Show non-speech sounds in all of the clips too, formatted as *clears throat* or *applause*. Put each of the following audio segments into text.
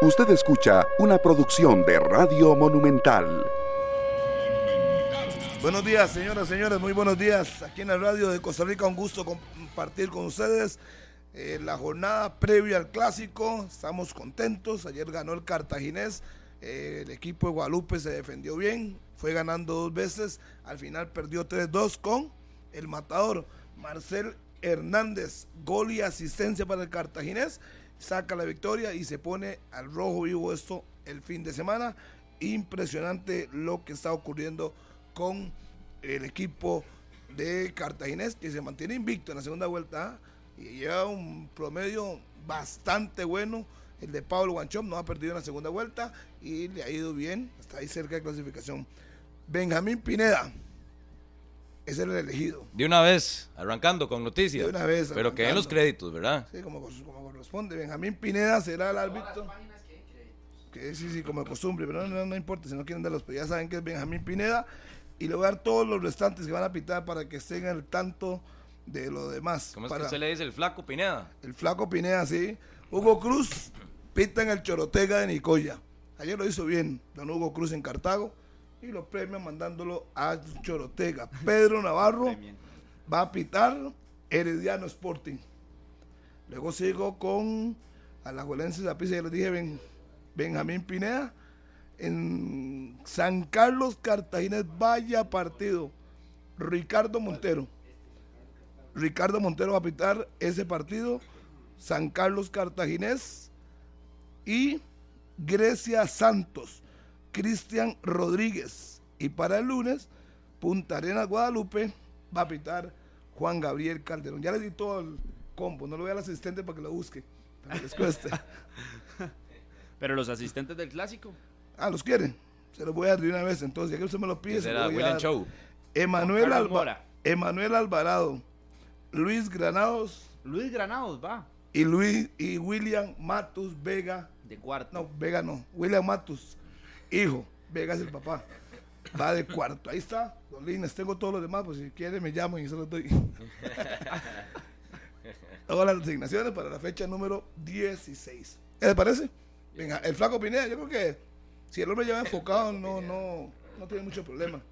Usted escucha una producción de Radio Monumental. Buenos días, señoras señores, muy buenos días. Aquí en la radio de Costa Rica, un gusto compartir con ustedes eh, la jornada previa al clásico. Estamos contentos. Ayer ganó el Cartaginés. Eh, el equipo de Guadalupe se defendió bien. Fue ganando dos veces. Al final perdió 3-2 con el matador Marcel Hernández. Gol y asistencia para el Cartaginés saca la victoria y se pone al rojo vivo esto el fin de semana. Impresionante lo que está ocurriendo con el equipo de Cartaginés que se mantiene invicto en la segunda vuelta y lleva un promedio bastante bueno. El de Pablo Guanchop no ha perdido en la segunda vuelta y le ha ido bien, está ahí cerca de clasificación. Benjamín Pineda, es el elegido. De una vez, arrancando con noticias. De una vez. Pero que den los créditos, ¿verdad? Sí, como, corresponde. Benjamín Pineda será el árbitro. Que sí, sí, como de costumbre, pero no, no, importa si no quieren darlos, pero ya saben que es Benjamín Pineda. Y le voy a dar todos los restantes que van a pitar para que estén al tanto de lo demás. ¿Cómo es que se le dice el flaco Pineda? El flaco Pineda, sí. Hugo Cruz pita en el Chorotega de Nicoya. Ayer lo hizo bien, don Hugo Cruz en Cartago y los premios mandándolo a Chorotega. Pedro Navarro va a pitar Herediano Sporting. Luego sigo con Alajuelense la pista, ya les dije, Benjamín Pineda. En San Carlos Cartagena, vaya partido. Ricardo Montero. Ricardo Montero va a pitar ese partido. San Carlos Cartaginés y Grecia Santos. Cristian Rodríguez. Y para el lunes, Punta Arenas Guadalupe va a pitar Juan Gabriel Calderón. Ya le di todo el combo, no lo voy al asistente para que lo busque, para que les cueste. *laughs* Pero los asistentes del clásico. Ah, los quieren. Se los voy a dar de una vez. Entonces, ya que usted me lo pide, se lo voy a dar. Show. Emanuel, Emanuel Alvarado, Luis Granados. Luis Granados va. Y Luis y William Matus Vega. De cuarto. No, Vega no. William Matus hijo, Vegas el papá. Va de cuarto. Ahí está, Dolines. Tengo todos los demás, pues si quiere me llaman y se los doy. *laughs* Todas las designaciones para la fecha número 16. ¿Qué le parece? Venga, el flaco Pineda, yo creo que si el hombre lleva enfocado, no, no, no tiene mucho problema.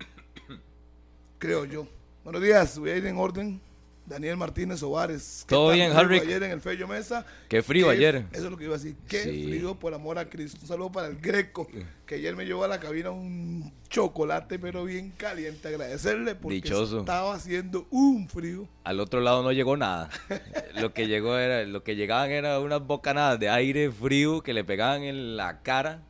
Creo yo. Buenos días, voy a ir en orden. Daniel Martínez Ovares. Todo bien, Harry. Ayer en el Fello Mesa. Qué frío ayer. Eso es lo que iba a decir. Qué frío, por amor a Cristo. Un saludo para el Greco, que ayer me llevó a la cabina un chocolate, pero bien caliente. Agradecerle porque estaba haciendo un frío. Al otro lado no llegó nada. *laughs* lo que llegó era, lo que llegaban era unas bocanadas de aire frío que le pegaban en la cara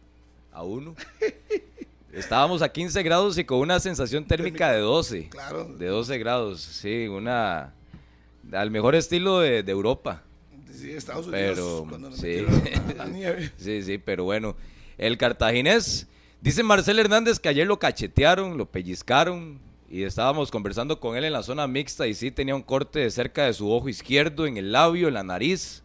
a uno. *laughs* Estábamos a 15 grados y con una sensación térmica de 12. Claro. De 12 grados, sí, una al mejor estilo de, Europa. Sí, Estados Unidos. Pero, sí. *laughs* sí, sí, pero bueno. El cartaginés, dice Marcel Hernández que ayer lo cachetearon, lo pellizcaron y estábamos conversando con él en la zona mixta y sí tenía un corte cerca de su ojo izquierdo, en el labio, en la nariz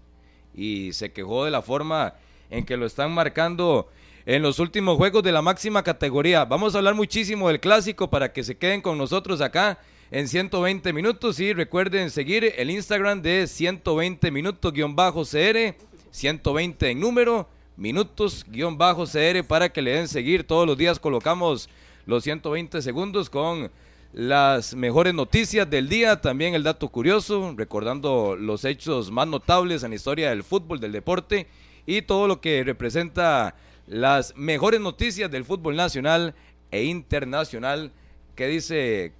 y se quejó de la forma en que lo están marcando en los últimos juegos de la máxima categoría. Vamos a hablar muchísimo del clásico para que se queden con nosotros acá en 120 minutos y recuerden seguir el Instagram de 120 minutos-cr, 120 en número, minutos-cr para que le den seguir. Todos los días colocamos los 120 segundos con las mejores noticias del día, también el dato curioso, recordando los hechos más notables en la historia del fútbol, del deporte y todo lo que representa las mejores noticias del fútbol nacional e internacional. ¿Qué dice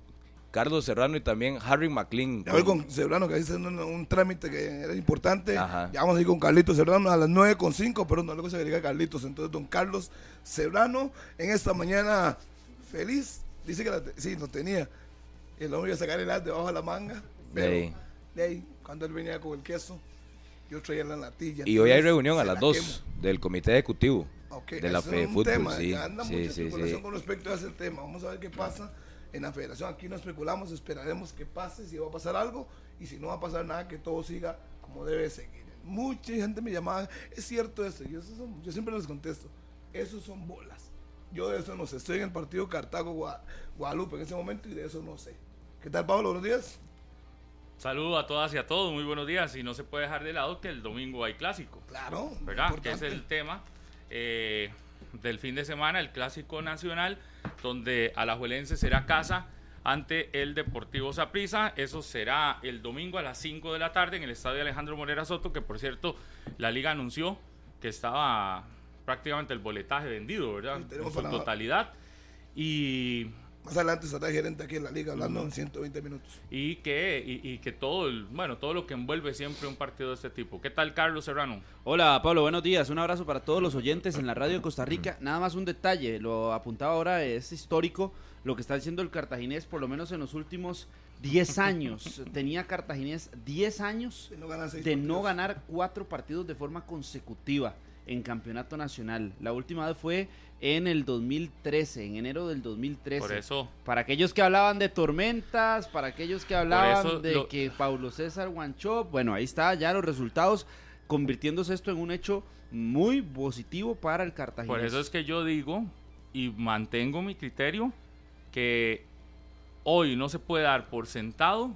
Carlos Serrano y también Harry McLean. Ya voy con Serrano, que ahí está un, un, trámite que era importante. Ya vamos a ir con Carlitos Serrano a las 9.5, pero no, luego se agrega Carlitos. Entonces, don Carlos Serrano, en esta mañana feliz, dice que sí, no tenía. El hombre iba a sacar el as debajo de la manga, pero de ahí, cuando él venía con el queso, yo traía la natilla. Y hoy hay reunión a las 2 del comité ejecutivo. de la FE Fútbol, tema, sí. Anda sí, mucha sí, con respecto a ese tema. Vamos a ver qué pasa en la federación. Aquí no especulamos, esperaremos que pase, si va a pasar algo y si no va a pasar nada, que todo siga como debe seguir. Mucha gente me llamaba, es cierto eso, yo, yo siempre les contesto, esos son bolas. Yo de eso no sé, estoy en el partido Cartago Guadalupe en ese momento y de eso no sé. ¿Qué tal, Pablo? Buenos días. Saludo a todas y a todos, muy buenos días. Y no se puede dejar de lado que el domingo hay clásico. Claro. ¿Verdad? Que es el tema eh, del fin de semana, el Clásico Nacional, donde Alajuelense será casa ante el Deportivo Saprissa. Eso será el domingo a las 5 de la tarde en el estadio Alejandro Morera Soto, que por cierto la liga anunció que estaba prácticamente el boletaje vendido, ¿verdad? en su totalidad. Y más adelante estará el gerente aquí en la liga hablando en 120 minutos. Y que, y, que todo, el, bueno, todo lo que envuelve siempre un partido de este tipo. ¿Qué tal, Carlos Serrano? Hola, Pablo, buenos días. Un abrazo para todos los oyentes en la radio de Costa Rica. Nada más un detalle, lo apuntaba ahora, es histórico lo que está diciendo el cartaginés, por lo menos en los últimos 10 años. *laughs* Tenía Cartaginés 10 años de no, de no ganar cuatro partidos de forma consecutiva en campeonato nacional. La última vez fue en el 2013, en enero del 2013. Por eso. Para aquellos que hablaban de tormentas, para aquellos que hablaban de que Paulo César Guanchop, bueno, ahí está ya los resultados, convirtiéndose esto en un hecho muy positivo para el Cartagena. Por eso es que yo digo y mantengo mi criterio que hoy no se puede dar por sentado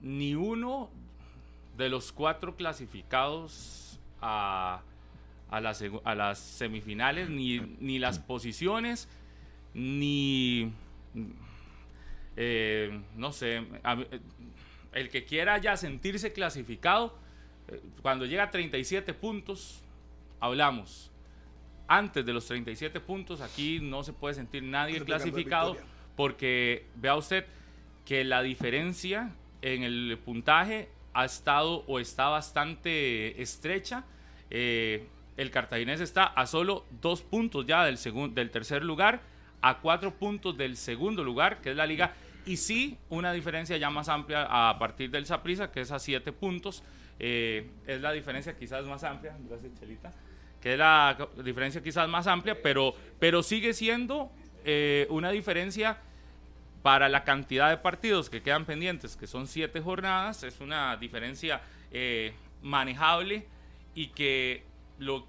ni uno de los cuatro clasificados a a las, a las semifinales, ni, ni las posiciones, ni, eh, no sé, el que quiera ya sentirse clasificado, eh, cuando llega a 37 puntos, hablamos. Antes de los 37 puntos, aquí no se puede sentir nadie clasificado, porque vea usted que la diferencia en el puntaje ha estado o está bastante estrecha. Eh, el cartaginés está a solo dos puntos ya del, del tercer lugar, a cuatro puntos del segundo lugar, que es la liga, y sí una diferencia ya más amplia a partir del Saprisa, que es a siete puntos. Eh, es la diferencia quizás más amplia, gracias Chelita, que es la diferencia quizás más amplia, pero, pero sigue siendo eh, una diferencia para la cantidad de partidos que quedan pendientes, que son siete jornadas, es una diferencia eh, manejable y que lo,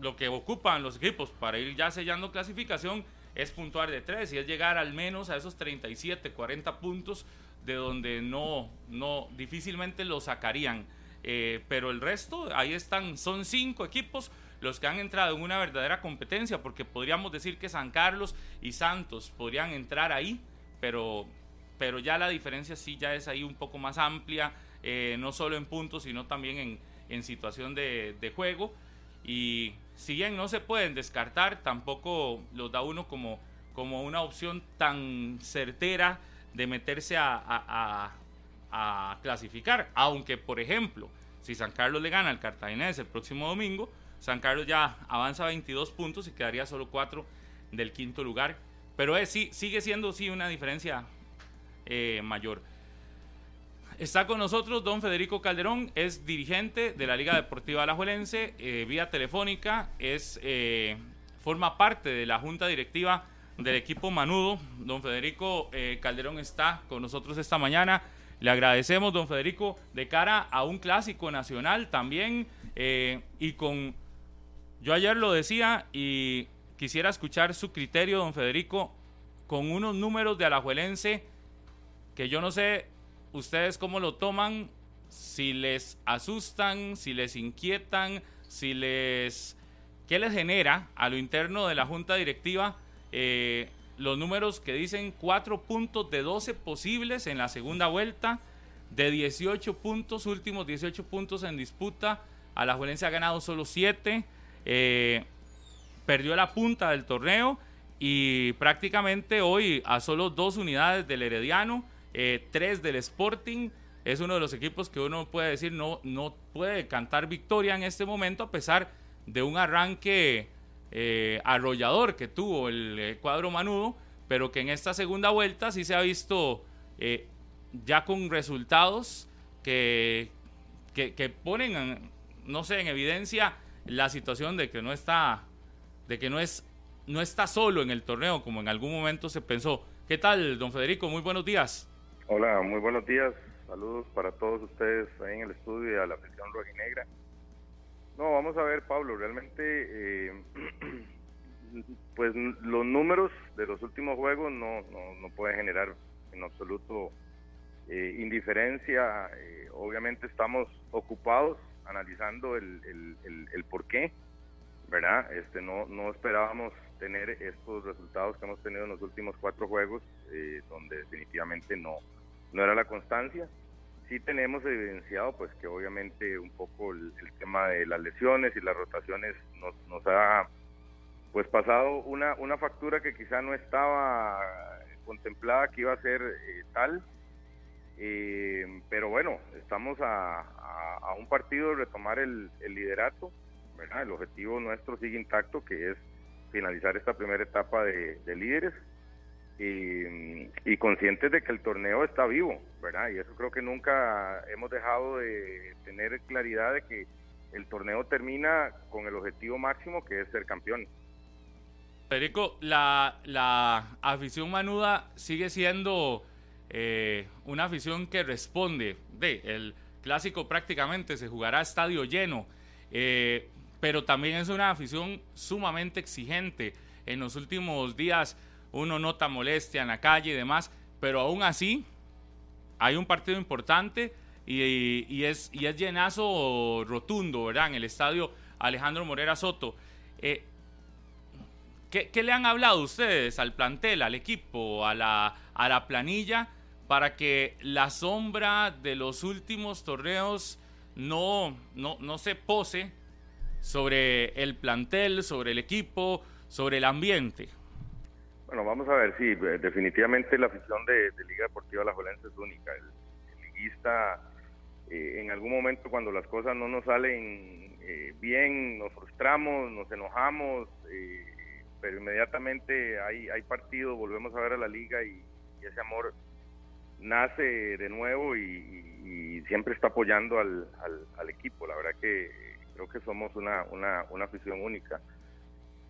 lo que ocupan los equipos para ir ya sellando clasificación es puntuar de tres y es llegar al menos a esos 37, 40 puntos de donde no, no difícilmente lo sacarían. Eh, pero el resto, ahí están, son cinco equipos los que han entrado en una verdadera competencia, porque podríamos decir que San Carlos y Santos podrían entrar ahí, pero, pero ya la diferencia sí ya es ahí un poco más amplia, eh, no solo en puntos, sino también en, en situación de, juego. Y si bien no se pueden descartar, tampoco los da uno como, como una opción tan certera de meterse a, a, clasificar. Aunque, por ejemplo, si San Carlos le gana al Cartaginés el próximo domingo, San Carlos ya avanza 22 puntos y quedaría solo 4 del quinto lugar. Pero es, sí, sigue siendo sí una diferencia eh, mayor. Está con nosotros don Federico Calderón, es dirigente de la Liga Deportiva Alajuelense, eh, vía telefónica, es, eh, forma parte de la junta directiva del equipo Manudo. Don Federico eh, Calderón está con nosotros esta mañana. Le agradecemos, don Federico, de cara a un clásico nacional también y con, yo ayer lo decía y quisiera escuchar su criterio, don Federico, con unos números de Alajuelense que yo no sé ¿Ustedes cómo lo toman? Si les asustan, si les inquietan, si les... ¿Qué les genera a lo interno de la junta directiva eh, los números que dicen 4 puntos de 12 posibles en la segunda vuelta, de 18 puntos, últimos 18 puntos en disputa, a la Juelense ha ganado solo 7, eh, perdió la punta del torneo y prácticamente hoy a solo dos unidades del Herediano eh, tres del Sporting. Es uno de los equipos que uno puede decir no, no puede cantar victoria en este momento a pesar de un arranque eh, arrollador que tuvo el eh, cuadro manudo, pero que en esta segunda vuelta sí se ha visto ya con resultados que, que, ponen, no sé, en evidencia la situación de que no está, de que no es, no está solo en el torneo como en algún momento se pensó. ¿Qué tal, don Federico? Muy buenos días. Hola, muy buenos días. Saludos para todos ustedes ahí en el estudio y a la afición rojinegra. No, vamos a ver, Pablo, realmente, eh, *clears throat* pues los números de los últimos juegos no, no, no pueden generar en absoluto eh, indiferencia. Eh, obviamente estamos ocupados analizando el, el, el, por qué, ¿verdad? Este, no, no esperábamos tener estos resultados que hemos tenido en los últimos cuatro juegos, eh, donde definitivamente no, no era la constancia. Sí tenemos evidenciado pues que obviamente un poco el, tema de las lesiones y las rotaciones nos, nos ha pues pasado una, una factura que quizá no estaba contemplada que iba a ser eh, tal, eh, pero bueno, estamos a, a, un partido de retomar el, el liderato, ¿verdad? El objetivo nuestro sigue intacto, que es finalizar esta primera etapa de, líderes y, conscientes de que el torneo está vivo, ¿verdad? Y eso creo que nunca hemos dejado de tener claridad de que el torneo termina con el objetivo máximo que es ser campeón. Federico, la, la afición manuda sigue siendo eh, una afición que responde. De, el clásico prácticamente se jugará a estadio lleno. Eh, pero también es una afición sumamente exigente. En los últimos días uno nota molestia en la calle y demás, pero aún así hay un partido importante y, es, llenazo rotundo, ¿verdad? En el estadio Alejandro Morera Soto. Eh, ¿qué, le han hablado ustedes al plantel, al equipo, a la, a la planilla, para que la sombra de los últimos torneos no, no, no se pose sobre el plantel, sobre el equipo, sobre el ambiente? Bueno, vamos a ver, sí, eh, definitivamente la afición de, Liga Deportiva La Jolense es única. El, liguista, eh, en algún momento cuando las cosas no nos salen eh, bien, nos frustramos, nos enojamos, pero inmediatamente hay, hay partido, volvemos a ver a la liga y, ese amor nace de nuevo y, siempre está apoyando al, al equipo. La verdad que Creo que somos una, una, una afición única.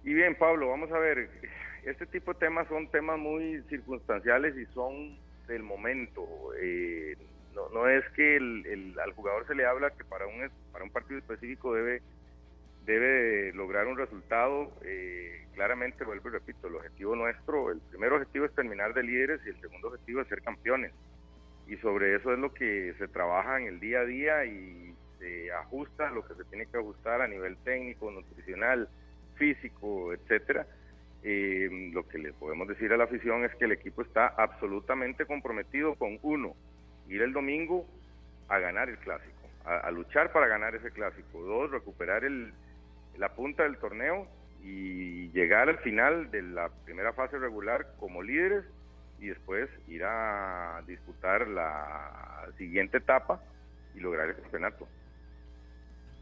Y bien, Pablo, vamos a ver, este tipo de temas son temas muy circunstanciales y son del momento. Eh, no, no es que el, al jugador se le habla que para un, para un partido específico debe, debe lograr un resultado. Eh, claramente, vuelvo y repito, el objetivo nuestro, el primer objetivo es terminar de líderes y el segundo objetivo es ser campeones. Y sobre eso es lo que se trabaja en el día a día y se ajusta lo que se tiene que ajustar a nivel técnico, nutricional, físico, etcétera. Eh, lo que le podemos decir a la afición es que el equipo está absolutamente comprometido con uno, ir el domingo a ganar el clásico, a, luchar para ganar ese clásico. Dos, recuperar el, la punta del torneo y llegar al final de la primera fase regular como líderes y después ir a disputar la siguiente etapa y lograr el campeonato.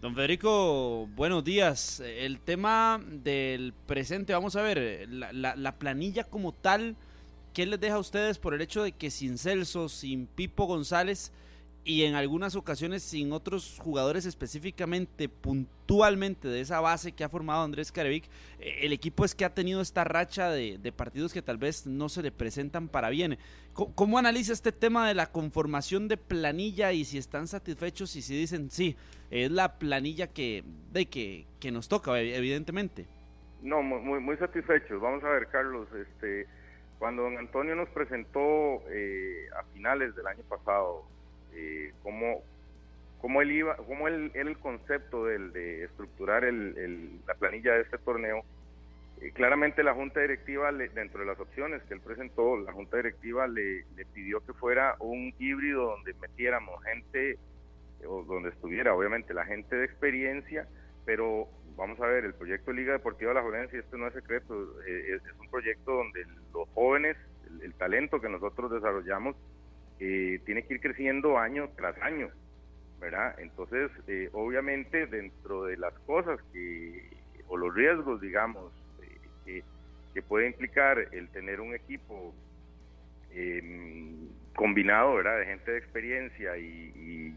Don Federico, buenos días. El tema del presente, vamos a ver, la, planilla como tal, ¿qué les deja a ustedes por el hecho de que sin Celso, sin Pipo González y en algunas ocasiones sin otros jugadores específicamente, puntualmente de esa base que ha formado Andrés Carevic, eh, el equipo es que ha tenido esta racha de, partidos que tal vez no se le presentan para bien. ¿Cómo, analiza este tema de la conformación de planilla y si están satisfechos y si dicen sí, es la planilla que, de que, que nos toca, evidentemente? No, muy, muy satisfechos. Vamos a ver, Carlos, este, cuando don Antonio nos presentó eh, a finales del año pasado eh, cómo, cómo él iba, cómo él, el concepto del, de estructurar el, la planilla de este torneo. Eh, claramente la Junta Directiva, dentro de las opciones que él presentó, la Junta Directiva le, le pidió que fuera un híbrido donde metiéramos gente, o donde estuviera obviamente la gente de experiencia, pero vamos a ver, el proyecto Liga Deportiva La Jovencia, esto no es secreto, eh, es, un proyecto donde los jóvenes, el, talento que nosotros desarrollamos, eh, tiene que ir creciendo año tras año, ¿verdad? Entonces, eh, obviamente, dentro de las cosas que, o los riesgos, digamos, eh, que puede implicar el tener un equipo em, combinado, ¿verdad? De gente de experiencia y y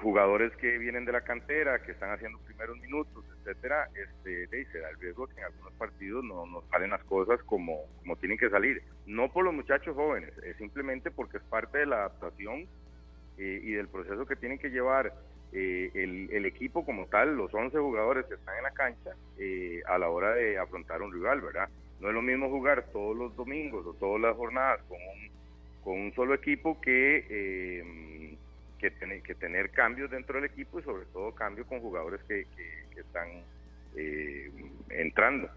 jugadores que vienen de la cantera, que están haciendo primeros minutos, etcétera, este, de, se da el riesgo que en algunos partidos no, no salen las cosas como, como tienen que salir. No por los muchachos jóvenes, es simplemente porque es parte de la adaptación eh, y del proceso que tienen que llevar eh, el, el, equipo como tal, los 11 jugadores que están en la cancha, eh, a la hora de afrontar un rival, ¿verdad? No es lo mismo jugar todos los domingos o todas las jornadas con un, con un solo equipo que que, tener, que tener cambios dentro del equipo y sobre todo cambios con jugadores que, que, están eh, entrando.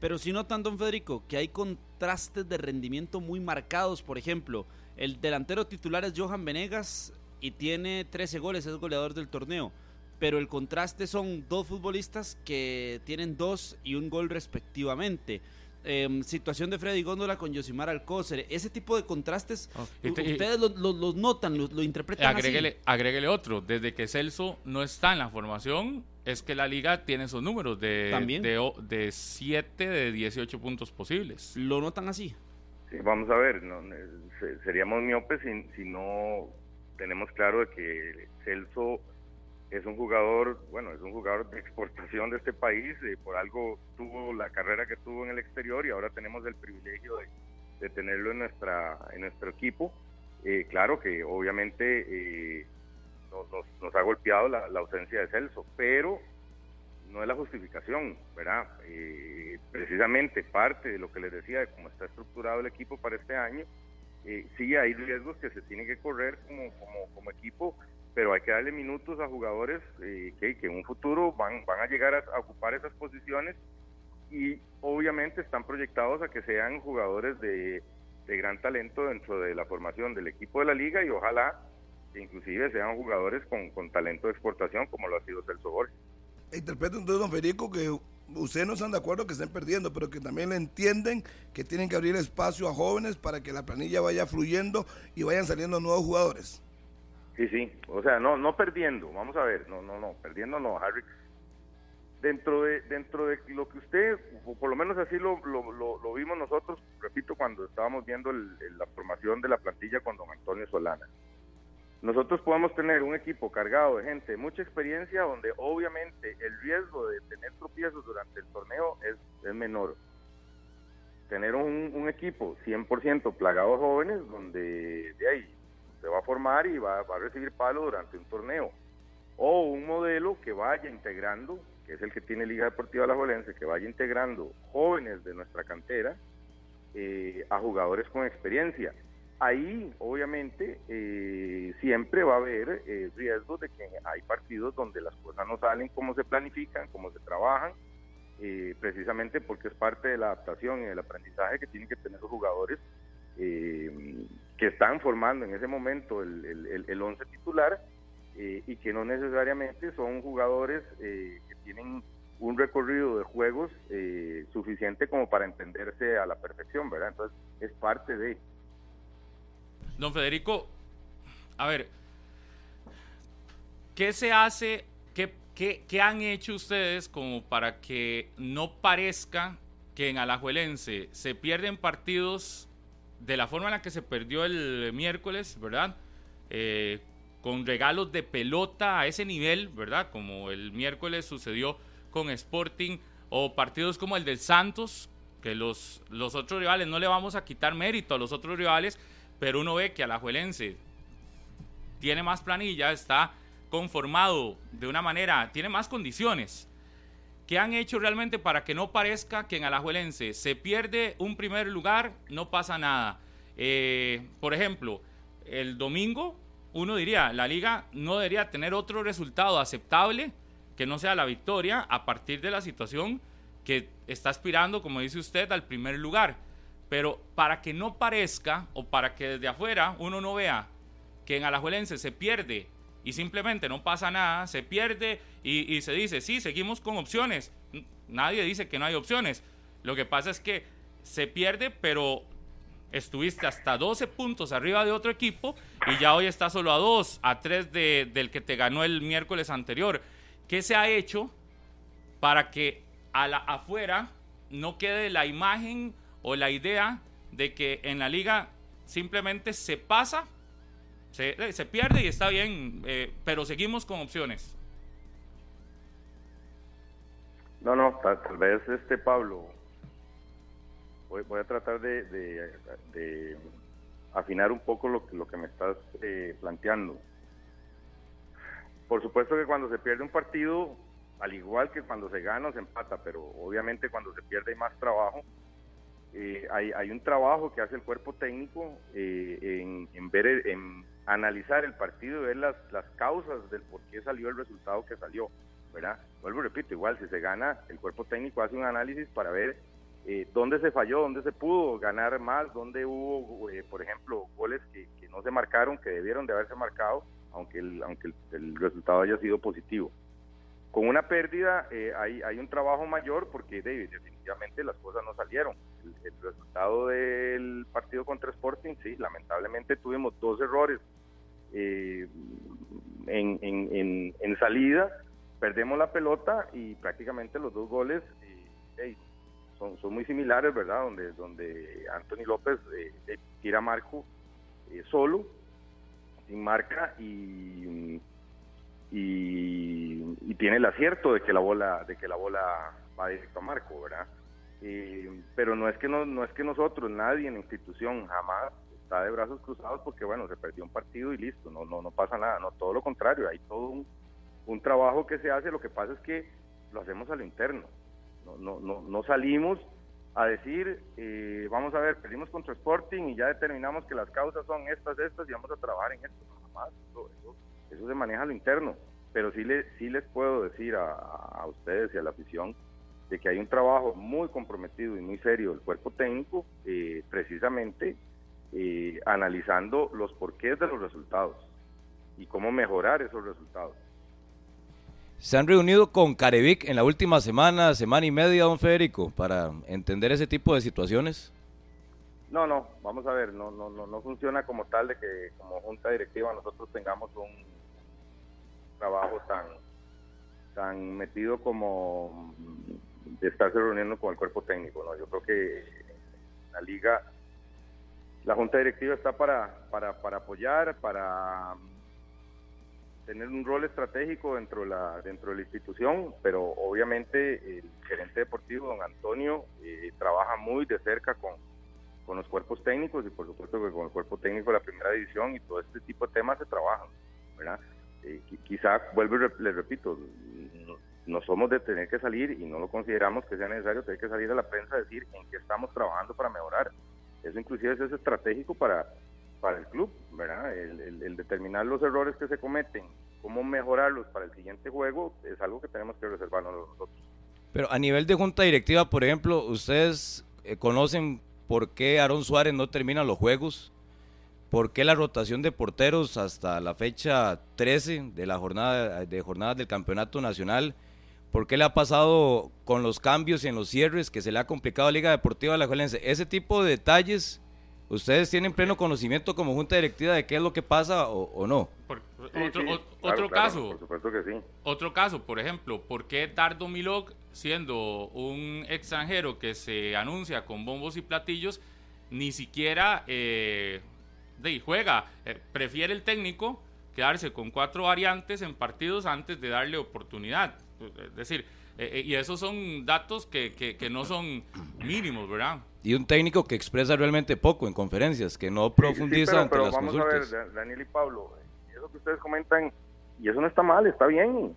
Pero si notan, don Federico, que hay contrastes de rendimiento muy marcados. Por ejemplo, el delantero titular es Johan Venegas y tiene 13 goles, es goleador del torneo. Pero el contraste son dos futbolistas que tienen dos y un gol respectivamente. Em, situación de Freddy Góndola con Yosimar Alcócer. Ese tipo de contrastes, ustedes los notan, lo, interpretan agréguele, así. Agréguele otro. Desde que Celso no está en la formación, es que la liga tiene esos números de, de, de 7 de 18 puntos posibles. ¿Lo notan así? vamos a ver, no, seríamos miopes si, si no tenemos claro de que Celso es un jugador, bueno, es un jugador de exportación de este país, eh, por algo tuvo la carrera que tuvo en el exterior y ahora tenemos el privilegio de, tenerlo en nuestra en nuestro equipo. Eh, claro que obviamente eh, nos, ha golpeado la, ausencia de Celso, pero no es la justificación, ¿verdad? precisamente parte de lo que les decía de cómo está estructurado el equipo para este año, sí hay riesgos que se tienen que correr como, como equipo pero hay que darle minutos a jugadores eh, que, en un futuro van, van a llegar a, ocupar esas posiciones y obviamente están proyectados a que sean jugadores de, gran talento dentro de la formación del equipo de la liga y ojalá que inclusive sean jugadores con, talento de exportación como lo ha sido Celso Borges. Interpreto entonces, don Federico, que ustedes no están de acuerdo que estén perdiendo, pero que también entienden que tienen que abrir espacio a jóvenes para que la planilla vaya fluyendo y vayan saliendo nuevos jugadores. Sí, sí, o sea, no no perdiendo, vamos a ver, no, no, no, perdiendo no, Harry. Dentro de dentro de lo que usted, por lo menos así lo, lo, vimos nosotros, repito, cuando estábamos viendo la formación de la plantilla con don Antonio Solana. Nosotros podemos tener un equipo cargado de gente de mucha experiencia donde obviamente el riesgo de tener tropiezos durante el torneo es, es menor. Tener un, un equipo 100% plagado de jóvenes donde de ahí se va a formar y va, a recibir palo durante un torneo. O un modelo que vaya integrando, que es el que tiene Liga Deportiva La Jolense, que vaya integrando jóvenes de nuestra cantera eh, a jugadores con experiencia. Ahí, obviamente, eh, siempre va a haber eh, riesgos de que hay partidos donde las cosas no salen como se planifican, como se trabajan, precisamente porque es parte de la adaptación y del aprendizaje que tienen que tener los jugadores eh, que están formando en ese momento el, el, once titular eh, y que no necesariamente son jugadores eh, que tienen un recorrido de juegos eh, suficiente como para entenderse a la perfección, ¿verdad? Entonces es parte de... Don Federico, a ver, ¿qué se hace, qué, qué, qué han hecho ustedes como para que no parezca que en Alajuelense se pierden partidos de la forma en la que se perdió el miércoles, ¿verdad? Eh, con regalos de pelota a ese nivel, ¿verdad? Como el miércoles sucedió con Sporting o partidos como el del Santos, que los, los otros rivales, no le vamos a quitar mérito a los otros rivales, pero uno ve que Alajuelense tiene más planilla, está conformado de una manera, tiene más condiciones ¿Qué han hecho realmente para que no parezca que en Alajuelense se pierde un primer lugar, no pasa nada? Eh, por ejemplo, el domingo uno diría, la liga no debería tener otro resultado aceptable que no sea la victoria a partir de la situación que está aspirando, como dice usted, al primer lugar. Pero para que no parezca o para que desde afuera uno no vea que en Alajuelense se pierde y simplemente no pasa nada, se pierde y, se dice, sí, seguimos con opciones. Nadie dice que no hay opciones. Lo que pasa es que se pierde, pero estuviste hasta 12 puntos arriba de otro equipo y ya hoy está solo a 2, a 3 de, del que te ganó el miércoles anterior. ¿Qué se ha hecho para que a la, afuera no quede la imagen o la idea de que en la liga simplemente se pasa se, pierde y está bien, eh, pero seguimos con opciones. No, no, tal, vez este Pablo, voy, a tratar de, afinar un poco lo, lo que me estás eh, planteando. Por supuesto que cuando se pierde un partido, al igual que cuando se gana se empata, pero obviamente cuando se pierde hay más trabajo. Eh, hay, hay, un trabajo que hace el cuerpo técnico en, en, ver, en analizar el partido y ver las, las causas del por qué salió el resultado que salió, ¿verdad? Vuelvo y repito, igual si se gana, el cuerpo técnico hace un análisis para ver eh, dónde se falló, dónde se pudo ganar más, dónde hubo, eh, por ejemplo, goles que, no se marcaron, que debieron de haberse marcado, aunque el, aunque el, resultado haya sido positivo. Con una pérdida eh, hay, hay un trabajo mayor porque definitivamente las cosas no salieron. El, resultado del partido contra Sporting, sí, lamentablemente tuvimos dos errores en, en, en, en salida, perdemos la pelota y prácticamente los dos goles son, son muy similares, ¿verdad? Donde, donde Anthony López eh, eh, tira Marco eh, solo, sin marca y, y, tiene el acierto de que la bola de que la bola va directo a Marco, ¿verdad? Pero no es que no, no es que nosotros, nadie en la institución jamás está de brazos cruzados porque bueno, se perdió un partido y listo, no, no, no pasa nada, no, todo lo contrario, hay todo un, trabajo que se hace, lo que pasa es que lo hacemos a lo interno, no, no, no, salimos a decir, eh, vamos a ver, perdimos contra Sporting y ya determinamos que las causas son estas, estas y vamos a trabajar en esto. eso, eso, se maneja a lo interno. Pero sí, le, sí les puedo decir a, ustedes y a la afición de que hay un trabajo muy comprometido y muy serio del cuerpo técnico, eh, precisamente eh, analizando los porqués de los resultados y cómo mejorar esos resultados. Se han reunido con Carevic en la última semana, semana y media, don Federico, para entender ese tipo de situaciones. No, no, vamos a ver, no, no, no, no funciona como tal de que como junta directiva nosotros tengamos un trabajo tan, tan metido como de estarse reuniendo con el cuerpo técnico, ¿no? Yo creo que la liga, la junta directiva está para, para, para apoyar, para tener un rol estratégico dentro de la dentro de la institución, pero obviamente el gerente deportivo, don Antonio, eh, trabaja muy de cerca con, con los cuerpos técnicos y por supuesto que con el cuerpo técnico de la primera división y todo este tipo de temas se trabajan, ¿verdad? Eh, quizá, vuelvo y les repito, no, somos de tener que salir y no lo consideramos que sea necesario tener que salir a la prensa a decir en qué estamos trabajando para mejorar. Eso inclusive es estratégico para para el club, ¿verdad? El, determinar los errores que se cometen, cómo mejorarlos para el siguiente juego, es algo que tenemos que reservarnos nosotros. Pero a nivel de junta directiva, por ejemplo, ¿ustedes eh, conocen por qué Aaron Suárez no termina los juegos? ¿Por qué la rotación de porteros hasta la fecha 13 de la jornada de jornadas del campeonato nacional? ¿Por qué le ha pasado con los cambios y en los cierres que se le ha complicado a Liga Deportiva de la Juelense? Ese tipo de detalles ¿Ustedes tienen pleno conocimiento como junta directiva de qué es lo que pasa o, no? otro, caso. Por supuesto que sí. Otro caso, por ejemplo, ¿por qué Dardo Milok, siendo un extranjero que se anuncia con bombos y platillos, ni siquiera eh, juega? Eh, prefiere el técnico quedarse con cuatro variantes en partidos antes de darle oportunidad. Es decir, eh, y esos son datos que, que no son mínimos, ¿verdad? y un técnico que expresa realmente poco en conferencias, que no profundiza sí, pero, vamos a ver, Daniel y Pablo, eso que ustedes comentan, y eso no está mal, está bien.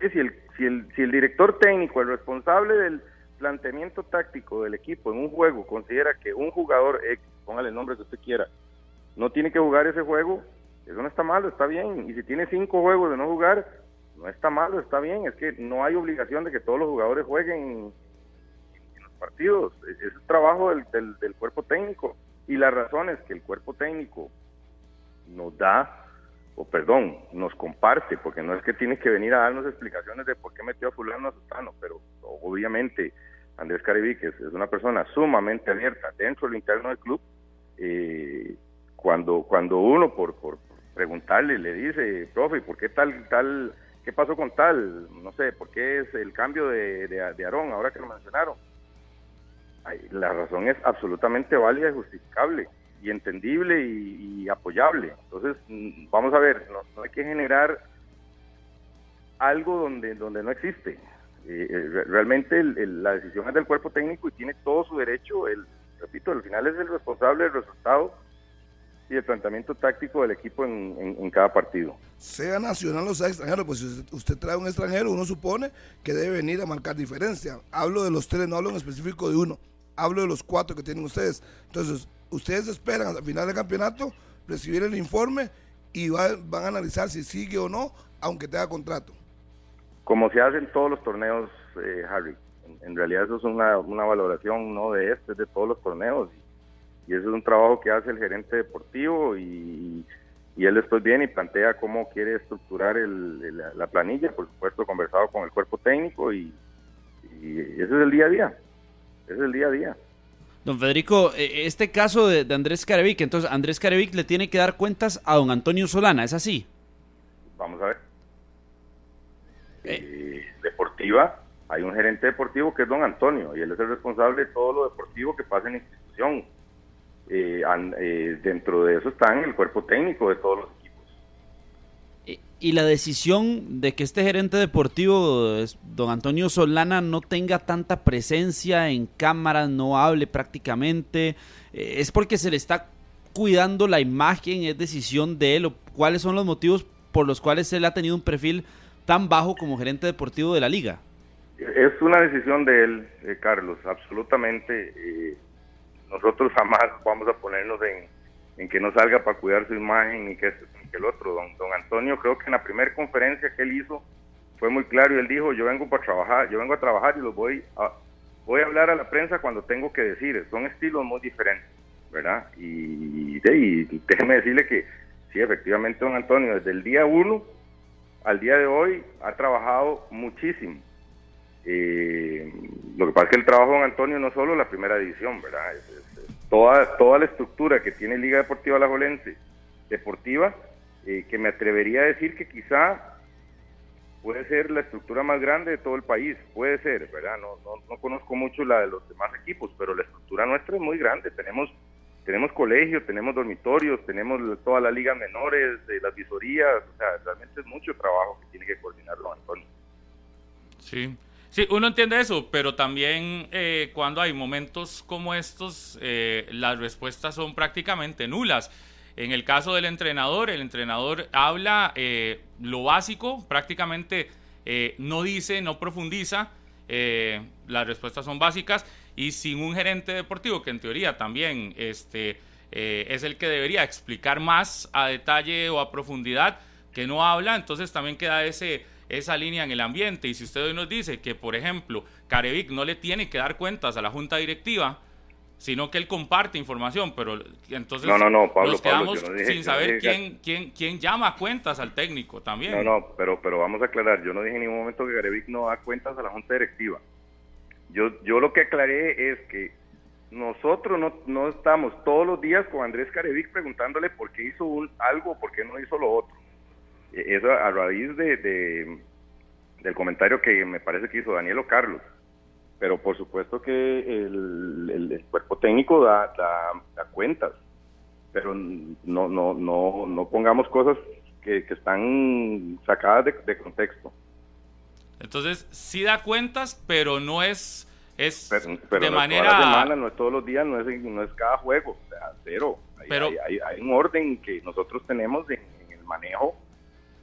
Si el, si el, si el director técnico, el responsable del planteamiento táctico del equipo en un juego, considera que un jugador X, póngale el nombre que usted quiera, no tiene que jugar ese juego, eso no está malo, está bien. Y si tiene cinco juegos de no jugar, no está malo, está bien. Es que no hay obligación de que todos los jugadores jueguen partidos. Es, es trabajo del, del, cuerpo técnico. Y la razón es que el cuerpo técnico nos da, o perdón, nos comparte, porque no es que tiene que venir a darnos explicaciones de por qué metió a fulano a Sustano, pero obviamente Andrés Caribiques es una persona sumamente abierta dentro del interno del club. Eh, cuando, cuando uno por, por preguntarle le dice, profe, ¿por qué tal, tal, qué pasó con tal? No sé, ¿por qué es el cambio de, de, de Aarón ahora que lo mencionaron? la razón es absolutamente válida y justificable y entendible y, apoyable. Entonces, mm, vamos a ver, no, hay que generar algo donde, donde no existe. Eh, eh, realmente la decisión es del cuerpo técnico y tiene todo su derecho. El, repito, al final es el responsable del resultado y el planteamiento táctico del equipo en, cada partido. Sea nacional o sea extranjero, pues si usted trae un extranjero, uno supone que debe venir a marcar diferencia. Hablo de los tres, no hablo en específico de uno hablo de los cuatro que tienen ustedes. Entonces, ustedes esperan al final del campeonato recibir el informe y van a analizar si sigue o no, aunque tenga contrato. Como se hace en todos los torneos, eh, Harry. En, realidad eso es una, una valoración no de este, de todos los torneos. Y, eso es un trabajo que hace el gerente deportivo y, y él después viene y plantea cómo quiere estructurar el, la planilla, por supuesto conversado con el cuerpo técnico y, y ese es el día a día. Ese es el día a día. Don Federico, e, este caso de, Andrés Carevic, entonces Andrés Carevic le tiene que dar cuentas a don Antonio Solana, ¿es así? Vamos a ver. Eh. deportiva, hay un gerente deportivo que es don Antonio y él es el responsable de todo lo deportivo que pasa en la institución. Eh, eh, dentro de eso están el cuerpo técnico de todos los y la decisión de que este gerente deportivo, don Antonio Solana, no tenga tanta presencia en cámaras, no hable prácticamente, eh, es porque se le está cuidando la imagen, es decisión de él, o cuáles son los motivos por los cuales él ha tenido un perfil tan bajo como gerente deportivo de la liga. Es una decisión de él, eh, Carlos, absolutamente. Nosotros jamás vamos a ponernos en, que no salga para cuidar su imagen y que el otro. Don, don Antonio creo que en la primera conferencia que él hizo fue muy claro y él dijo, yo vengo para trabajar, yo vengo a trabajar y los voy a, voy a hablar a la prensa cuando tengo que decir. Son estilos muy diferentes, ¿verdad? Y, déjeme decirle que sí, efectivamente don Antonio desde el día uno al día de hoy ha trabajado muchísimo. Eh, lo que pasa es que el trabajo de don Antonio no solo la primera división, ¿verdad? toda, toda la estructura que tiene Liga Deportiva La Jolense, deportiva, eh, que me atrevería a decir que quizá puede ser la estructura más grande de todo el país, puede ser, ¿verdad? No, no, conozco mucho la de los demás equipos, pero la estructura nuestra es muy grande. Tenemos tenemos colegios, tenemos dormitorios, tenemos todas las ligas menores, las visorías, o sea, realmente es mucho trabajo que tiene que coordinarlo Antonio. Sí, sí, uno entiende eso, pero también eh, cuando hay momentos como estos, eh, las respuestas son prácticamente nulas. En el caso del entrenador, el entrenador habla eh, lo básico, prácticamente eh, no dice, no profundiza, las respuestas son básicas y sin un gerente deportivo que en teoría también este, es el que debería explicar más a detalle o a profundidad, que no habla, entonces también queda ese, esa línea en el ambiente. Y si usted hoy nos dice que, por ejemplo, Carevic no le tiene que dar cuentas a la junta directiva, sino que él comparte información, pero entonces no, no, no, Pablo, nos quedamos sin saber quién, quién, quién llama cuentas al técnico también. No, no, pero, pero vamos a aclarar, yo no dije en ningún momento que Garevic no da cuentas a la Junta Directiva. Yo, yo lo que aclaré es que nosotros no, no estamos todos los días con Andrés Carevic preguntándole por qué hizo un, algo, por qué no hizo lo otro. Eso a raíz de, de del comentario que me parece que hizo Daniel o Carlos pero por supuesto que el, cuerpo técnico da, da, cuentas, pero no, no, no, no pongamos cosas que, están sacadas de, contexto. Entonces, sí da cuentas, pero no es, es de manera... no es todos los días, no es, no es cada juego, o sea, cero. Hay, pero... hay, un orden que nosotros tenemos en, el manejo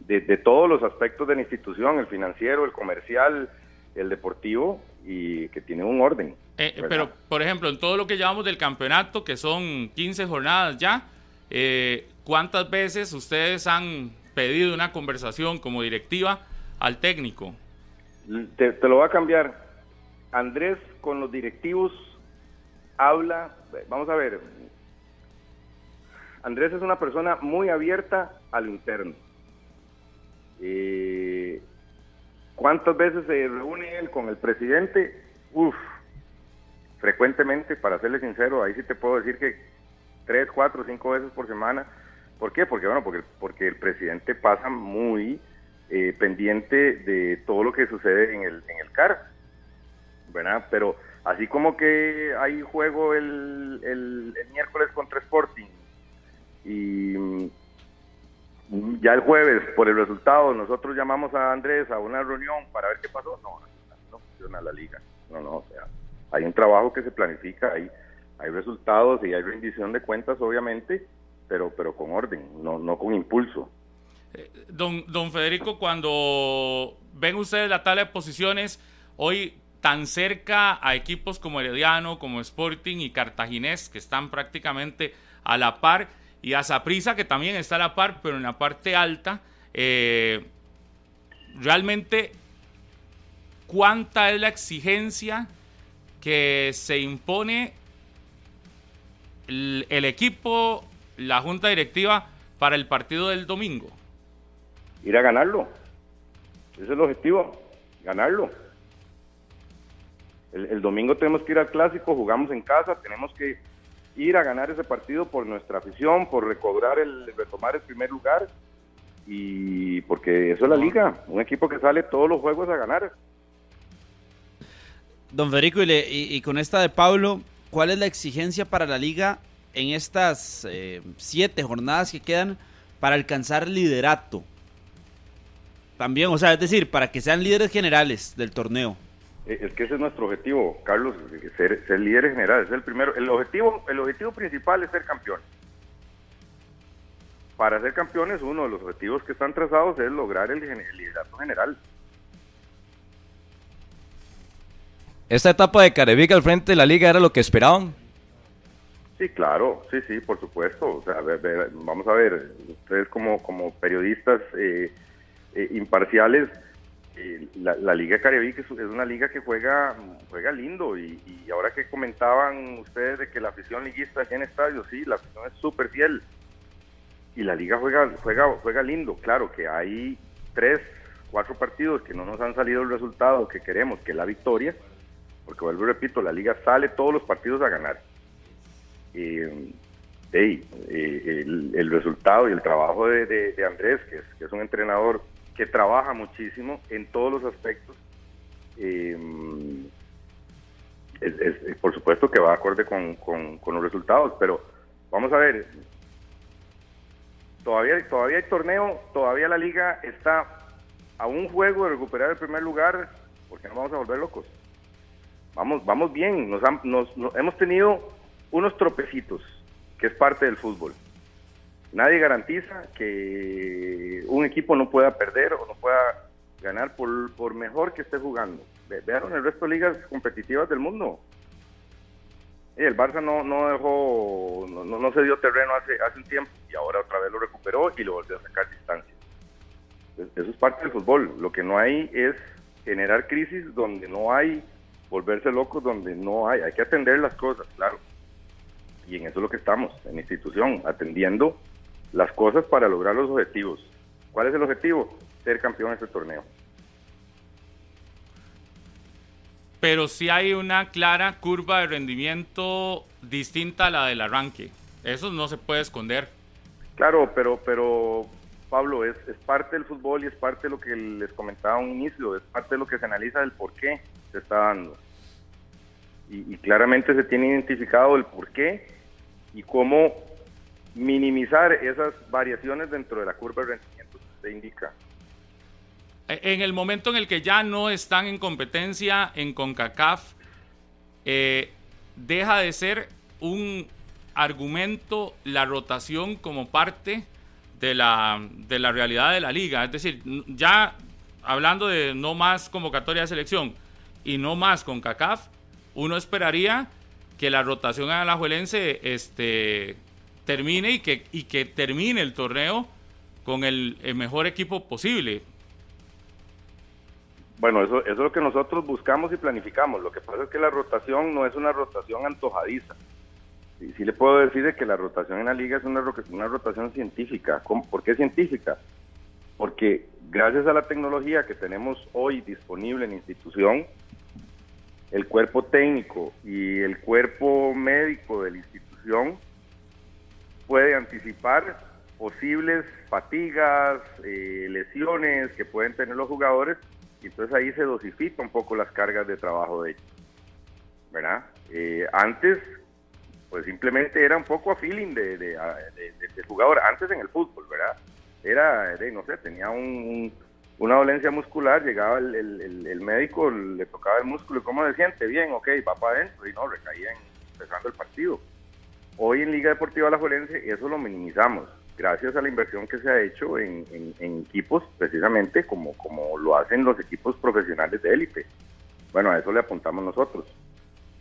de, de todos los aspectos de la institución, el financiero, el comercial, el deportivo, y que tiene un orden. Eh, pero, por ejemplo, en todo lo que llevamos del campeonato, que son 15 jornadas ya, eh, ¿cuántas veces ustedes han pedido una conversación como directiva al técnico? Te, lo va a cambiar. Andrés con los directivos habla, vamos a ver, Andrés es una persona muy abierta al interno. Eh, ¿Cuántas veces se reúne él con el presidente? Uf, frecuentemente, para serle sincero, ahí sí te puedo decir que tres, cuatro, cinco veces por semana. ¿Por qué? Porque, bueno, porque, porque el presidente pasa muy eh, pendiente de todo lo que sucede en el, en el CAR, ¿verdad? Pero así como que hay juego el, el, el miércoles contra Sporting y ya el jueves, por el resultado, nosotros llamamos a Andrés a una reunión para ver qué pasó. No, no, funciona la liga. No, no, o sea, hay un trabajo que se planifica, hay, hay resultados y hay rendición de cuentas, obviamente, pero, pero con orden, no, no con impulso. Eh, don, don Federico, cuando ven ustedes la tabla de posiciones, hoy tan cerca a equipos como Herediano, como Sporting y Cartaginés, que están prácticamente a la par, y a Saprisa, que también está a la par, pero en la parte alta. Eh, realmente, ¿cuánta es la exigencia que se impone el, el equipo, la junta directiva, para el partido del domingo? Ir a ganarlo. Ese es el objetivo, ganarlo. El, domingo tenemos que ir al clásico, jugamos en casa, tenemos que ir a ganar ese partido por nuestra afición, por recobrar el, retomar el primer lugar y porque eso es la liga, un equipo que sale todos los juegos a ganar. Don Federico, y, con esta de Pablo, ¿cuál es la exigencia para la liga en estas eh, siete jornadas que quedan para alcanzar liderato? También, o sea, es decir, para que sean líderes generales del torneo. Eh, es que ese es nuestro objetivo, Carlos, ser, ser líder general. Es el primero. El objetivo, el objetivo principal es ser campeón. Para ser campeones, uno de los objetivos que están trazados es lograr el, el liderato general. ¿Esta etapa de Carevic al frente de la liga era lo que esperaban? Sí, claro, sí, sí, por supuesto. O sea, vamos a ver, ustedes como, como periodistas eh, eh, imparciales, la, Liga Caribe es, una liga que juega juega lindo. Y, ahora que comentaban ustedes de que la afición liguista aquí en estadio, sí, la afición es súper fiel. Y la liga juega, juega, juega lindo, claro que hay tres, cuatro partidos que no nos han salido el resultado que queremos, que es la victoria, porque vuelvo y repito, la liga sale todos los partidos a ganar. Eh, el, resultado y el trabajo de, Andrés, que es, que es un entrenador que trabaja muchísimo en todos los aspectos. Em, por supuesto que va acorde con, con, los resultados, pero vamos a ver, todavía, todavía hay torneo, todavía la liga está a un juego de recuperar el primer lugar, porque no vamos a volver locos. Vamos, vamos bien, nos, nos hemos tenido unos tropecitos, que es parte del fútbol. Nadie garantiza que un equipo no pueda perder o no pueda ganar por, por mejor que esté jugando. Vean el resto de ligas competitivas del mundo. el Barça no, no dejó, no, no, se dio terreno hace, hace un tiempo y ahora otra vez lo recuperó y lo volvió a sacar distancia. Eso es parte del fútbol. Lo que no hay es generar crisis donde no hay, volverse locos donde no hay. Hay que atender las cosas, claro. Y en eso es lo que estamos, en institución, atendiendo las cosas para lograr los objetivos. ¿Cuál es el objetivo? Ser campeón de este torneo. Pero sí hay una clara curva de rendimiento distinta a la del arranque. Eso no se puede esconder. Claro, pero, pero Pablo, es, es parte del fútbol y es parte de lo que les comentaba a un inicio, es parte de lo que se analiza del por qué se está dando. Y, y claramente se tiene identificado el por qué y cómo minimizar esas variaciones dentro de la curva de rendimiento que usted indica. E, en el momento en el que ya no están en competencia en CONCACAF, eh, deja de ser un argumento la rotación como parte de la, de la realidad de la liga. Es decir, ya hablando de no más convocatoria de selección y no más con CACAF, uno esperaría que la rotación a la Juelense este, termine y que, y que termine el torneo con el, mejor equipo posible. Bueno, eso, eso, es lo que nosotros buscamos y planificamos. Lo que pasa es que la rotación no es una rotación antojadiza. Y sí le puedo decir que la rotación en la liga es una, una rotación científica. ¿Por qué científica? Porque gracias a la tecnología que tenemos hoy disponible en institución, el cuerpo técnico y el cuerpo médico de la institución puede anticipar posibles fatigas, eh, lesiones que pueden tener los jugadores y entonces ahí se dosifica un poco las cargas de trabajo de ellos. ¿Verdad? Eh, antes, pues simplemente era un poco a feeling de, de, jugador, antes en el fútbol, ¿verdad? Era, no sé, tenía una dolencia muscular, llegaba el, médico, le tocaba el músculo y cómo se siente, bien, ok, va para adentro y no, recaía empezando el partido. Hoy en Liga Deportiva La Juelense eso lo minimizamos, gracias a la inversión que se ha hecho en, equipos, precisamente como, como lo hacen los equipos profesionales de élite. Bueno, a eso le apuntamos nosotros,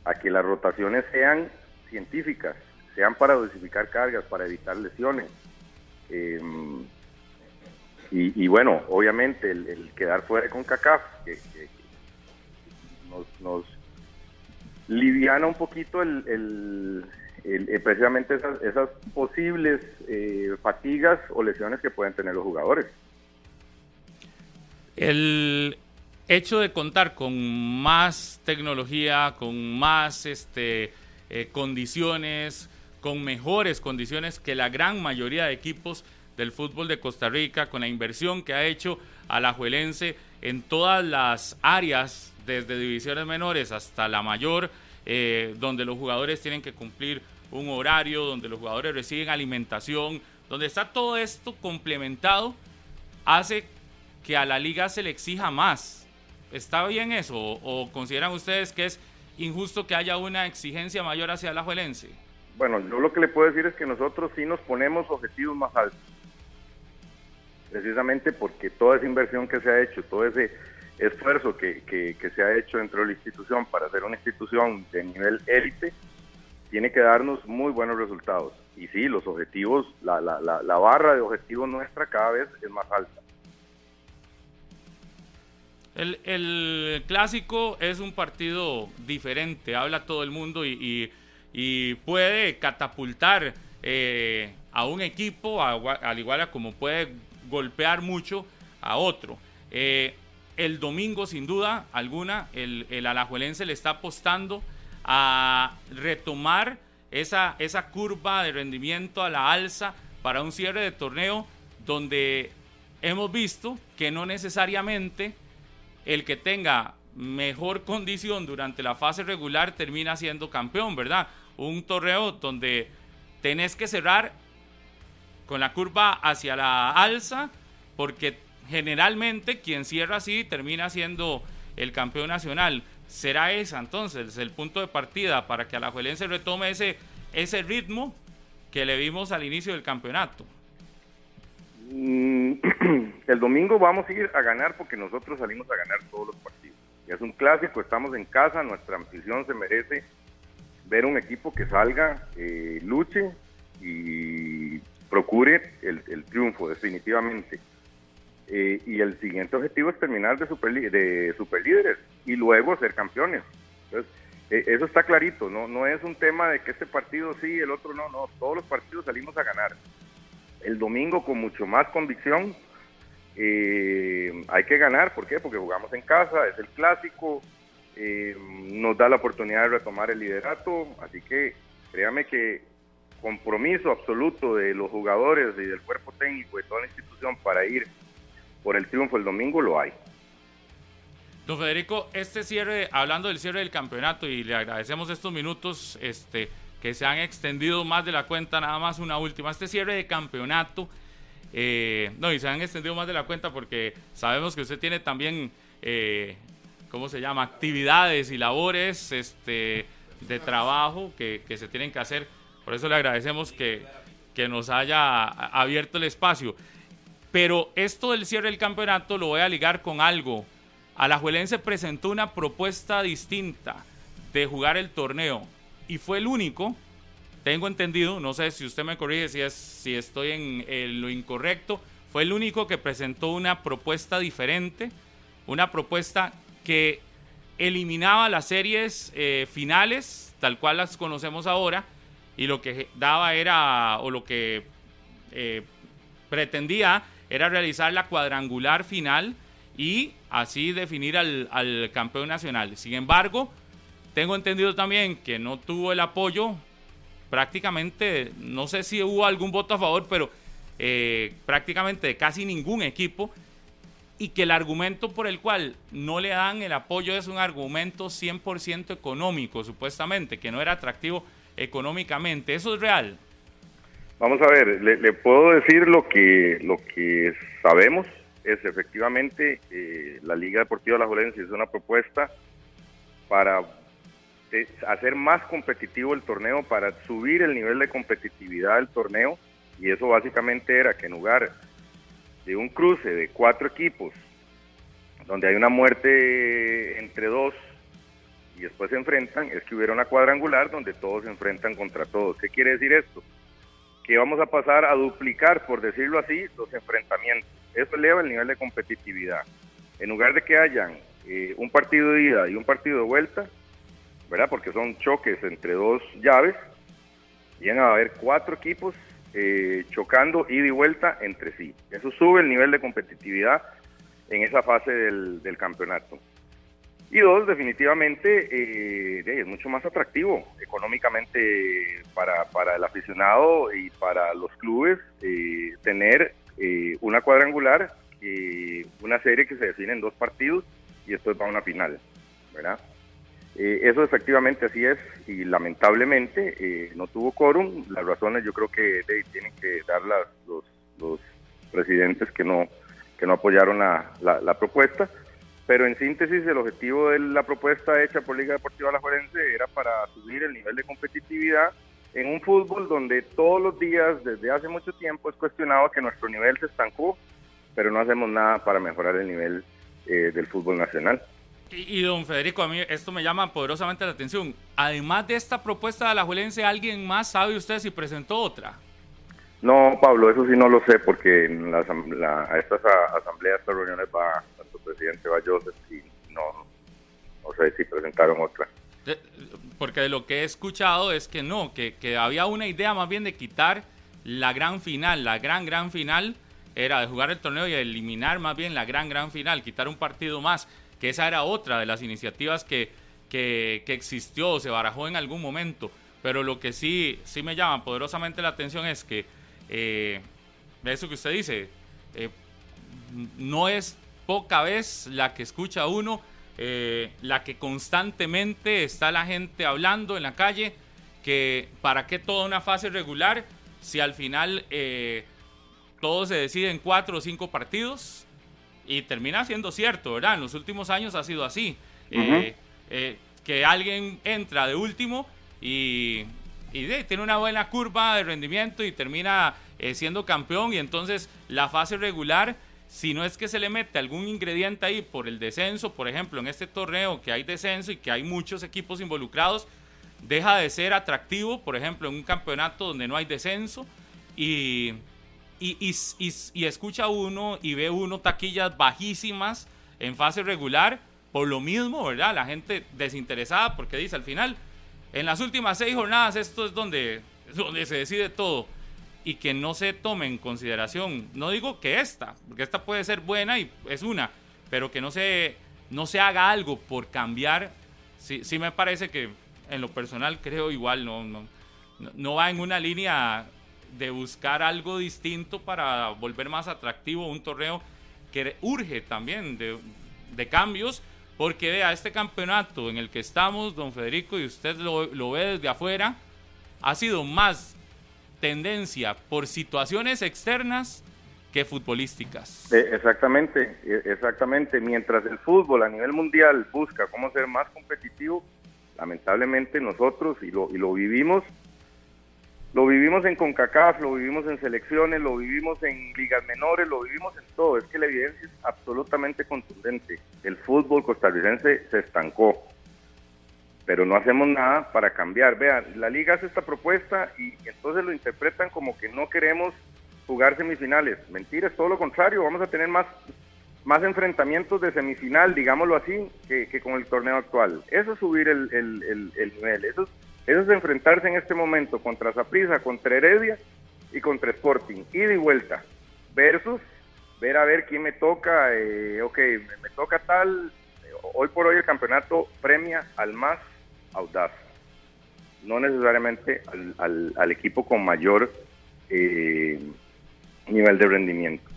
a que las rotaciones sean científicas, sean para dosificar cargas, para evitar lesiones. Em, y, bueno, obviamente el, quedar fuera con CACAF que, nos, liviana un poquito el, eh, precisamente esas, esas posibles eh, fatigas o lesiones que pueden tener los jugadores. El hecho de contar con más tecnología, con más este, eh, condiciones, con mejores condiciones que la gran mayoría de equipos del fútbol de Costa Rica, con la inversión que ha hecho Alajuelense en todas las áreas, desde divisiones menores hasta la mayor, eh, donde los jugadores tienen que cumplir un horario, donde los jugadores reciben alimentación, donde está todo esto complementado, hace que a la liga se le exija más. ¿Está bien eso? ¿O, consideran ustedes que es injusto que haya una exigencia mayor hacia la Juelense? Bueno, yo lo que le puedo decir es que nosotros sí nos ponemos objetivos más altos. Precisamente porque toda esa inversión que se ha hecho, todo ese esfuerzo que, que, se ha hecho dentro de la institución para ser una institución de nivel élite, tiene que darnos muy buenos resultados. Y sí, los objetivos, la, la, la, barra de objetivos nuestra cada vez es más alta. El, el, clásico es un partido diferente, habla todo el mundo y, y, puede catapultar eh, a un equipo, al igual a como puede golpear mucho a otro. Eh, el domingo, sin duda alguna, el, el alajuelense le está apostando a retomar esa, esa curva de rendimiento a la alza para un cierre de torneo donde hemos visto que no necesariamente el que tenga mejor condición durante la fase regular termina siendo campeón, ¿verdad? Un torneo donde tenés que cerrar con la curva hacia la alza porque generalmente quien cierra así termina siendo el campeón nacional. ¿Será esa entonces el punto de partida para que Alajuelense retome ese, ese ritmo que le vimos al inicio del campeonato? Mm, *clears throat* el domingo vamos a ir a ganar porque nosotros salimos a ganar todos los partidos. Es un clásico, estamos en casa, nuestra ambición se merece ver un equipo que salga, eh, luche y procure el, el triunfo definitivamente. Eh, y el siguiente objetivo es terminar de, super, de superlíderes y luego ser campeones. Eh, eso está clarito, ¿no? no es un tema de que este partido sí, el otro no, no, todos los partidos salimos a ganar. El domingo con mucho más convicción eh, hay que ganar, ¿por qué? Porque jugamos en casa, es el clásico, nos da la oportunidad de retomar el liderato, así que créame que compromiso absoluto de los jugadores y del cuerpo técnico de toda la institución para ir por el triunfo el domingo lo hay. Don Federico, este cierre, hablando del cierre del campeonato y le agradecemos estos minutos este, que se han extendido más de la cuenta, nada más una última, este cierre de campeonato, eh, no, y se han extendido más de la cuenta porque sabemos que usted tiene también, eh, ¿cómo se llama?, actividades y labores este, de trabajo que, que se tienen que hacer, por eso le agradecemos que, que nos haya abierto el espacio. Pero esto del cierre del campeonato lo voy a ligar con algo. Alajuelense presentó una propuesta distinta de jugar el torneo y fue el único, tengo entendido, no sé si usted me corrige si, es, si estoy en, lo incorrecto, fue el único que presentó una propuesta diferente, una propuesta que eliminaba las series eh, finales, tal cual las conocemos ahora, y lo que daba era, o lo que eh, pretendía era realizar la cuadrangular final y así definir al, campeón nacional. Sin embargo, tengo entendido también que no tuvo el apoyo prácticamente, no sé si hubo algún voto a favor, pero eh, prácticamente casi ningún equipo y que el argumento por el cual no le dan el apoyo es un argumento 100% económico, supuestamente, que no era atractivo económicamente. ¿Eso es real? Vamos a ver, le, puedo decir lo que, lo que sabemos, es efectivamente eh, la Liga Deportiva La Jolense es una propuesta para eh, hacer más competitivo el torneo, para subir el nivel de competitividad del torneo, y eso básicamente era que en lugar de un cruce de cuatro equipos, donde hay una muerte entre dos y después se enfrentan, es que hubiera una cuadrangular donde todos se enfrentan contra todos. ¿Qué quiere decir esto? Que vamos a pasar a duplicar, por decirlo así, los enfrentamientos. Eso eleva el nivel de competitividad. En lugar de que hayan eh, un partido de ida y un partido de vuelta, ¿verdad? Porque son choques entre dos llaves, llegan a haber cuatro equipos eh, chocando ida y vuelta entre sí. Eso sube el nivel de competitividad en esa fase del, campeonato. Y dos, definitivamente eh, es mucho más atractivo económicamente para, para el aficionado y para los clubes eh, tener una cuadrangular, una serie que se define en dos partidos y después va a una final, ¿verdad? Eh, eso efectivamente así es y lamentablemente eh, no tuvo quórum. Las razones yo creo que tienen que dar los, los, presidentes que no, que no apoyaron la, la, propuesta. Pero en síntesis el objetivo de la propuesta hecha por Liga Deportiva Alajuelense era para subir el nivel de competitividad en un fútbol donde todos los días desde hace mucho tiempo es cuestionado que nuestro nivel se estancó, pero no hacemos nada para mejorar el nivel eh, del fútbol nacional. Y, don Federico, a mí esto me llama poderosamente la atención. Además de esta propuesta de la Juelense, ¿alguien más sabe usted si presentó otra? No, Pablo, eso sí no lo sé, porque en la, a estas asambleas, estas reuniones va el presidente Joseph y no, no sé si presentaron otra. Porque de lo que he escuchado es que no, que, que había una idea más bien de quitar la gran final, la gran, gran final, era de jugar el torneo y eliminar más bien la gran, gran final, quitar un partido más que esa era otra de las iniciativas que, que, existió, se barajó en algún momento. Pero lo que sí, sí me llama poderosamente la atención es que eh, eso que usted dice, eh, no es poca vez la que escucha uno, eh, la que constantemente está la gente hablando en la calle, que para qué toda una fase regular si al final todo se decide en cuatro o cinco partidos y termina siendo cierto, ¿verdad? En los últimos años ha sido así. Eh, eh, que alguien entra de último y, tiene una buena curva de rendimiento y termina eh, siendo campeón y entonces la fase regular, si no es que se le mete algún ingrediente ahí por el descenso, por ejemplo, en este torneo que hay descenso y que hay muchos equipos involucrados, deja de ser atractivo, por ejemplo, en un campeonato donde no hay descenso y y, escucha uno y ve uno taquillas bajísimas en fase regular por lo mismo, ¿verdad? La gente desinteresada porque dice al final, en las últimas seis jornadas esto es donde, donde se decide todo y que no se tome en consideración, no digo que esta, porque esta puede ser buena y es una, pero que no se, no se haga algo por cambiar, sí, sí me parece que en lo personal creo igual, no, no, no va en una línea de buscar algo distinto para volver más atractivo un torneo que urge también de, cambios, porque vea, este campeonato en el que estamos, don Federico, y usted lo, lo ve desde afuera, ha sido más tendencia por situaciones externas que futbolísticas. Eh, exactamente, e, exactamente. Mientras el fútbol a nivel mundial busca cómo ser más competitivo, lamentablemente nosotros, y lo, y lo vivimos, lo vivimos en CONCACAF, lo vivimos en selecciones, lo vivimos en ligas menores, lo vivimos en todo. Es que la evidencia es absolutamente contundente. El fútbol costarricense se estancó, pero no hacemos nada para cambiar. Vean, la liga hace esta propuesta y, entonces lo interpretan como que no queremos jugar semifinales. Mentira, es todo lo contrario. Vamos a tener más, más enfrentamientos de semifinal, digámoslo así, que, con el torneo actual. Eso es subir el, el, el nivel. Eso es eso es enfrentarse en este momento contra Zaprisa, contra Heredia y contra Sporting, ida y vuelta, versus ver a ver quién me toca, eh, ok, me, toca tal, hoy por hoy el campeonato premia al más audaz, no necesariamente al, equipo con mayor eh, nivel de rendimiento.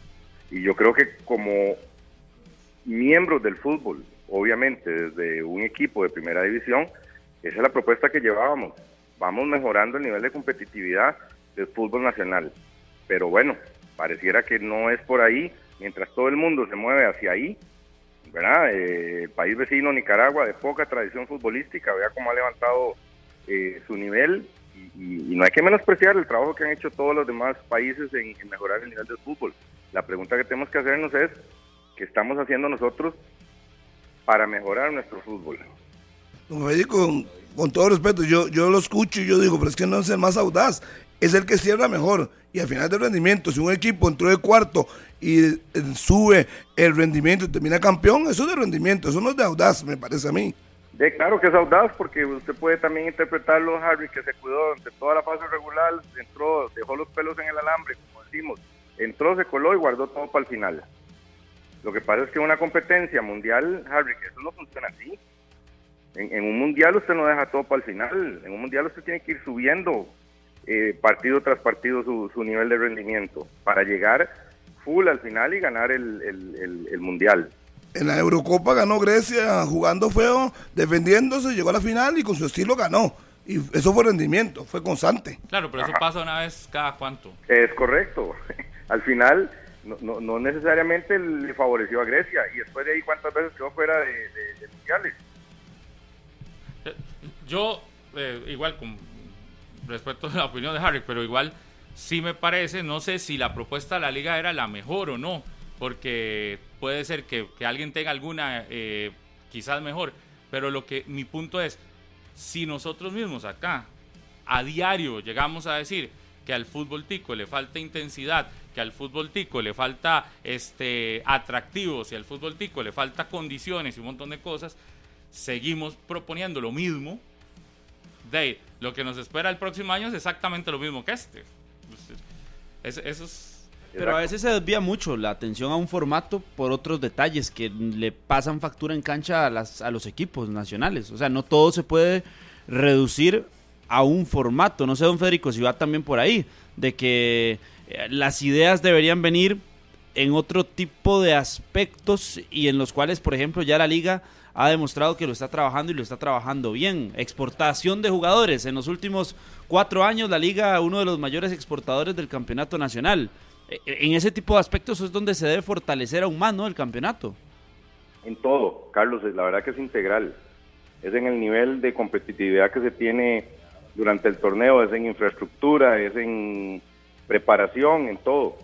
Y yo creo que como miembros del fútbol, obviamente desde un equipo de primera división, esa es la propuesta que llevábamos. Vamos mejorando el nivel de competitividad del fútbol nacional. Pero bueno, pareciera que no es por ahí, mientras todo el mundo se mueve hacia ahí, ¿verdad? Eh, país vecino, Nicaragua, de poca tradición futbolística, vea cómo ha levantado eh, su nivel y, no hay que menospreciar el trabajo que han hecho todos los demás países en, mejorar el nivel del fútbol. La pregunta que tenemos que hacernos es, ¿qué estamos haciendo nosotros para mejorar nuestro fútbol? con, con todo respeto, yo, yo lo escucho y yo digo, pero es que no es el más audaz, es el que cierra mejor. Y al final del rendimiento, si un equipo entró de cuarto y eh, sube el rendimiento y termina campeón, eso es de rendimiento, eso no es de audaz, me parece a mí. De, claro que es audaz porque usted puede también interpretarlo, Harry, que se cuidó durante toda la fase regular, entró, dejó los pelos en el alambre, como decimos, entró, se coló y guardó todo para el final. Lo que pasa es que una competencia mundial, Harry, que eso no funciona así. En, un mundial usted no deja todo para el final. En un mundial usted tiene que ir subiendo eh, partido tras partido su, su, nivel de rendimiento para llegar full al final y ganar el, el, el, mundial. En la Eurocopa ganó Grecia jugando feo, defendiéndose, llegó a la final y con su estilo ganó. Y eso fue rendimiento, fue constante. Claro, pero eso pasa una vez cada cuánto. Es correcto. *laughs* Al final, no, no, necesariamente le favoreció a Grecia. Y después de ahí, ¿cuántas veces quedó fuera de, de, mundiales? Eh, yo, eh, igual, con respecto a la opinión de Harry, pero igual sí me parece, no sé si la propuesta de la liga era la mejor o no, porque puede ser que, alguien tenga alguna eh, quizás mejor, pero lo que mi punto es, si nosotros mismos acá a diario llegamos a decir que al fútbol tico le falta intensidad, que al fútbol tico le falta este atractivos y al fútbol tico le falta condiciones y un montón de cosas, seguimos proponiendo lo mismo. De lo que nos espera el próximo año es exactamente lo mismo que este. eso es pero a veces se desvía mucho la atención a un formato por otros detalles que le pasan factura en cancha a, las, a los equipos nacionales. O sea, no todo se puede reducir a un formato. No sé, don Federico, si va también por ahí, de que eh, las ideas deberían venir en otro tipo de aspectos y en los cuales, por ejemplo, ya la liga ha demostrado que lo está trabajando y lo está trabajando bien. Exportación de jugadores. En los últimos cuatro años, la liga, uno de los mayores exportadores del campeonato nacional. E, e, en ese tipo de aspectos es donde se debe fortalecer aún más ¿no? el campeonato. En todo, Carlos, la verdad que es integral. Es en el nivel de competitividad que se tiene durante el torneo, es en infraestructura, es en preparación, en todo.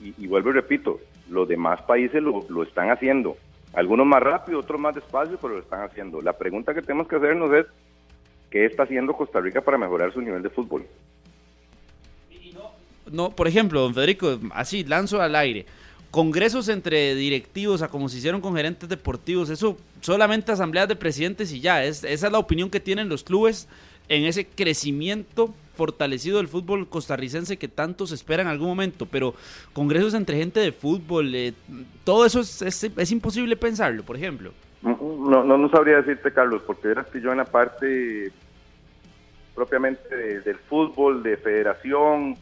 Y, vuelvo y repito, los demás países lo, lo, están haciendo. Algunos más rápido, otros más despacio, pero lo están haciendo. La pregunta que tenemos que hacernos es, ¿qué está haciendo Costa Rica para mejorar su nivel de fútbol? No, por ejemplo, don Federico, así, lanzo al aire. Congresos entre directivos, a como se hicieron con gerentes deportivos, eso solamente asambleas de presidentes y ya, es, esa es la opinión que tienen los clubes en ese crecimiento fortalecido del fútbol costarricense que tanto se espera en algún momento, pero congresos entre gente de fútbol, eh, todo eso es, es, imposible pensarlo, por ejemplo. No, no, sabría decirte, Carlos, porque eras que yo en la parte propiamente del fútbol, de federación,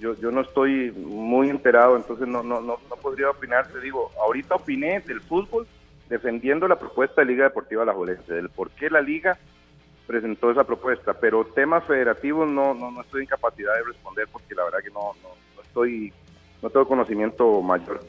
yo, yo no estoy muy enterado, entonces no, no, no, no podría opinar. Te digo, ahorita opiné del fútbol defendiendo la propuesta de Liga Deportiva La Jolense, del por qué la liga presentó esa propuesta, pero temas federativos no, no, no estoy en capacidad de responder porque la verdad que no, no, estoy, no tengo conocimiento mayor.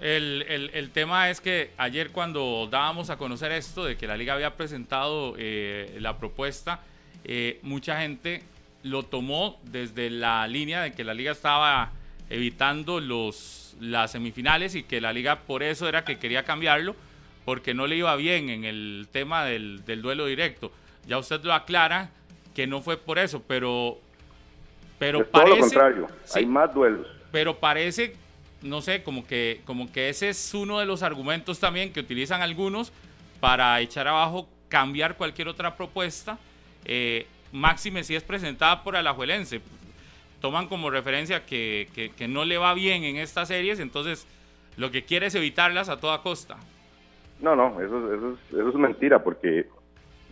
El, el, el, tema es que ayer cuando dábamos a conocer esto de que la liga había presentado eh, la propuesta, eh, mucha gente lo tomó desde la línea de que la liga estaba evitando los, las semifinales y que la liga por eso era que quería cambiarlo porque no le iba bien en el tema del, duelo directo. Ya usted lo aclara que no fue por eso, pero, pero parece... Todo lo contrario, hay más duelos. Pero parece, no sé, como que, como que ese es uno de los argumentos también que utilizan algunos para echar abajo, cambiar cualquier otra propuesta, eh, máxime si es presentada por Alajuelense. Toman como referencia que, que, que no le va bien en estas series, entonces lo que quiere es evitarlas a toda costa. No, no, eso, eso, es, eso es mentira porque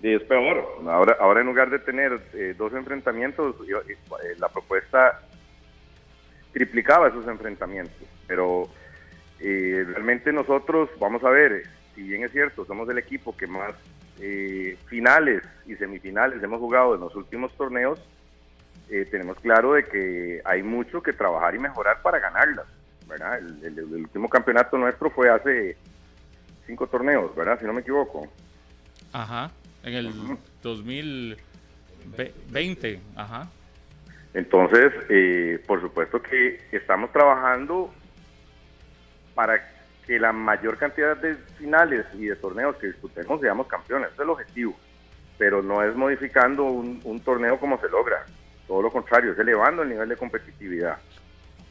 es peor. Ahora, ahora en lugar de tener eh, dos enfrentamientos, eh, la propuesta triplicaba esos enfrentamientos. Pero eh, realmente nosotros, vamos a ver, si bien es cierto, somos el equipo que más finales y semifinales hemos jugado en los últimos torneos, tenemos claro de que hay mucho que trabajar y mejorar para ganarlas. el último campeonato nuestro fue hace cinco torneos, ¿verdad? Si no me equivoco. Ajá, en el 2020, ajá. Entonces, eh, por supuesto que estamos trabajando para que la mayor cantidad de finales y de torneos que disputemos seamos campeones. Ese es el objetivo. Pero no es modificando un, un torneo como se logra. Todo lo contrario, es elevando el nivel de competitividad.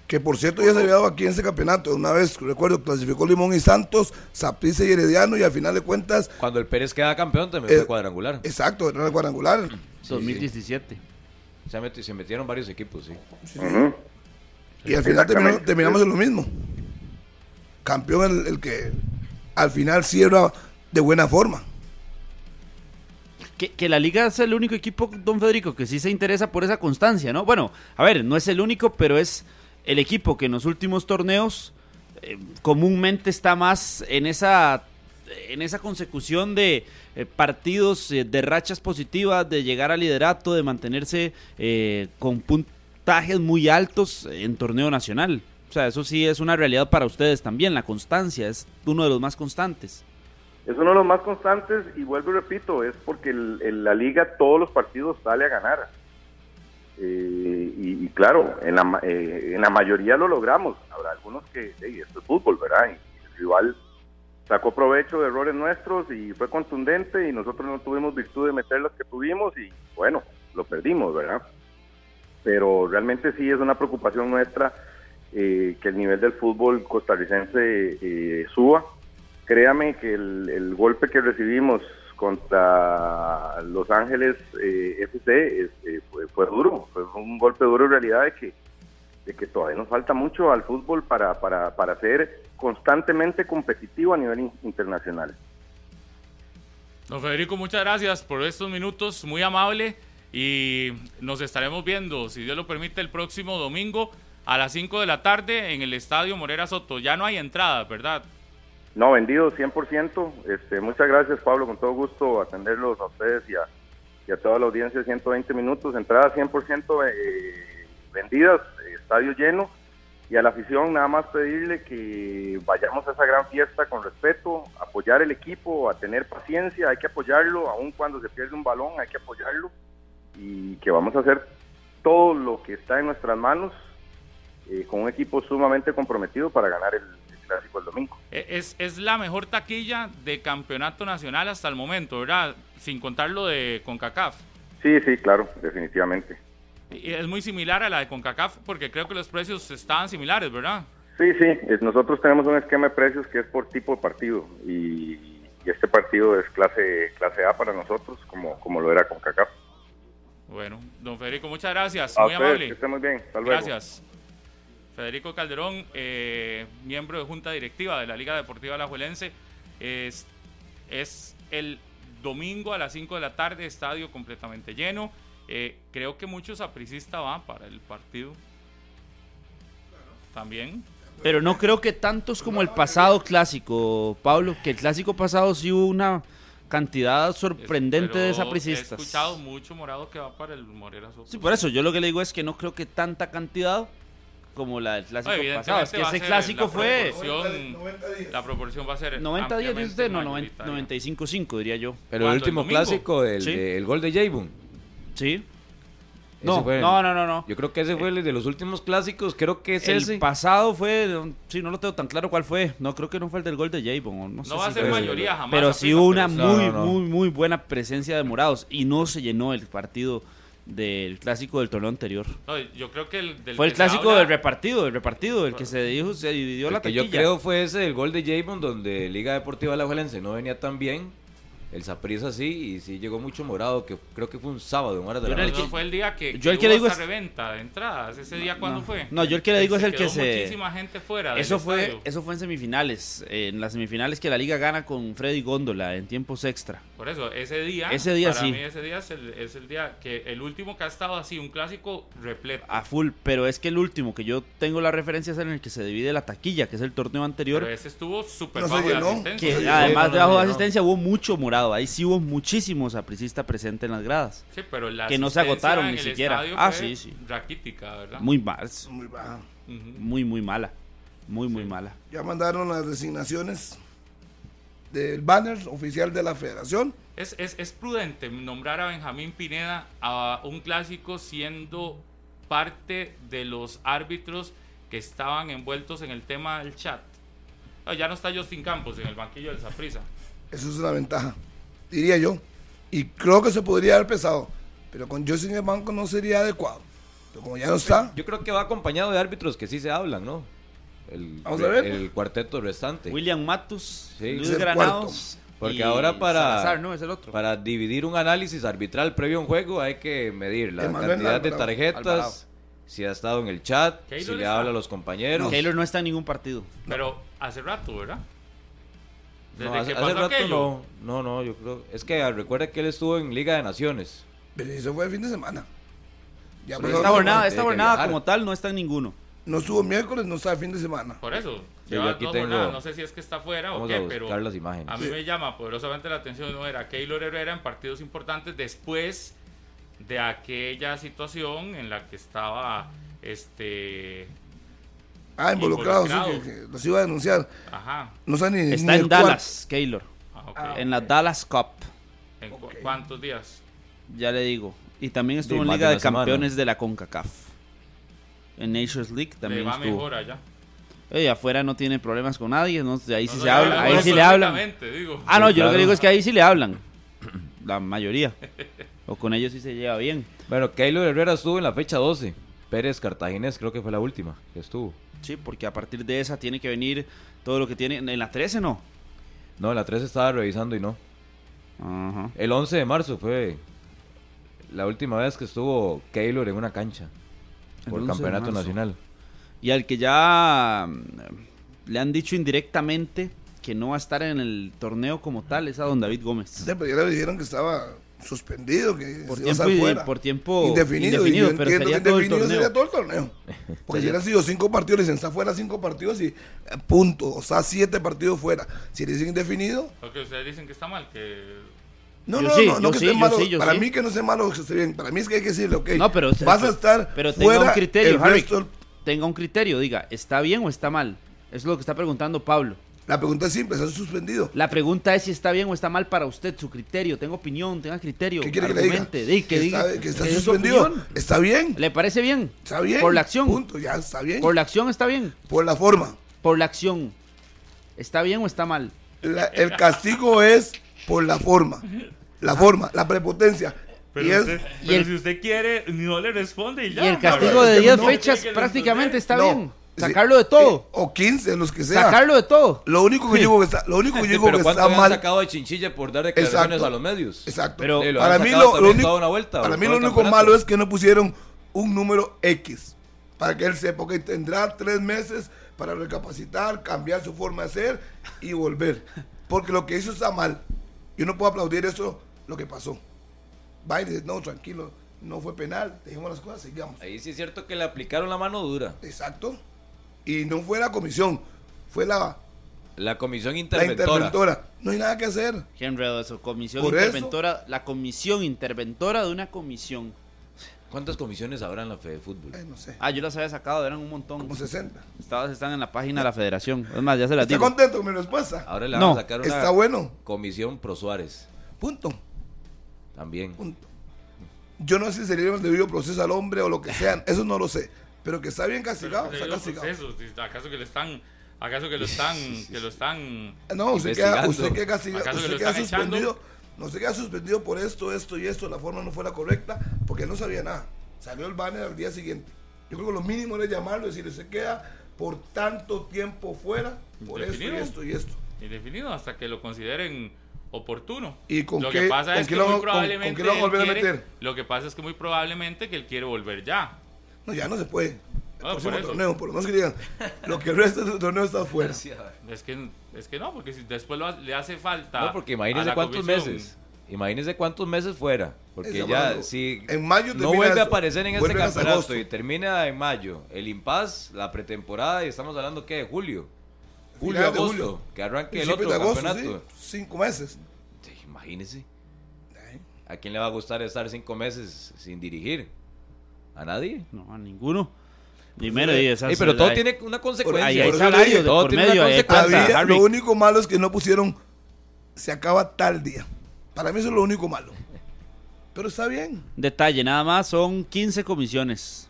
Que por cierto ya se había dado aquí en ese campeonato. Una vez, recuerdo, clasificó Limón y Santos, Saprissa y Herediano y al final de cuentas... Cuando el Pérez queda campeón también Eh, fue cuadrangular. Exacto, era el cuadrangular. 2017. Se, meti- se metieron varios equipos, sí. Y al final terminó- terminamos en lo mismo. Campeón el, el que al final cierra de buena forma. Que, que la liga es el único equipo, don Federico, que sí se interesa por esa constancia, ¿no? Bueno, a ver, no es el único, pero es el equipo que en los últimos torneos eh, comúnmente está más en esa en esa consecución de eh, partidos, eh, de rachas positivas, de llegar al liderato, de mantenerse con puntajes muy altos en torneo nacional. O sea, eso sí es una realidad para ustedes también, la constancia es uno de los más constantes. Es uno de los más constantes y vuelvo y repito, es porque el- el- la liga todos los partidos sale a ganar. Eh, y, claro, en la, eh, en la mayoría lo logramos. Habrá algunos que, hey, esto es fútbol, ¿verdad? Y el rival sacó provecho de errores nuestros y fue contundente y nosotros no tuvimos virtud de meter las que tuvimos y bueno, lo perdimos, ¿verdad? Pero realmente sí es una preocupación nuestra eh, que el nivel del fútbol costarricense eh, suba. Créame que el golpe que recibimos contra Los Ángeles eh, FC es- eh, fue, fue duro, fue un golpe duro en realidad de que, de que todavía nos falta mucho al fútbol para, para, para ser constantemente competitivo a nivel in- internacional. Don Federico, muchas gracias por estos minutos, muy amable. Y nos estaremos viendo, si Dios lo permite, el próximo domingo a las 5 de la tarde en el Estadio Morera Soto. Ya no hay entrada, ¿verdad? No, vendido 100%. Este, muchas gracias, Pablo. Con todo gusto atenderlos a ustedes y a, y a toda la audiencia. 120 minutos, entradas 100% eh, vendidas, estadio lleno. Y a la afición nada más pedirle que vayamos a esa gran fiesta con respeto, apoyar el equipo, a tener paciencia, hay que apoyarlo, aun cuando se pierde un balón, hay que apoyarlo. Y que vamos a hacer todo lo que está en nuestras manos eh, con un equipo sumamente comprometido para ganar el clásico el domingo. E- Es, es la mejor taquilla de campeonato nacional hasta el momento, ¿verdad? Sin contar lo de CONCACAF. Sí, sí, claro, definitivamente. Y es muy similar a la de CONCACAF porque creo que los precios estaban similares, ¿verdad? Sí, sí, nosotros tenemos un esquema de precios que es por tipo de partido y, y este partido es clase clase A para nosotros, como, como lo era con CACAF. Bueno, don Federico, muchas gracias. A Muy amable. que estén muy bien. Hasta luego. Gracias. Federico Calderón, eh, miembro de Junta Directiva de la Liga Deportiva Alajuelense. Es, es el domingo a las 5 de la tarde, estadio completamente lleno. Eh, creo que muchos apricistas van para el partido. También. Pero no creo que tantos como el pasado clásico, Pablo, que el clásico pasado sí hubo una cantidad sorprendente Pero de He desapricistas. escuchado mucho morado que va para el Morera Soto. Sí, por eso yo lo que le digo es que no creo que tanta cantidad como la del clásico pasado. Es que a ese ser clásico la fue proporción- 90 días. La proporción va a ser 90 días, dice usted, no, ampliamente 90 mayoritaria. 95-5 diría yo. Pero el último ¿El clásico, el, Sí. de- el gol de Jayvon. Sí. No, fue no, no, no, no. Yo creo que ese fue el de los últimos clásicos, creo que es El ese. pasado fue, sí, no lo tengo tan claro cuál fue. No creo que no fue el del gol de Javon. o No, sé No va a si ser fue ese. mayoría jamás. Pero sí hubo una muy, No, no, no. muy, muy buena presencia de morados. Y no se llenó el partido del clásico del torneo anterior. No, yo creo que el del Fue el que clásico habla- del repartido, el repartido, el que se dijo, se dividió El la que taquilla. yo creo fue ese del gol de Jayvon, donde Liga Deportiva Alajuelense no venía tan bien. El Saprissa sí, y sí llegó mucho morado, que creo que fue un sábado, en horas de Yo la noche. fue el día que, Yo el que que le digo esa es- reventa de entradas. ¿Ese día cuándo no. fue? No, yo el que le digo es el que se- muchísima gente fuera Eso fue, estadio. eso fue en semifinales, eh, en las semifinales que la liga gana con Freddy Góndola en tiempos extra. Por eso, ese día, Ese día para sí. mí ese día es el, es el día que el último que ha estado así, un clásico repleto. A full, pero es que el último que yo tengo la referencia es en el que se divide la taquilla, que es el torneo anterior. Pero ese estuvo súper No se bajo de llenó. asistencia. Que Sí, además no, no, de bajo no, de no. asistencia hubo mucho morado. Ahí sí hubo muchísimos apricistas presentes en las gradas. Sí, pero la que no se agotaron ni siquiera. Ah, sí, sí. Raquítica, ¿verdad? Muy mal, Muy baja. Muy, muy mala. Muy, muy mala. Ya mandaron las designaciones del banner oficial de la federación. Es, es, es prudente nombrar a Benjamín Pineda a un clásico siendo parte de los árbitros que estaban envueltos en el tema del chat. No, ya no está Justin Campos en el banquillo del Saprissa. Eso es una ventaja, diría yo. Y creo que se podría haber pesado. Pero con Justin en el banco no sería adecuado. Pero como ya no está, Yo creo que va acompañado de árbitros que sí se hablan, ¿no? El, Vamos a ver. el cuarteto restante. William Matus, Sí. Luis Granados. Porque ahora para, Salazar, ¿no? Es el otro. para dividir un análisis arbitral previo a un juego hay que medir la cantidad de tarjetas, Alvarado. si ha estado en el chat, Keylor si le está. habla a los compañeros. Taylor no está en ningún partido. Pero hace rato, ¿verdad? Desde No, hace, que hace pasó rato aquello. no, no, no, yo creo. Es que ah, recuerda que él estuvo en Liga de Naciones. pero eso fue el fin de semana. Ya Esta jornada, semana. esta jornada como tal no está en ninguno. No estuvo miércoles, no está el fin de semana. Por eso. Sí, yo aquí tengo- No sé si es que está fuera o qué, pero las imágenes. a mí me llama poderosamente la atención no era Keylor Herrera en partidos importantes después de aquella situación en la que estaba este Ah, involucrado, sí, Involucrado. que, que los iba a denunciar. ajá No sabe ni Está ni en Dallas, Keylor. ah, ok. Ah, En la Dallas Cup, ¿En cu- Ok. cuántos días? ya le digo. Y también estuvo Sí, en Liga de de. Campeones de la CONCACAF. En Nations League Le también va estuvo. mejor allá. Eh, afuera no tiene problemas con nadie, ¿no? De ahí sí No, se no, habla, ahí sí le hablan. digo. Ah, no, Sí, yo lo que claro. digo es que ahí sí le hablan. La mayoría. *laughs* O con ellos sí se lleva bien. Bueno, Keylor Herrera estuvo en la fecha 12. Pérez Cartaginés creo que fue la última que estuvo. Sí, porque a partir de esa tiene que venir todo lo que tiene. En la 13 no. No, la 3 estaba revisando y no. Ajá. El 11 de marzo fue la última vez que estuvo Keylor en una cancha por 11 de campeonato nacional. Y al que ya mm, le han dicho indirectamente que no va a estar en el torneo como tal es a don David Gómez. Sí, pero ya le dijeron que estaba suspendido, que Por tiempo, fuera. por tiempo indefinido, indefinido, y yo pero entiendo sería que todo el indefinido torneo. sería todo el torneo. *laughs* Porque si hubieran sido cinco partidos, dicen, está fuera cinco partidos y eh, punto. O sea, siete partidos fuera. Si dicen indefinido, Porque ustedes dicen que está mal, que no, Yo no, sí, no, no que sí, esté malo. sí, para sí. mí que no sea malo, que esté bien. Para mí es que hay que decirle, ok, No, pero- vas a estar pero tenga fuera un criterio, el Harry. resto- Tenga un criterio, diga, ¿está bien o está mal? Eso es lo que está preguntando Pablo. La pregunta es simple, ¿estás suspendido? La pregunta es si está bien o está mal para usted, su criterio. Tenga opinión, tenga criterio. ¿Qué quiere que le diga? argumente, di, que, diga, está, que está su suspendido. Está bien, ¿Le parece bien? está bien. Por la acción. Punto, ya está bien. Por la acción está bien. Por la forma. Por la acción. ¿Está bien o está mal? La- el castigo es por la forma. La forma, la prepotencia. y es, Y el- si usted quiere, no le responde y ya. y el castigo es de que 10 no, fechas prácticamente está no, bien. Sí, Sacarlo de todo. eh, O 15, los que sea. Sacarlo de todo. Lo único que digo que está, lo único que digo Pero que ¿cuánto está mal. sacado de chinchilla por dar declaraciones Exacto. a los medios? Exacto. Pero- Sí, lo para mí lo, único, toda una vuelta, para mí lo único malo es que no pusieron un número X para que él sepa que tendrá tres meses para recapacitar, cambiar su forma de ser y volver. Porque lo que hizo está mal. Yo no puedo aplaudir eso, lo que pasó. Va y dice, no, tranquilo, no fue penal, dejemos las cosas, sigamos. Ahí sí es cierto que le aplicaron la mano dura. Exacto. Y no fue la comisión, fue la, La comisión la interventora. interventora. No hay nada que hacer. Qué enredo eso. Comisión Por eso- interventora. La comisión interventora de una comisión. ¿Cuántas comisiones habrá en la Fede Fútbol? Ay, no sé, Ah, yo las había sacado, eran un montón. como 60. Estadas están en la página de la federación. Es más, ya se las ¿Está digo. contento con mi respuesta? Ahora le No, van a sacar una Está bueno. comisión pro Suárez Punto. también. Punto. Yo no sé si sería el debido proceso al hombre o lo que sean, eso no lo sé. Pero que está bien castigado, Pero está que castigado. procesos, ¿Acaso que le están, acaso que lo *laughs* están, que lo están, No, usted queda, usted queda castigado, ¿Acaso que usted lo queda están echando? suspendido. No se queda suspendido por esto, esto y esto, la forma no fue la correcta, porque no sabía nada. Salió el banner al día siguiente. Yo creo que lo mínimo era llamarlo y decirle, se queda por tanto tiempo fuera, por esto y Indefinido. esto y esto. indefinidos hasta que lo consideren oportuno? ¿Y con lo qué- que pasa con es que lo muy van- con- con probablemente qué lo van a volver a quiere- meter? lo que pasa es que muy probablemente que él quiere volver ya. No, ya no se puede. El Ah, próximo por eso. torneo, por lo menos que digan, lo que resta del torneo está *laughs* fuera. Es que, es que no, porque si después lo le hace falta. No, porque la cuántos comisión- meses. Imagínese cuántos meses fuera. Porque ya, si en mayo no vuelve a aparecer en este campeonato agosto. y termina en mayo, el impas, la pretemporada, y estamos hablando que de julio. Julio, agosto, julio. que arranque el otro de agosto, campeonato. sí, cinco meses. Sí, Imagínese. ¿A quién le va a gustar estar cinco meses sin dirigir? ¿A nadie? No, a ninguno. Primero, y esas- Ey, pero todo hay- tiene una consecuencia. Ahí hay Por eso le salario dije, de todo por tiene una medio. hay consecuencia. plata, Había- Harry. lo único malo es que no pusieron se acaba tal día. Para mí eso es lo único malo. Pero está bien, Detalle, nada más son 15 comisiones.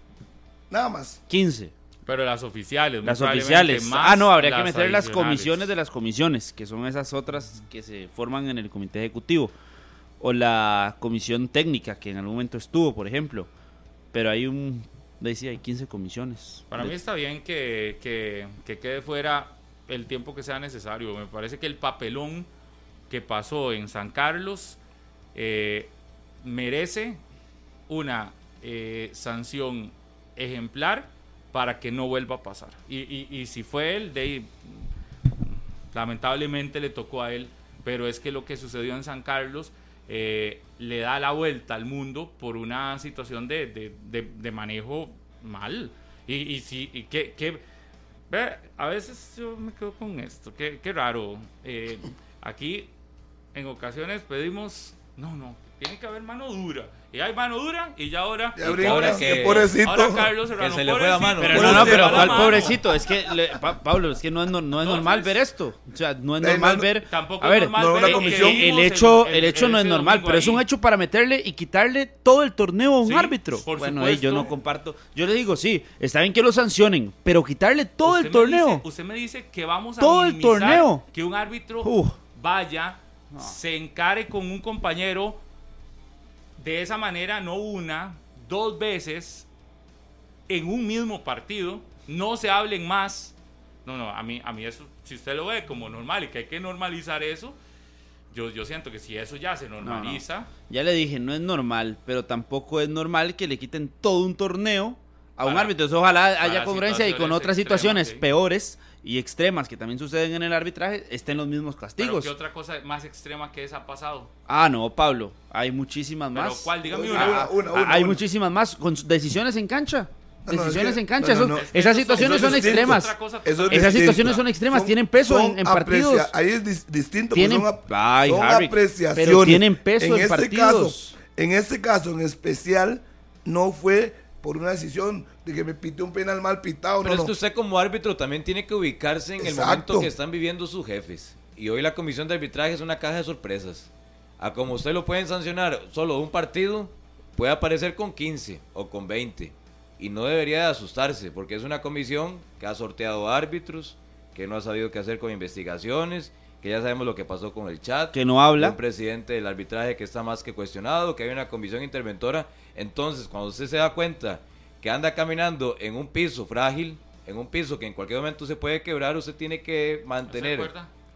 nada más. 15. Pero las oficiales. muy Las probablemente oficiales. más Ah, no, habría que meter las adicionales. comisiones de las comisiones, que son esas otras que se forman en el comité ejecutivo. O la comisión técnica, que en algún momento estuvo, por ejemplo. Pero hay un. Decía, hay 15 comisiones. Para De- mí está bien que, que- que quede fuera el tiempo que sea necesario. Me parece que el papelón que pasó en San Carlos eh, merece una eh, sanción ejemplar para que no vuelva a pasar. Y, y- y si fue él, de ahí, lamentablemente le tocó a él, pero es que lo que sucedió en San Carlos eh, le da la vuelta al mundo por una situación de, de- de- manejo mal. Y, y si, y que, que- a veces yo me quedo con esto, qué, qué raro. Eh, aquí en ocasiones pedimos, no, no, tiene que haber mano dura. Y hay mano dura y ya ahora... Que que- pobrecito. Ahora Carlos Serrano, se le fue la mano. Pero no, no, pero va la ¿cuál mano. pobrecito? Es que, le- Pa- Pablo, es que no es, no, no es No, normal ver esto. O sea, no es normal no, ver. tampoco a es ver, normal no, ver la que comisión- el, hecho, el- el hecho no es normal, pero es un hecho para meterle y quitarle todo el torneo a un Sí, árbitro. por bueno, ahí yo no comparto. Yo le digo, sí, está bien que lo sancionen, pero quitarle todo Usted el me torneo. dice- usted me dice que vamos a Todo el torneo. que un árbitro Uf. vaya, se encare con un compañero de esa manera, no una, dos veces en un mismo partido, no se hablen más. No, no, a mí, a mí eso, si usted lo ve como normal y que hay que normalizar eso, yo, yo siento que si eso ya se normaliza, Ya le dije, no es normal, pero tampoco es normal que le quiten todo un torneo a un Para- árbitro. Entonces, ojalá haya congruencia y con otras extremas, situaciones sí. peores y extremas que también suceden en el arbitraje estén los mismos pero castigos. ¿qué otra cosa más extrema que esa ha pasado? Ah, no, Pablo, hay muchísimas ¿Pero más. cuál? Dígame Una, una. una, Ah, una, hay una. muchísimas más con decisiones en cancha. No, no, es Decisiones que- en cancha. no, no, eso- no. Es que esas situaciones son extremas. Esas situaciones son extremas, tienen peso en- en partidos. aprecia- Ahí es dis- distinto. porque Tienen- son, ap- Ay, son Harry, apreciaciones. pero tienen peso en este partidos. Caso, en este caso en especial, no fue por una decisión de que me pité un penal mal pitado. Pero no, es que usted como árbitro también tiene que ubicarse en el Exacto. momento que están viviendo sus jefes. Y hoy la comisión de arbitraje es una caja de sorpresas. A como usted lo pueden sancionar solo un partido, puede aparecer con 15 o con 20. Y no debería de asustarse, porque es una comisión que ha sorteado árbitros, que no ha sabido qué hacer con investigaciones, que ya sabemos lo que pasó con el chat. Que no habla. Un presidente del arbitraje que está más que cuestionado, que hay una comisión interventora. Entonces, cuando usted se da cuenta que anda caminando en un piso frágil, en un piso que en cualquier momento se puede quebrar, usted tiene que mantener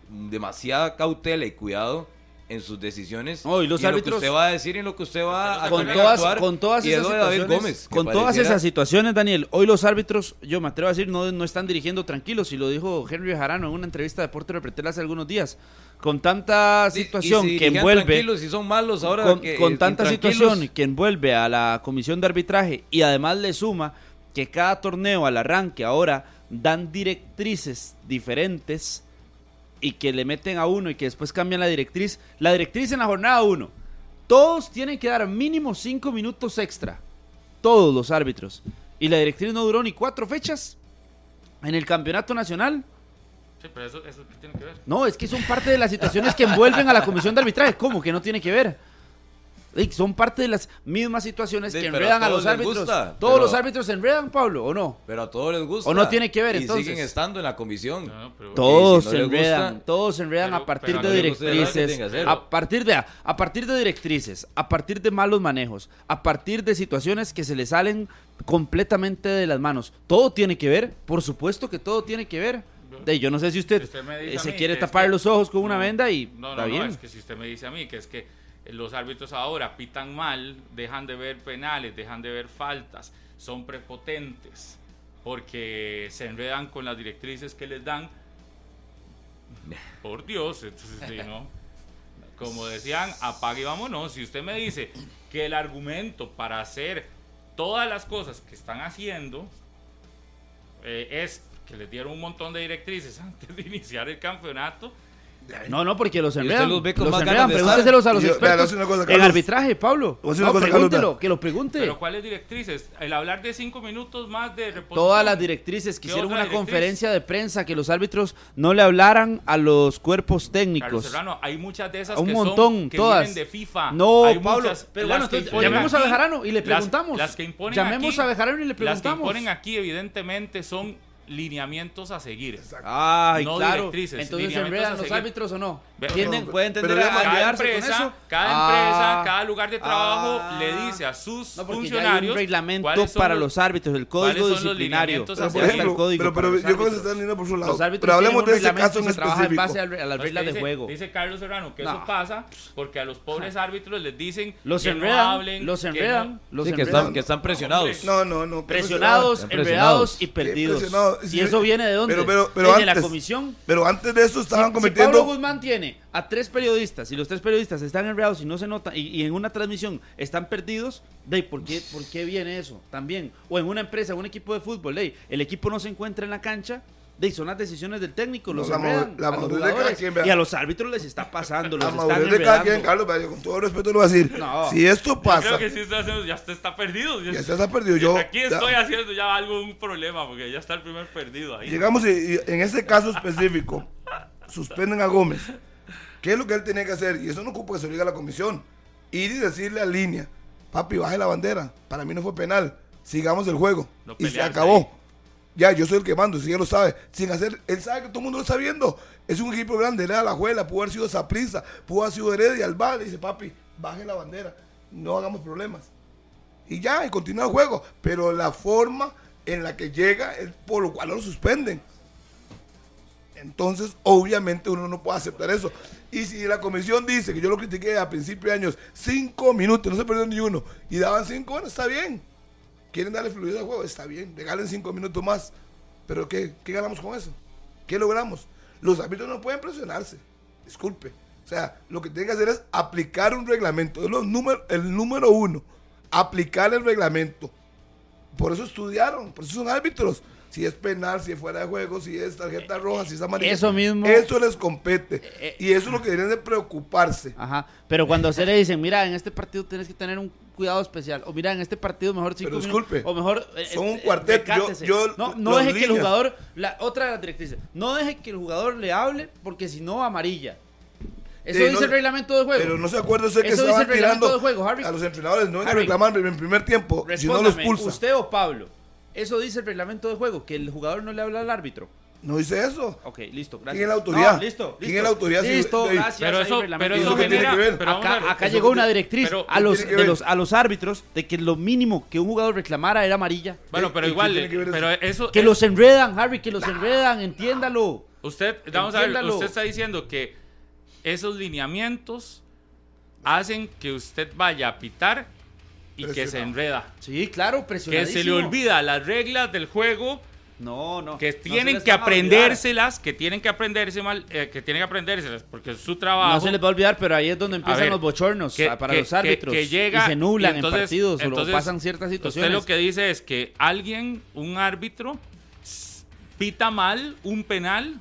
demasiada cautela y cuidado en sus decisiones. No, y los en lo árbitros- que usted va a decir y en lo que usted va a con todas, actuar. con todas esas situaciones, Gómez, con todas pareciera- esas situaciones, Daniel, hoy los árbitros, yo me atrevo a decir, no, no están dirigiendo tranquilos, y lo dijo Henry Jarano en una entrevista de Deporte Repretel hace algunos días, con tanta y situación si que envuelve, tranquilos y son malos ahora con, que- con tanta situación que envuelve a la comisión de arbitraje y además le suma que cada torneo al arranque ahora dan directrices diferentes y que le meten a uno y que después cambian la directriz. La directriz en la jornada 1. Todos tienen que dar mínimo 5 minutos extra. Todos los árbitros. Y la directriz no duró ni cuatro fechas en el campeonato nacional. Sí, pero eso, eso ¿qué tiene que ver? No, es que son parte de las situaciones que envuelven a la comisión de arbitraje. ¿Cómo? Que no tiene que ver. Son parte de las mismas situaciones Sí, que a enredan a, los árbitros. gusta, ¿Todos pero- los árbitros se enredan, Pablo, o no? Pero a todos les gusta. ¿O no tiene que ver, y entonces? siguen estando en la comisión. No, pero- Todos si no se les enredan, gusta, todos se enredan pero- a partir de no les gusta, ¿verdad? ¿Qué directrices, a partir de a partir de directrices, a partir de malos manejos, a partir de situaciones que se le salen completamente de las manos. Todo tiene que ver, por supuesto que todo tiene que ver. De, yo no sé si usted, Si usted me dice a se mí quiere tapar que- los ojos con una venda y no, está no, bien. No, es que si usted me dice a mí que es que los árbitros ahora pitan mal, dejan de ver penales, dejan de ver faltas, son prepotentes porque se enredan con las directrices que les dan. *laughs* Por Dios, entonces sí, ¿no? Como decían, apague y vámonos. Si usted me dice que el argumento para hacer todas las cosas que están haciendo eh, es que les dieron un montón de directrices *laughs* antes de iniciar el campeonato, No, no, porque los enredan. los ve con los más enredan. ganas de Pregúnteselos a los yo- vea, expertos cosa, en Carlos. arbitraje, Pablo. No, cosa, Carlos, pregúntelo, vea. que lo pregunte. Pero ¿cuáles directrices? El hablar de cinco minutos más de reposición. Todas las directrices ¿Qué quisieron otra una directriz? conferencia de prensa que los árbitros no le hablaran a los cuerpos Carlos técnicos. Serrano, hay muchas de esas un que montón, son, que todas. vienen de FIFA. No, Hay Pablo, muchas- pero bueno, que entonces, llamemos a Bejarano y le preguntamos. Las, que imponen Llamemos aquí, a Bejarano y le Las que preguntamos. imponen aquí, evidentemente, son lineamientos a seguir. Ay, No claro. directrices, Entonces se enredan los árbitros o no. Ve- ¿Tienden- pero- ¿Pueden pero tender a Cada quedarse con empresa, eso? cada Ah. empresa, cada lugar de trabajo Ah. le dice a sus No, ya hay funcionarios un reglamento cuáles son para los árbitros, el código disciplinario. lineamientos Pero, por ejemplo, pero, para pero los yo creo que se árbitros. están yendo por su lado. Los árbitros Pero hablemos de ese caso en trabaja en específico. base a las reglas de dice- juego. Dice Carlos Serrano que eso pasa porque a los pobres árbitros les dicen Los que no enredan, hablen, los que enredan, no- los Sí, que están, que están presionados. No, no, no. Presionados, enredados y perdidos. ¿Y eso viene de dónde? pero- pero- pero Desde la comisión. Pero antes de eso estaban Si- cometiendo. Si Pablo Guzmán tiene a tres periodistas y los tres periodistas están enredados y no se nota y, y en una transmisión están perdidos, de ¿por qué, ¿por qué viene eso? También. O en una empresa, en un equipo de fútbol, de el equipo no se encuentra en la cancha. De son las decisiones del técnico, los la enredan madurez- la a los madurez de cada jugadores, quien, vea. y a los árbitros les está pasando, los La están madurez de cada quien. Carlos, vaya, con todo respeto lo voy a decir. No. Si esto Yo pasa, creo que sí está haciendo, ya usted está perdido. ya se ha perdido. Yo, Aquí ya- estoy haciendo ya algo, un problema, porque ya está el primer perdido ahí. Llegamos y, y en este caso específico, suspenden a Gómez. ¿Qué es lo que él tenía que hacer? Y eso no ocupa que se lo diga la comisión. Ir y decirle a línea, papi, baje la bandera. Para mí no fue penal. Sigamos el juego. No y se acabó. ahí. Ya, yo soy el que mando, si él lo sabe. Sin hacer, él sabe que todo el mundo lo está viendo. Es un equipo grande, era la juela, pudo haber sido Saprisa, pudo haber sido Heredia, Alba. Dice, papi, baje la bandera. No hagamos problemas. Y ya, y continúa el juego. Pero la forma en la que llega es por lo cual lo suspenden. Entonces, obviamente, uno no puede aceptar eso. Y si la comisión dice, que yo lo critiqué a principios de años, cinco minutos, no se perdió ni uno, y daban cinco, bueno, está bien. Quieren darle fluidez al juego, está bien, regalen cinco minutos más. Pero ¿qué, qué ganamos con eso? ¿Qué logramos? Los árbitros no pueden presionarse. Disculpe. O sea, lo que tienen que hacer es aplicar un reglamento. Es lo número, el número uno. Aplicar el reglamento. Por eso estudiaron, por eso son árbitros. Si es penal, si es fuera de juego, si es tarjeta roja, si es amarilla. Eso mismo- Eso les compete. Eh, y eso es lo que deberían de preocuparse. Ajá, pero cuando usted le dicen, mira, en este partido tienes que tener un cuidado especial, o mira, en este partido mejor cinco Pero minutos, disculpe, o mejor... eh, son eh, un cuarteto, yo- yo- no, no deje que el jugador, la otra de las directrices, no deje que el jugador le hable, porque si no, amarilla. Eso dice no- el reglamento de juego. Pero no se acuerda usted que Eso dice estaban el reglamento tirando de juego, Harry. a los entrenadores, no vengan a reclamar en el primer tiempo, si no los pulsa. usted o Pablo, eso dice el reglamento de juego, que el jugador no le habla al árbitro. No dice eso. Ok, listo, gracias. ¿Quién es la autoridad? No, listo, ¿Quién listo. es la autoridad? Listo, gracias. Pero eso, pero ¿Y eso eso qué tiene genera. que ver? Pero acá ver, acá eso llegó que una directriz pero- a los, tiene que de ver? los, a los árbitros de que lo mínimo que un jugador reclamara era amarilla. Bueno, pero ¿Y qué igual, que pero eso. Que es- los enredan, Harry, que los enredan, entiéndalo. Usted, vamos a ver, usted está diciendo que esos lineamientos hacen que usted vaya a pitar y que se enreda. Sí, claro, Que presionadísimo. se le olvida las reglas del juego, No, no. que no tienen les que aprendérselas, que tienen que aprenderse mal, eh, que tienen que aprendérselas, porque es su trabajo. No se les va a olvidar, pero ahí es donde empiezan ver, los bochornos que- ah, para que- los árbitros. que- llega y se nulan y entonces- en partidos entonces, o pasan ciertas situaciones. Usted lo que dice es que alguien, un árbitro, pita mal un penal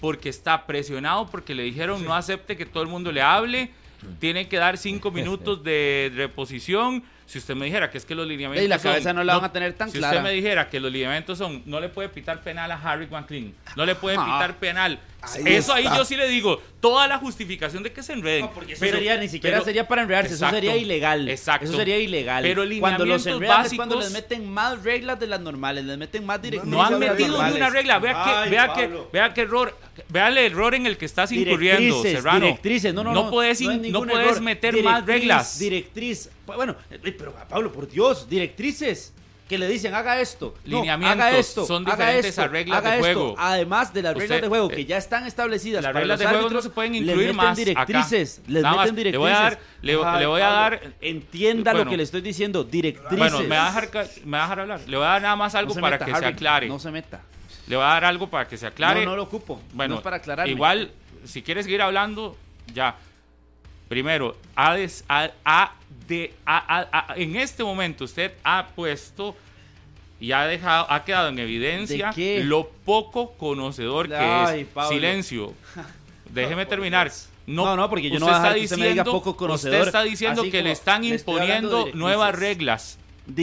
porque está presionado, porque le dijeron no acepte que todo el mundo le hable, tiene que dar cinco *laughs* minutos de reposición. Si usted me dijera que es que los lineamientos Y la son- cabeza no la van a tener tan si clara. usted me dijera que los lineamientos son no le puede pitar penal a Harry McLean, no le puede *laughs* pitar penal. Ahí eso ahí yo sí le digo, toda la justificación de que se enreden. No, porque eso Pero- sería, ni siquiera pero- sería para enredarse, Exacto, eso sería ilegal. Exacto. Eso sería ilegal. Pero cuando los enredan es cuando les meten más reglas de las normales, les meten más directrices. No han metido ni una regla. Vea, que, Ay, vea, que, vea qué error. Vea el error en el que estás incurriendo, Directrices, Serrano. directrices, no, no, no. puedes, in- es no puedes meter Directriz, más reglas. Directriz. Bueno, eh, pero Pablo, por Dios, directrices que le dicen haga esto, no, Lineamientos haga esto, son haga diferentes esto, a reglas haga de esto. juego. Además de las Usted, reglas de juego eh, que ya están establecidas Las reglas de juego no se pueden incluir más directrices, acá. les Nada meten más, le directrices. voy a dar- le- voy a dar- entienda lo que le estoy diciendo, directrices. Bueno, me va, a dejar, me va a dejar hablar. Le voy a dar nada más algo No para meta, que se aclare. No se meta. Le voy a dar algo para que se aclare. No, no lo ocupo. Bueno, no es para aclararme. igual, si quieres seguir hablando, ya. Primero, ha des- ha- ha de- ha- en este momento usted ha puesto y ha dejado, ha quedado en evidencia lo poco conocedor que Ay, es. Pablo. Silencio. *laughs* déjeme terminar. No, No, no, porque yo no usted voy a dejar está que usted me diga diciendo- poco conocedor, Usted está diciendo que como le están imponiendo nuevas reglas.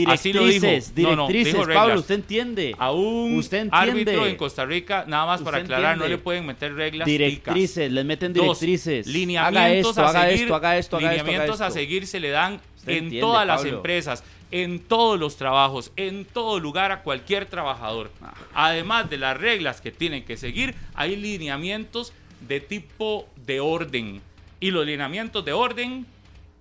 Así lo dijo. Directrices, No, no, directrices. Pablo, usted entiende. A un Usted entiende. árbitro en Costa Rica, nada más para aclarar, no le pueden meter reglas. Directrices, ticas. les meten Dos, directrices. lineamientos haga esto, a haga seguir, esto, haga esto, haga esto, haga lineamientos a seguir se le dan Usted en entiende, todas las empresas, en todos los trabajos, en todo lugar a cualquier trabajador. Ah. Además de las reglas que tienen que seguir, hay lineamientos de tipo de orden. Y los lineamientos de orden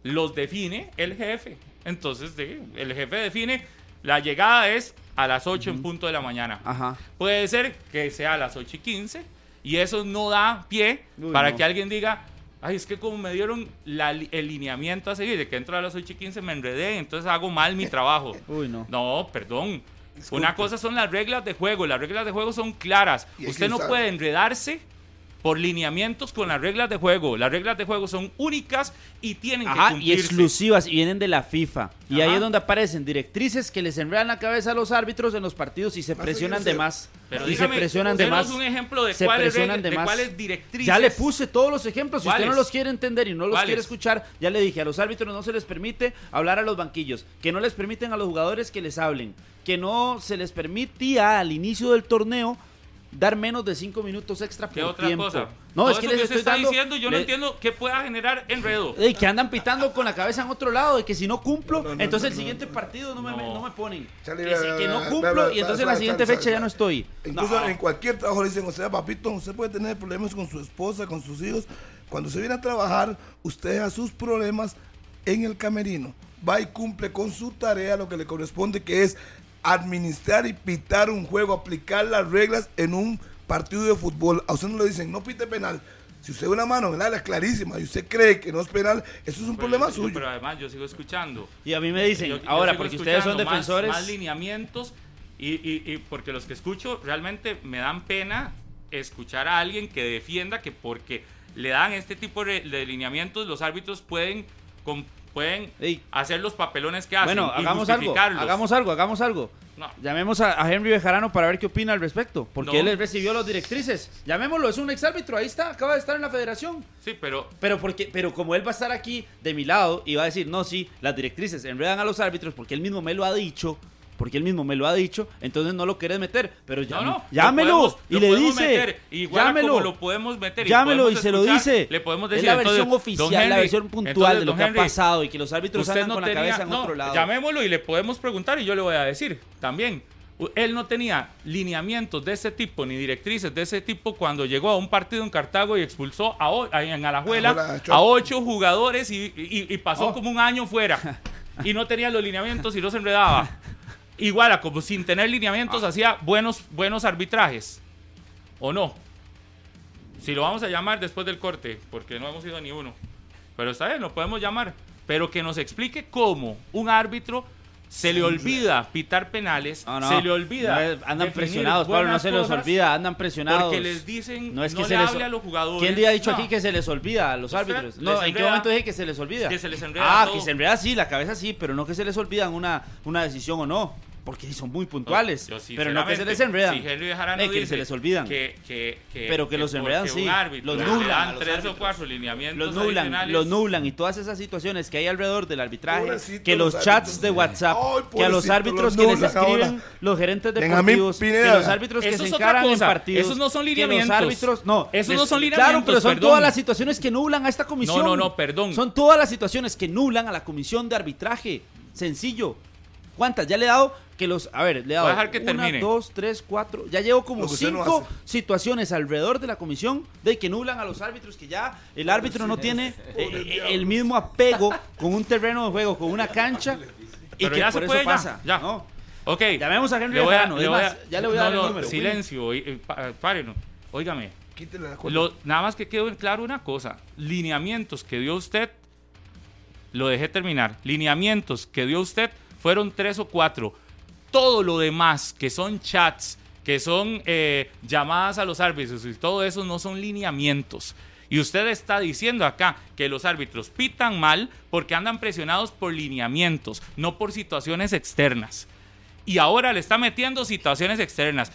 los define el jefe. Entonces, el jefe define, la llegada es a las 8 en punto de la mañana. Ajá. Puede ser que sea a las 8 y 15 y eso no da pie Uy, para no. que alguien diga, ay, es que como me dieron la el lineamiento a seguir, de que entro a las 8 y 15 me enredé, entonces hago mal mi trabajo. *laughs* Uy, no. No, perdón. Una cosa son las reglas de juego, las reglas de juego son claras. Usted no usar- puede enredarse por lineamientos con las reglas de juego. Las reglas de juego son únicas y tienen que Ajá, y cumplirse. exclusivas y vienen de la FIFA. Y ahí es donde aparecen directrices que les enredan la cabeza a los árbitros en los partidos y se presionan de más. Pero y dígame, se presionan de más. un ejemplo de se cuáles presionan de de más. cuáles directrices. Ya le puse todos los ejemplos. Si usted no los quiere entender y no los ¿Cuáles? quiere escuchar, ya le dije, a los árbitros no se les permite hablar a los banquillos, que no les permiten a los jugadores que les hablen, que no se les permitía al inicio del torneo dar menos de cinco minutos extra por ¿Qué otra tiempo. cosa? No, Todo es que les usted estoy está dando- diciendo, yo no entiendo que pueda generar enredo. Ey, que andan pitando con la cabeza en otro lado, de que si no cumplo, No, no, no, entonces no, el siguiente no. partido no me, No. no me ponen. Chale, que, si- que no cumplo y entonces vea, la siguiente fecha ya no estoy. Incluso en cualquier trabajo le dicen, o sea, papito, usted puede tener problemas con su esposa, con sus hijos. Cuando se viene a trabajar, usted deja sus problemas en el camerino. Va y cumple con su tarea lo que le corresponde, que es administrar y pitar un juego, aplicar las reglas en un partido de fútbol. A usted no le dicen, no pite penal. Si usted ve una mano en el área clarísima y usted cree que no es penal, eso es un Pero problema yo- suyo. Pero además yo sigo escuchando. Y a mí me dicen, Yo- yo ahora, porque ustedes son más- defensores. Más, lineamientos y, y- y porque los que escucho realmente me dan pena escuchar a alguien que defienda que porque le dan este tipo de, de lineamientos los árbitros pueden, pueden hacer los papelones que hacen bueno, hagamos algo, hagamos algo, hagamos algo. No. Llamemos a, a Henry Bejarano para ver qué opina al respecto. Porque No. él recibió las directrices. Llamémoslo, es un exárbitro, ahí está, acaba de estar en la federación. Sí, pero Pero porque, pero como él va a estar aquí de mi lado y va a decir, no, sí, las directrices enredan a los árbitros porque él mismo me lo ha dicho, porque él mismo me lo ha dicho, entonces no lo quieres meter. Pero no, llame- no, lo llámelo podemos- y lo le dice, meter, igual a llámelo, como lo podemos meter y llámelo y podemos se lo dice. le podemos es decir la versión oficial, la versión puntual entonces, de lo que Henry, ha pasado y que los árbitros Usted andan no con la tenía- cabeza en no, otro lado. Llamémoslo y le podemos preguntar y yo le voy a decir también. Él no tenía lineamientos de ese tipo ni directrices de ese tipo cuando llegó a un partido en Cartago y expulsó a, o- a- en Alajuela a ocho jugadores y, y- y pasó Oh. como un año fuera. *laughs* Y no tenía los lineamientos y no se enredaba. Igual a como sin tener lineamientos hacía buenos, buenos arbitrajes. ¿O no? Si lo vamos a llamar después del corte, porque no hemos ido ni uno. Pero está bien, lo podemos llamar. Pero que nos explique cómo un árbitro se le olvida pitar penales, No, no, se le olvida. no, andan presionados, Pablo, no se les olvida, andan presionados. Porque les dicen, No es que se le les hable a los jugadores. ¿Quién le ha dicho aquí que se les olvida a los Usted árbitros? No, ¿en qué enreda. momento dije que se les olvida? Que se les enreda Ah, todo. que se enreda sí, la cabeza sí, pero no que se les olvidan una, una decisión o no. Porque son muy puntuales. Yo, pero no que se les enredan. Si Eh, que dice se les olvidan. Que, que, que- Pero que los enredan, sí. árbitro Los nublan dan los tres o cuatro lineamientos Los nublan, los nublan y todas esas situaciones que hay alrededor del arbitraje, Pobrecito que los los chats de WhatsApp, Ay, que a los árbitros los que les escriben ahora. los gerentes deportivos, que los árbitros que Eso se encaran en partidos, Esos no son que lineamientos. los árbitros, no, Esos les- no son Claro, lineamientos, pero son perdón. todas las situaciones que nublan a esta comisión. No, no, no, perdón. Son todas las situaciones que nublan a la comisión de arbitraje. Sencillo. ¿Cuántas? Ya le he dado que los. A ver, le he dado. Voy a dejar que una, termine. dos, tres, cuatro. Ya llevo como no cinco situaciones alrededor de la comisión de que nublan a los árbitros, que ya el árbitro no tiene *laughs* eh, eh, el mismo apego con un terreno de juego, con una *laughs* cancha. Y Pero que ya por se eso puede, ya, pasa. ya. ¿no? Ok. Llamemos a Henry Le voy a- Bejarano, le es voy a- más, ya le voy a dar no, el número. Silencio, eh, eh, párenlo. Óigame. Quítele la. Lo- nada más que quedó claro una cosa. Lineamientos que dio usted, lo dejé terminar. Lineamientos que dio usted fueron tres o cuatro. Todo lo demás, que son chats, que son eh, llamadas a los árbitros y todo eso, no son lineamientos. Y usted está diciendo acá que los árbitros pitan mal porque andan presionados por lineamientos, no por situaciones externas. Y ahora le está metiendo situaciones externas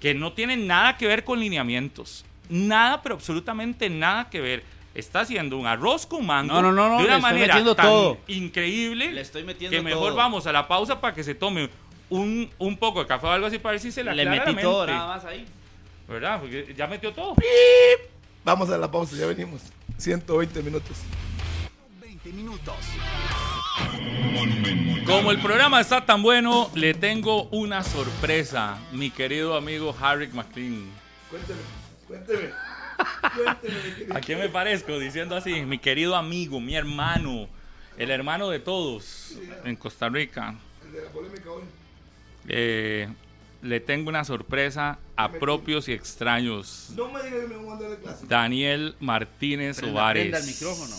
que no tienen nada que ver con lineamientos. nada, pero absolutamente nada que ver. Está haciendo un arroz con mango No, no, no, no, de una manera tan todo. increíble Le estoy metiendo que mejor todo. vamos a la pausa para que se tome un, un poco de café o algo así para ver si se le Le aclara metí la todo, mente. nada más ahí. ¿Verdad? Porque ya metió todo. Vamos a la pausa, ya venimos. 120 minutos. 20 minutos. Como el programa está tan bueno, le tengo una sorpresa, mi querido amigo Harry McLean. Cuénteme, cuénteme. Cuénteme, mi querido. ¿A quién me parezco diciendo así? Mi querido amigo, mi hermano, el hermano de todos en Costa Rica. El de la polémica hoy. Eh, le tengo una sorpresa a propios y extraños. No me diga que me voy a mandar de clase. Daniel Martínez Prenda, Ovares. prenda el micrófono.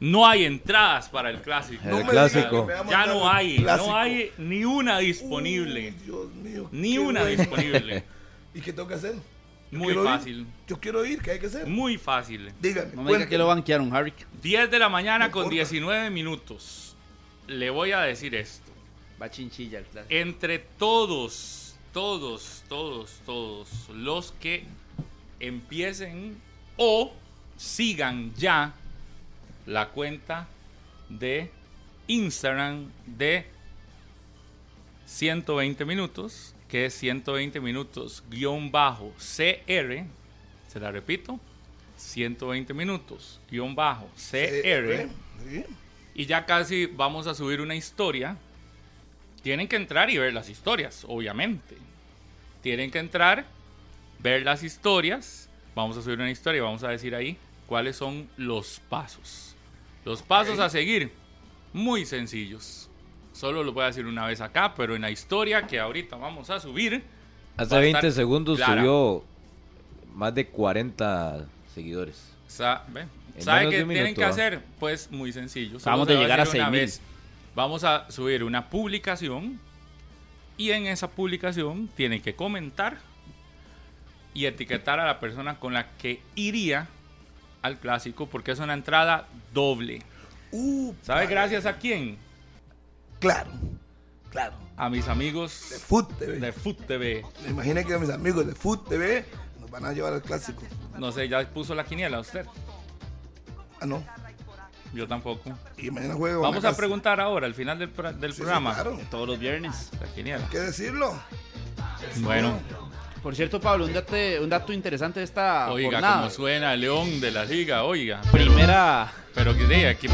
No hay entradas para el clásico. El No me clásico. Ya no hay, clásico. no hay ni una disponible. Uy, Dios mío. Ni una bueno. disponible. *laughs* ¿Y qué tengo que hacer? Yo Muy ir. fácil. Yo quiero ir, ¿qué hay que hacer? Muy fácil. Dígame. No me diga que lo banquearon, Harry. 10 de la mañana No con importa. 19 minutos. Le voy a decir esto. Va chinchilla el clásico. Entre todos, todos, todos, todos los que empiecen o sigan ya la cuenta de Instagram de 120 minutos, que es 120 minutos guion bajo CR, se la repito, 120 minutos guion bajo CR. Y ya casi vamos a subir una historia. Tienen que entrar y ver las historias, obviamente. Tienen que entrar, ver las historias. Vamos a subir una historia y vamos a decir ahí cuáles son los pasos. Los pasos a seguir, muy sencillos. Solo lo voy a decir una vez acá, pero en la historia que ahorita vamos a subir. Hace a 20 estar segundos clara. subió más de 40 seguidores. Sa- ¿Sabe qué tienen minuto, que hacer? Pues muy sencillo. Solo Acabamos se de va llegar a decir una 6,000. vez. Vamos a subir una publicación y en esa publicación tienen que comentar y etiquetar a la persona con la que iría al clásico porque es una entrada doble. Uh, ¿Sabe padre. gracias a quién? Claro, claro. A mis De amigos Food TV. de Food TV. Me imaginé que mis amigos de Food TV nos van a llevar al clásico. No sé, ya puso la quiniela usted. Ah, no. Yo tampoco. Y mañana juego. Vamos a preguntar ahora al final del, del programa. claro. Todos los viernes. La quiniela. ¿Qué decirlo? Bueno. Por cierto, Pablo, un dato, un dato interesante de esta Oiga, jornada. cómo suena León de la Liga, oiga. Primera. Pero que de aquí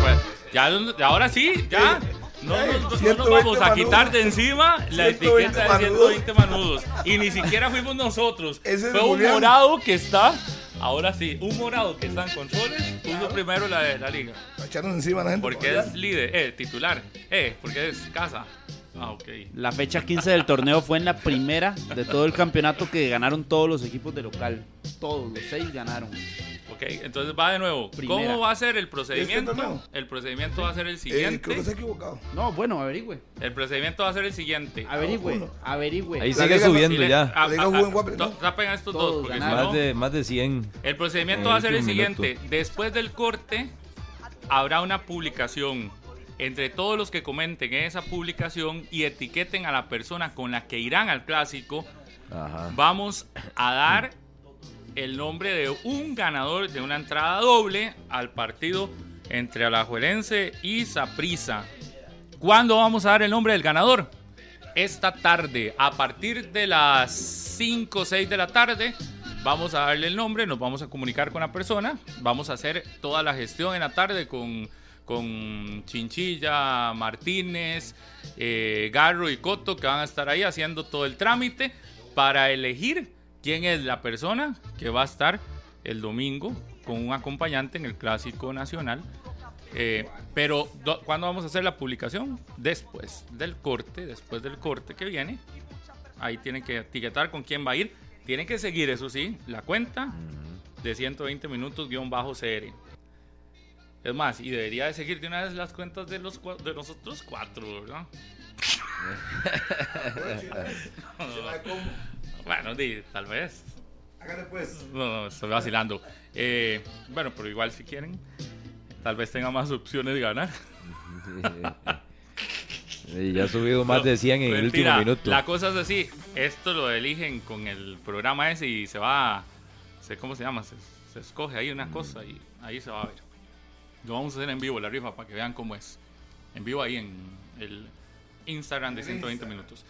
ya ahora sí, ya. No, Ey, nos- no nos 120 vamos a manudos. quitar de encima la 120 etiqueta de manudos. 120 manudos. Y ni siquiera fuimos nosotros. Fue un Julián. morado que está. Ahora sí, un morado que está en controles. Puso primero la de la liga. Lo echaron encima a la gente. Porque es líder, eh, titular. Eh, porque es casa. Ah, ok. La fecha 15 del torneo fue en la primera de todo el campeonato que ganaron todos los equipos de local. Todos, los seis ganaron. Ok, entonces va de nuevo. Primera. ¿Cómo va a ser el procedimiento? ¿Este torneo? El procedimiento va a ser el Eh, siguiente. creo que se ha equivocado. No, bueno, averigüe. El procedimiento va a ser el siguiente. Averigüe. Averigüe. Ahí sigue subiendo ya. Tapen estos Todos dos, porque si ganaron. no, Más de, más de 100. el procedimiento va a ser el siguiente. minuto. Después del corte, habrá una publicación entre todos los que comenten en esa publicación y etiqueten a la persona con la que irán al clásico. Ajá. Vamos a dar el nombre de un ganador de una entrada doble al partido entre Alajuelense y Saprissa. ¿Cuándo vamos a dar el nombre del ganador? Esta tarde, a partir de las 5 o 6 de la tarde, vamos a darle el nombre, nos vamos a comunicar con la persona, vamos a hacer toda la gestión en la tarde con, con Chinchilla, Martínez, eh, Garro y Coto, que van a estar ahí haciendo todo el trámite para elegir quién es la persona que va a estar el domingo con un acompañante en el Clásico Nacional. Eh, pero, do- ¿cuándo vamos a hacer la publicación? Después del corte, después del corte que viene. Ahí tienen que etiquetar con quién va a ir. Tienen que seguir, eso sí, la cuenta de 120 minutos guion bajo CR. Es más, y debería de seguir de una vez las cuentas de, los, cua- de nosotros cuatro, ¿verdad? *laughs* Bueno, di, tal vez. Hágale pues. No, no, estoy vacilando. Eh, bueno, pero igual si quieren, tal vez tenga más opciones de ganar. *laughs* Y ya ha subido más de 100 en el último minuto. La cosa es así, esto lo eligen con el programa ese y se va sé cómo se llama, se, se escoge ahí una cosa y ahí se va a ver. Lo vamos a hacer en vivo la rifa para que vean cómo es. En vivo ahí en el Instagram de 120 minutos.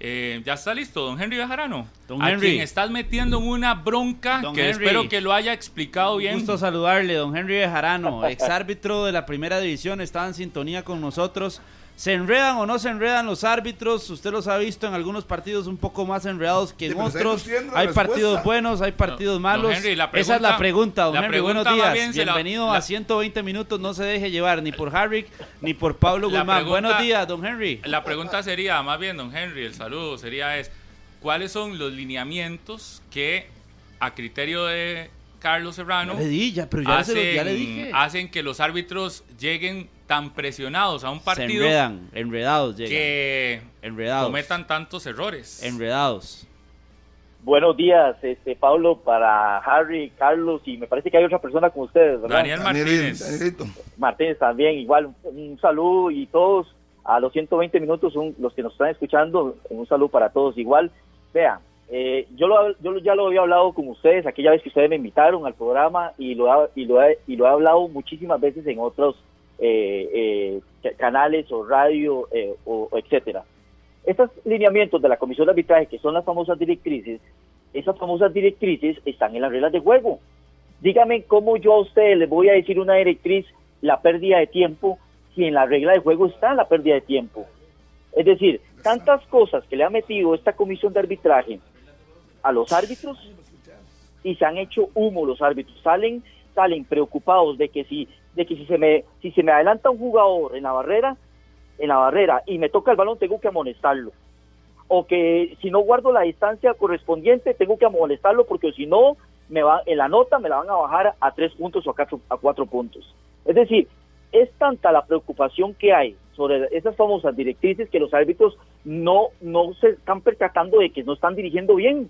Eh, ya está listo, don Henry Bejarano. Don a Henry. quien estás metiendo en una bronca Don que Henry. espero que lo haya explicado bien. Gusto saludarle, don Henry Bejarano, exárbitro de la primera división, está en sintonía con nosotros. ¿Se enredan o no se enredan los árbitros? Usted los ha visto en algunos partidos un poco más enredados que en otros. Hay respuesta. partidos buenos, hay partidos malos. Henry, la Esa es la pregunta- don la Henry. pregunta Buenos días. bien Bienvenido la- a 120 minutos. No se deje llevar ni por Harrick ni por Pablo Guzmán. pregunta- Buenos días, don Henry. La pregunta sería, más bien, don Henry, el saludo sería es, ¿cuáles son los lineamientos que a criterio de Carlos Serrano Ya le di, ya, pero ya, se lo- hacen, ya le dije. hacen que los árbitros lleguen tan presionados a un Se partido enredan, enredados llegan. que Enredados. cometan tantos errores? Enredados. Buenos días, este Pablo, para Harry, Carlos y me parece que hay otra persona con ustedes, ¿verdad? Daniel Martínez. Danielito. Martínez también, igual un, saludo y todos a los 120 minutos, un- los que nos están escuchando, un saludo para todos igual. Vean, eh, yo, lo, yo lo- ya lo había hablado con ustedes aquella vez que ustedes me invitaron al programa y lo, ha- y lo, he, y lo he hablado muchísimas veces en otros eh, eh, ca- canales o radio eh, o etcétera. Estos lineamientos de la Comisión de Arbitraje, que son las famosas directrices, esas famosas directrices están en las reglas de juego. Dígame cómo yo a ustedes les voy a decir una directriz, la pérdida de tiempo, si en la regla de juego está la pérdida de tiempo. Es decir, tantas cosas que le ha metido esta comisión de arbitraje a los árbitros y se han hecho humo los árbitros. Salen, salen preocupados de que si, de que si se me, si se me adelanta un jugador en la barrera, en la barrera y me toca el balón, tengo que amonestarlo. O que si no guardo la distancia correspondiente, tengo que amonestarlo porque si no, me va, en la nota me la van a bajar a tres puntos o a cuatro, a cuatro puntos. Es decir, es tanta la preocupación que hay sobre esas famosas directrices que los árbitros no, no se están percatando de que no están dirigiendo bien.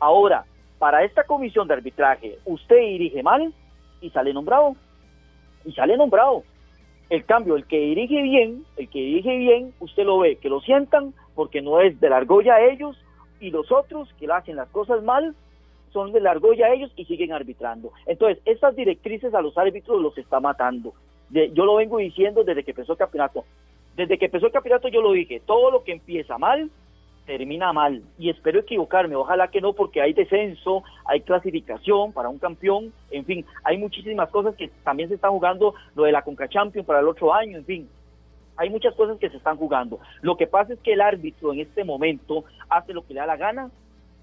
Ahora, para esta comisión de arbitraje, usted dirige mal y sale nombrado. Y sale nombrado. El cambio, el que dirige bien, el que dirige bien, usted lo ve, que lo sientan porque no es de la argolla a ellos y los otros que le hacen las cosas mal son de la argolla a ellos y siguen arbitrando. Entonces, estas directrices a los árbitros los está matando. De- yo lo vengo diciendo desde que empezó el campeonato. Desde que empezó el campeonato yo lo dije, todo lo que empieza mal, termina mal. Y espero equivocarme, ojalá que no, porque hay descenso, hay clasificación para un campeón, en fin, hay muchísimas cosas que también se están jugando, lo de la Conca Champions para el otro año, en fin. Hay muchas cosas que se están jugando. Lo que pasa es que el árbitro en este momento hace lo que le da la gana.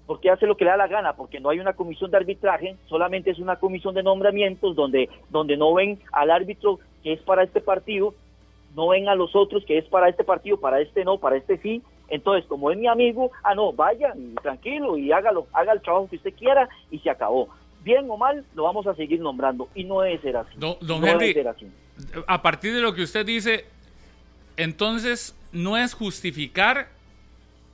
¿Por qué hace lo que le da la gana? Porque no hay una comisión de arbitraje, solamente es una comisión de nombramientos donde, donde no ven al árbitro que es para este partido, no ven a los otros que es para este partido, para este no, para este sí. Entonces, como es mi amigo, ah, no, vaya, tranquilo y hágalo, haga el trabajo que usted quiera y se acabó. Bien o mal, lo vamos a seguir nombrando y no debe ser así. Don- don no Henry, debe ser así. a partir de lo que usted dice, entonces no es justificar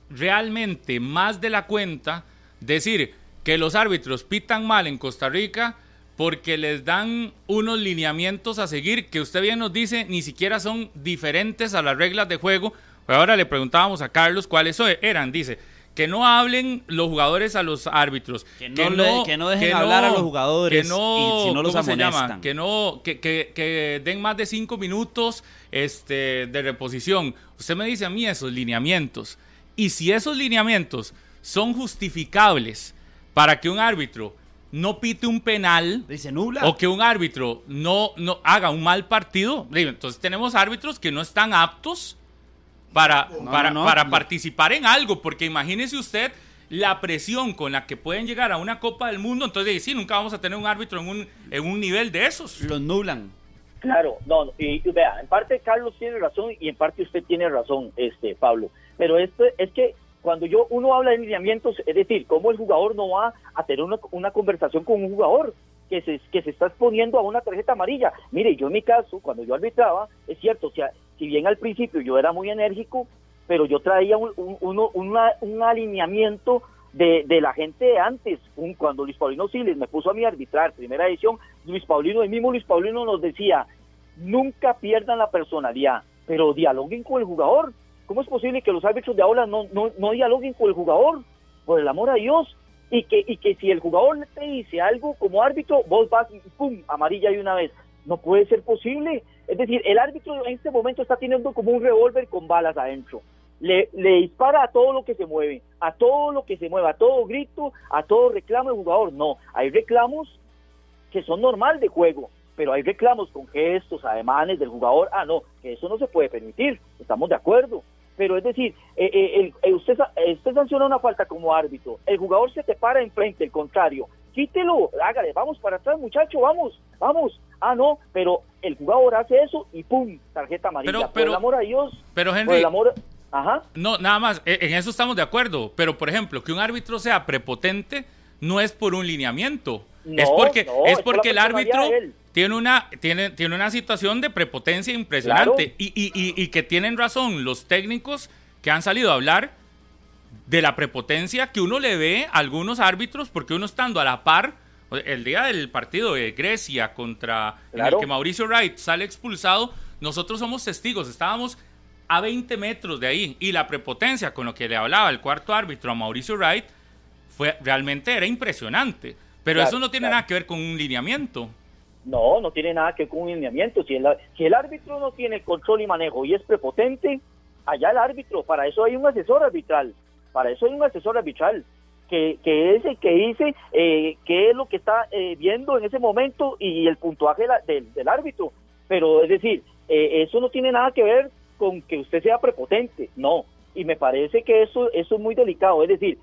realmente más de la cuenta decir que los árbitros pitan mal en Costa Rica porque les dan unos lineamientos a seguir que usted bien nos dice ni siquiera son diferentes a las reglas de juego. Ahora le preguntábamos a Carlos cuáles eran, dice que no hablen los jugadores a los árbitros, Que no le- que no dejen que hablar a los jugadores que no, y si no los ¿cómo se llama? amonestan. Que no, que, que- que den más de cinco minutos este, de reposición. Usted me dice a mí esos lineamientos. Y si esos lineamientos son justificables para que un árbitro no pite un penal Dice o que un árbitro no, no haga un mal partido, entonces tenemos árbitros que no están aptos para, No, para, no, no. para participar en algo, porque imagínese usted la presión con la que pueden llegar a una Copa del Mundo, entonces sí, nunca vamos a tener un árbitro en un, en un nivel de esos. Los nublan. Claro, no, no, y, y vea, en parte Carlos tiene razón y en parte usted tiene razón, este Pablo. Pero esto es que cuando yo uno habla de lineamientos, es decir, cómo el jugador no va a tener una, una conversación con un jugador que se, que se está exponiendo a una tarjeta amarilla. Mire, yo en mi caso, cuando yo arbitraba, es cierto, si bien al principio yo era muy enérgico, pero yo traía un, un, un alineamiento de, de la gente de antes. Un- cuando Luis Paulino Siles me puso a mí a arbitrar, primera edición, Luis Paulino, el mismo Luis Paulino nos decía, nunca pierdan la personalidad, pero dialoguen con el jugador. ¿Cómo es posible que los árbitros de ahora no, no, no dialoguen con el jugador? Por el amor a Dios. Y que, y que si el jugador te dice algo como árbitro, vos vas y pum, amarilla de una vez. No puede ser posible. Es decir, el árbitro en este momento está teniendo como un revólver con balas adentro. Le, le dispara a todo lo que se mueve, a todo lo que se mueve, a todo grito, a todo reclamo del jugador. No, hay reclamos que son normal de juego, pero hay reclamos con gestos, ademanes del jugador. Ah, no, que eso no se puede permitir. Estamos de acuerdo pero es decir, eh, eh, eh, usted, usted sanciona una falta como árbitro, el jugador se te para enfrente, el contrario, quítelo, hágale, vamos para atrás muchacho, vamos, vamos, ah no, pero el jugador hace eso y pum, tarjeta amarilla, pero, por el amor a Dios, pero Henry, por el amor, ajá. No, nada más, e, en eso estamos de acuerdo, pero por ejemplo, que un árbitro sea prepotente no es por un lineamiento, es porque, es porque el árbitro tiene una, tiene, tiene una situación de prepotencia impresionante. Y, y, y, que tienen razón los técnicos que han salido a hablar de la prepotencia que uno le ve a algunos árbitros, porque uno estando a la par, el día del partido de Grecia contra el que Mauricio Wright sale expulsado, nosotros somos testigos, estábamos a 20 metros de ahí. Y la prepotencia con lo que le hablaba el cuarto árbitro a Mauricio Wright fue realmente era impresionante, pero eso no tiene nada que ver con un lineamiento. No, no tiene nada que ver con un lineamiento. Si el, si el árbitro no tiene control y manejo y es prepotente, allá el árbitro, para eso hay un asesor arbitral, para eso hay un asesor arbitral, que, que es el que dice eh, qué es lo que está eh, viendo en ese momento y el puntuaje del, del árbitro. Pero es decir, eh, eso no tiene nada que ver con que usted sea prepotente, no. Y me parece que eso, eso es muy delicado. Es decir,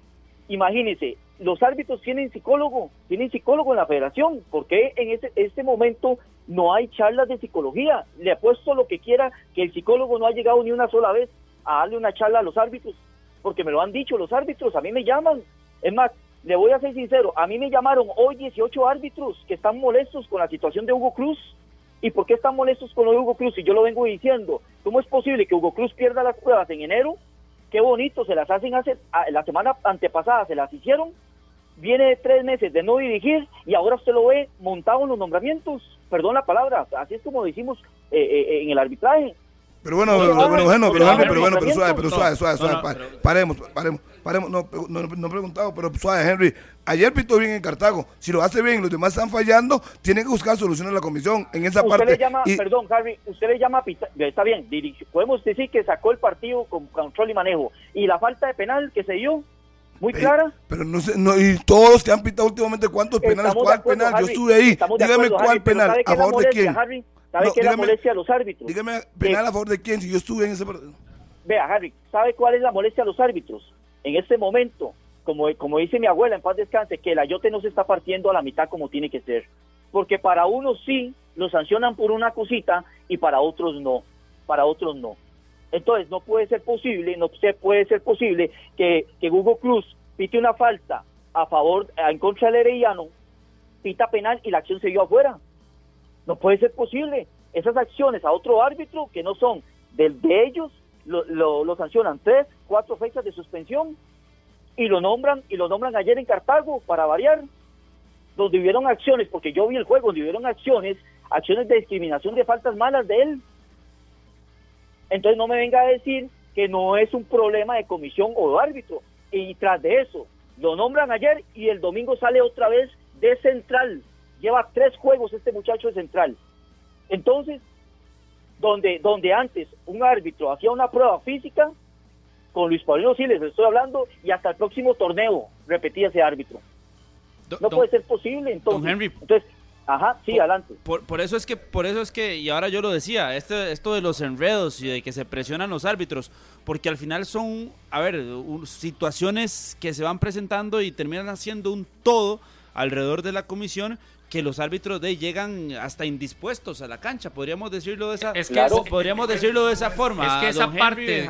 imagínese, los árbitros tienen psicólogo, tienen psicólogo en la federación. ¿Por qué en este, este momento no hay charlas de psicología? Le apuesto lo que quiera que el psicólogo no ha llegado ni una sola vez a darle una charla a los árbitros, porque me lo han dicho los árbitros, a mí me llaman. Es más, le voy a ser sincero, a mí me llamaron hoy 18 árbitros que están molestos con la situación de Hugo Cruz. ¿Y por qué están molestos con lo de Hugo Cruz? Y yo lo vengo diciendo, ¿cómo es posible que Hugo Cruz pierda las pruebas en enero qué bonito, se las hacen hace, la semana antepasada se las hicieron, viene tres meses de no dirigir y ahora usted lo ve montado en los nombramientos, perdón la palabra, así es como decimos eh, eh, en el arbitraje, pero bueno, bueno, bueno, pero, Henry, pero bueno, pero suave, pero suave, suave, suave. Paremos, paremos, paremos. No, no, no he preguntado, pero suave, Henry. Ayer pitó bien en Cartago. Si lo hace bien, los demás están fallando, tiene que buscar soluciones en la comisión en esa usted parte. Le llama, Perdón, Harry, usted le llama a Está bien, podemos decir que sacó el partido con control y manejo. Y la falta de penal que se dio, muy clara. Pero no sé, no, y todos que han pitado últimamente, ¿cuántos penales? ¿Cuál penal? Yo estuve ahí. Dígame cuál penal, a favor de quién. ¿Sabe qué es la molestia a los árbitros? Dígame, penal a favor de quién, si yo estuve en ese partido. Vea, Harry, ¿sabe cuál es la molestia a los árbitros? En este momento, como, dice mi abuela, en paz descanse, que el ayote no se está partiendo a la mitad como tiene que ser. Porque para unos sí lo sancionan por una cosita y para otros no. Para otros no. Entonces, no puede ser posible, no puede ser posible que, que Hugo Cruz pite una falta a favor, en contra del Herediano, pita penal y la acción se dio afuera. No puede ser posible. Esas acciones a otro árbitro que no son del de ellos, lo, sancionan tres, cuatro fechas de suspensión y lo nombran y lo nombran ayer en Cartago para variar, donde hubieron acciones, porque yo vi el juego, donde hubieron acciones, acciones de discriminación de faltas malas de él. Entonces no me venga a decir que no es un problema de comisión o de árbitro. Y tras de eso, lo nombran ayer y el domingo sale otra vez de central lleva tres juegos este muchacho de central. Entonces, donde, donde antes un árbitro hacía una prueba física, con Luis Paulino sí les estoy hablando, y hasta el próximo torneo repetía ese árbitro. no puede ser posible, entonces. entonces Ajá, sí, adelante. Por, eso es que, por eso es que, y ahora yo lo decía, este, esto de los enredos y de que se presionan los árbitros, porque al final son, a ver, situaciones que se van presentando y terminan haciendo un todo alrededor de la comisión que los árbitros de llegan hasta indispuestos a la cancha, podríamos decirlo de esa, es que podríamos decirlo de esa forma. Es que esa parte,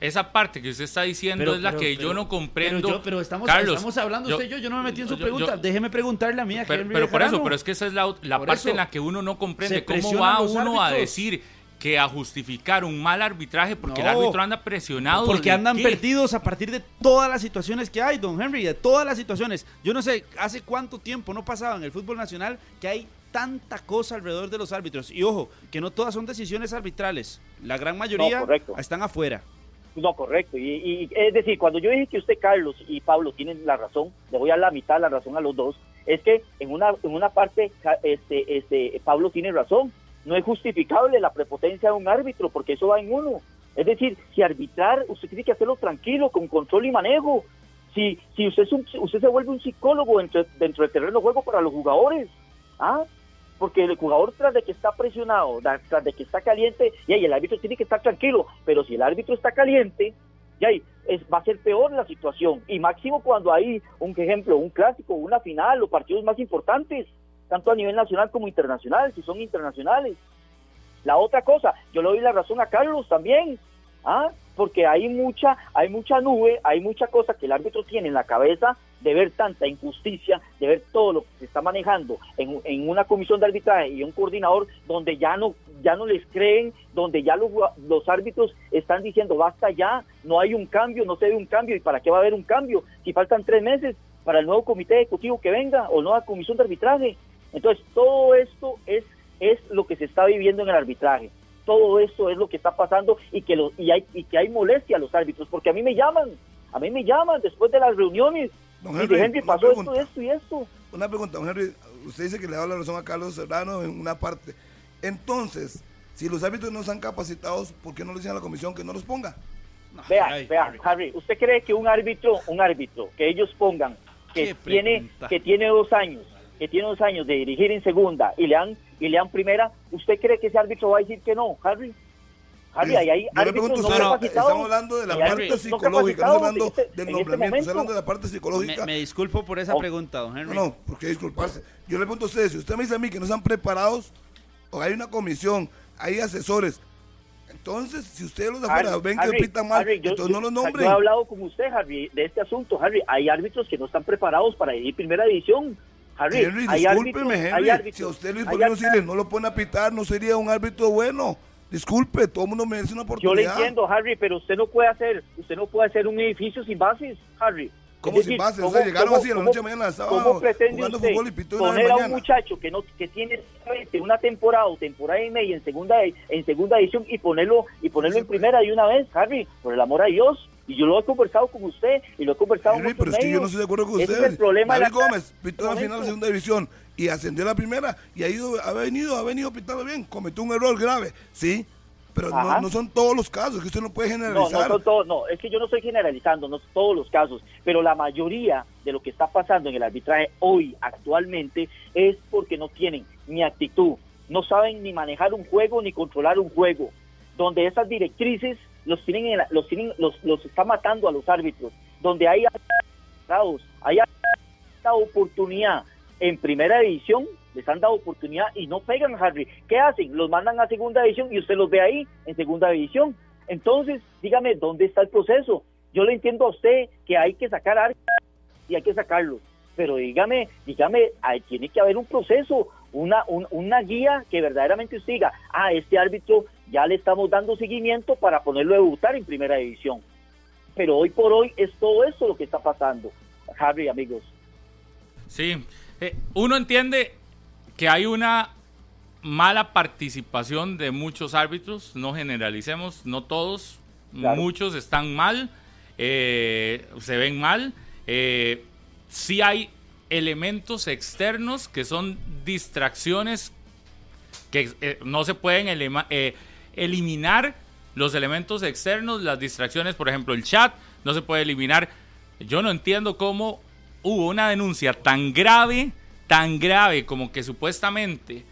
esa parte que usted está diciendo es la que yo no comprendo. Pero, estamos, estamos hablando usted y yo, yo no me metí en su pregunta. Déjeme preguntarle a mí. A pero, por eso, pero es que esa es la, la parte en la que uno no comprende cómo va uno a decir que a justificar un mal arbitraje porque el árbitro anda presionado. Porque andan perdidos a partir de todas las situaciones que hay, don Henry, de todas las situaciones. Yo no sé, hace cuánto tiempo no pasaba en el fútbol nacional que hay tanta cosa alrededor de los árbitros. Y ojo, que no todas son decisiones arbitrales. La gran mayoría están afuera. No, correcto. Y, es decir, cuando yo dije que usted, Carlos y Pablo, tienen la razón, le voy a dar la mitad de la razón a los dos, es que en una, en una parte este, este, Pablo tiene razón. No es justificable la prepotencia de un árbitro, porque eso va en uno. Es decir, si arbitrar, usted tiene que hacerlo tranquilo, con control y manejo. Si, si usted, usted se vuelve un psicólogo dentro, dentro del terreno de juego para los jugadores, ¿ah? porque el jugador tras de que está presionado, tras de que está caliente, y ahí el árbitro tiene que estar tranquilo, pero si el árbitro está caliente, ya es, va a ser peor la situación, y máximo cuando hay un ejemplo, un clásico, una final, los partidos más importantes, tanto a nivel nacional como internacional, si son internacionales. La otra cosa, yo le doy la razón a Carlos también, ¿ah? porque hay mucha, hay mucha nube, hay mucha cosa que el árbitro tiene en la cabeza de ver tanta injusticia, de ver todo lo que se está manejando en, en una comisión de arbitraje y un coordinador donde ya no, ya no les creen, donde ya los, los árbitros están diciendo basta ya, no hay un cambio, no se ve un cambio, ¿y para qué va a haber un cambio? Si faltan tres meses para el nuevo comité ejecutivo que venga o nueva comisión de arbitraje. Entonces, todo esto es, es lo que se está viviendo en el arbitraje. Todo esto es lo que está pasando y que, lo, y hay, y que hay molestia a los árbitros, porque a mí me llaman, a mí me llaman después de las reuniones Don Henry, pasó esto, esto y esto. Una pregunta, don Henry. Usted dice que le da la razón a Carlos Serrano en una parte. Entonces, si los árbitros no están capacitados, ¿por qué no le dicen a la comisión que no los ponga? vea, vea, Harry. ¿usted cree que un árbitro, un árbitro, que ellos pongan, que tiene, que tiene dos años, que tiene dos años de dirigir en segunda y le dan, y le dan primera, ¿usted cree que ese árbitro va a decir que no, Harry? yo le pregunto, estamos hablando de la parte psicológica, no estamos hablando del este nombramiento, estamos hablando de la parte psicológica. Me, disculpo por esa oh. pregunta, don Henry. No, no, porque disculparse. Yo le pregunto a ustedes, si usted me dice a mí que no están preparados, o hay una comisión, hay asesores, entonces, si ustedes los de afuera ven que pitan mal, entonces no los nombren. Yo he hablado con usted, Harry, de este asunto, Harry. Hay árbitros que no están preparados para ir primera división. Harry, Henry, discúlpeme, Henry. si a usted Luis no, no lo pone a pitar, no sería un árbitro bueno. Disculpe, todo el mundo merece una oportunidad. Yo le entiendo, Harry, pero usted no puede hacer, usted no puede hacer un edificio sin bases, Harry. ¿Cómo bases? O sea, llegaron así a la noche de mañana ¿Cómo pretende usted poner a un muchacho que no que tiene una temporada o temporada y media en segunda en segunda edición y ponerlo y ponerlo en primera de una vez, Harry, por el amor a Dios? Y yo lo he conversado con usted y lo he conversado con pero es que yo no estoy de acuerdo con usted. Es el problema David Gómez pitó la final de segunda división y ascendió a la primera y ha ido ha venido ha venido pitando bien, cometió un error grave, sí, pero no, son todos los casos, que usted no puede generalizar. No, no, no, es que yo no estoy generalizando, no son todos los casos, pero la mayoría de lo que está pasando en el arbitraje hoy, actualmente, es porque no tienen ni actitud, no saben ni manejar un juego ni controlar un juego, donde esas directrices los tienen, los tienen, los, los está matando a los árbitros, donde hay hay esta oportunidad en primera división les han dado oportunidad y no pegan, Harry. ¿Qué hacen? Los mandan a segunda división y usted los ve ahí en segunda división. Entonces, dígame, ¿dónde está el proceso? Yo le entiendo a usted que hay que sacar a y hay que sacarlos, pero dígame, dígame, tiene que haber un proceso, una, una guía que verdaderamente usted diga, ah, este árbitro ya le estamos dando seguimiento para ponerlo a debutar en primera división. Pero hoy por hoy es todo eso lo que está pasando, Harry, amigos. Sí, eh, uno entiende que hay una mala participación de muchos árbitros, no generalicemos, no todos, muchos están mal, eh, se ven mal. Eh, sí hay elementos externos que son distracciones que eh, no se pueden eliminar los elementos externos, las distracciones, por ejemplo, el chat, no se puede eliminar. Yo no entiendo cómo hubo una denuncia tan grave tan grave como que supuestamente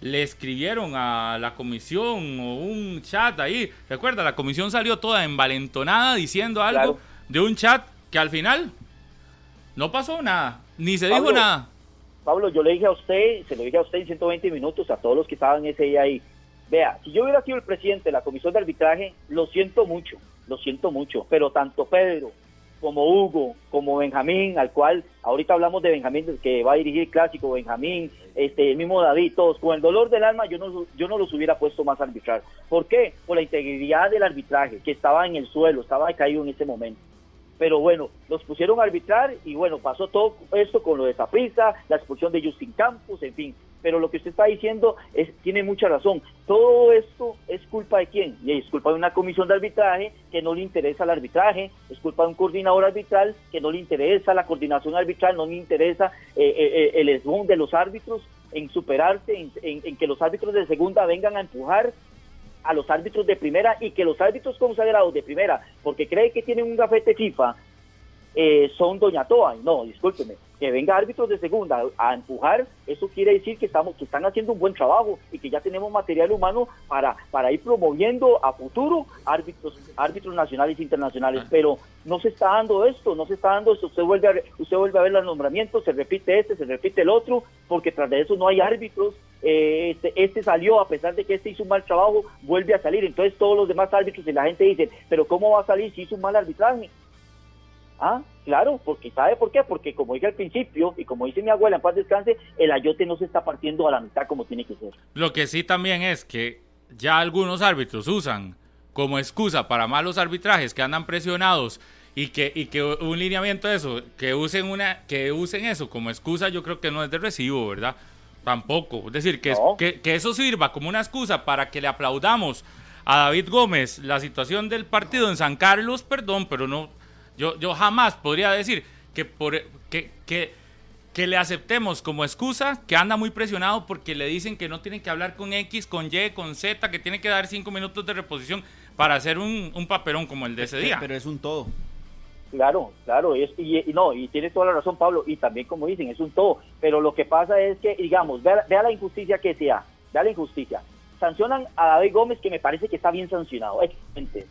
le escribieron a la comisión o un chat ahí. Recuerda, la comisión salió toda envalentonada diciendo algo de un chat que al final no pasó nada, ni se dijo nada. Pablo, yo le dije a usted, se lo dije a usted en 120 minutos, a todos los que estaban ese día ahí. Vea, si yo hubiera sido el presidente de la comisión de arbitraje, lo siento mucho, lo siento mucho, pero tanto Pedro como Hugo, como Benjamín, al cual ahorita hablamos de Benjamín que va a dirigir clásico, Benjamín, este, el mismo David, todos, con el dolor del alma yo no, yo no los hubiera puesto más a arbitrar. ¿Por qué? Por la integridad del arbitraje, que estaba en el suelo, estaba caído en ese momento. Pero bueno, los pusieron a arbitrar y bueno, pasó todo esto con lo de Zaprisa, la expulsión de Justin Campos, en fin. Pero lo que usted está diciendo es, tiene mucha razón. Todo esto es culpa de quién? Y es culpa de una comisión de arbitraje que no le interesa el arbitraje, es culpa de un coordinador arbitral que no le interesa la coordinación arbitral, no le interesa eh, eh, eh, el esbón de los árbitros en superarse, en, que los árbitros de segunda vengan a empujar a los árbitros de primera y que los árbitros consagrados de primera, porque cree que tienen un gafete FIFA, son Doña Toa. No, discúlpeme que venga árbitros de segunda a empujar, eso quiere decir que estamos que están haciendo un buen trabajo y que ya tenemos material humano para para ir promoviendo a futuro árbitros árbitros nacionales e internacionales, ah. pero no se está dando esto, no se está dando esto, usted vuelve a usted vuelve a ver los nombramientos, se repite este, se repite el otro, porque tras de eso no hay árbitros, eh, este, este salió a pesar de que este hizo un mal trabajo, vuelve a salir, entonces todos los demás árbitros y la gente dice, pero ¿cómo va a salir si hizo un mal arbitraje? Ah, claro, porque ¿sabe por qué? Porque como dije al principio, y como dice mi abuela, en paz descanse, el ayote no se está partiendo a la mitad como tiene que ser. Lo que sí también es que ya algunos árbitros usan como excusa para malos arbitrajes que andan presionados y que, y que un lineamiento de eso, que usen, una, que usen eso como excusa, yo creo que no es de recibo, ¿verdad? Tampoco. Es decir, que, que, que eso sirva como una excusa para que le aplaudamos a David Gómez la situación del partido en San Carlos, perdón, pero no, yo, yo jamás podría decir que, por, que, que, que le aceptemos como excusa que anda muy presionado porque le dicen que no tienen que hablar con X, con Y, con Z, que tiene que dar cinco minutos de reposición para hacer un, un papelón como el de ese día. Pero es un todo. Claro, claro, y, y, no, y tiene toda la razón Pablo, y también como dicen, es un todo, pero lo que pasa es que, digamos, vea, vea la injusticia que sea, vea la injusticia, sancionan a David Gómez, que me parece que está bien sancionado,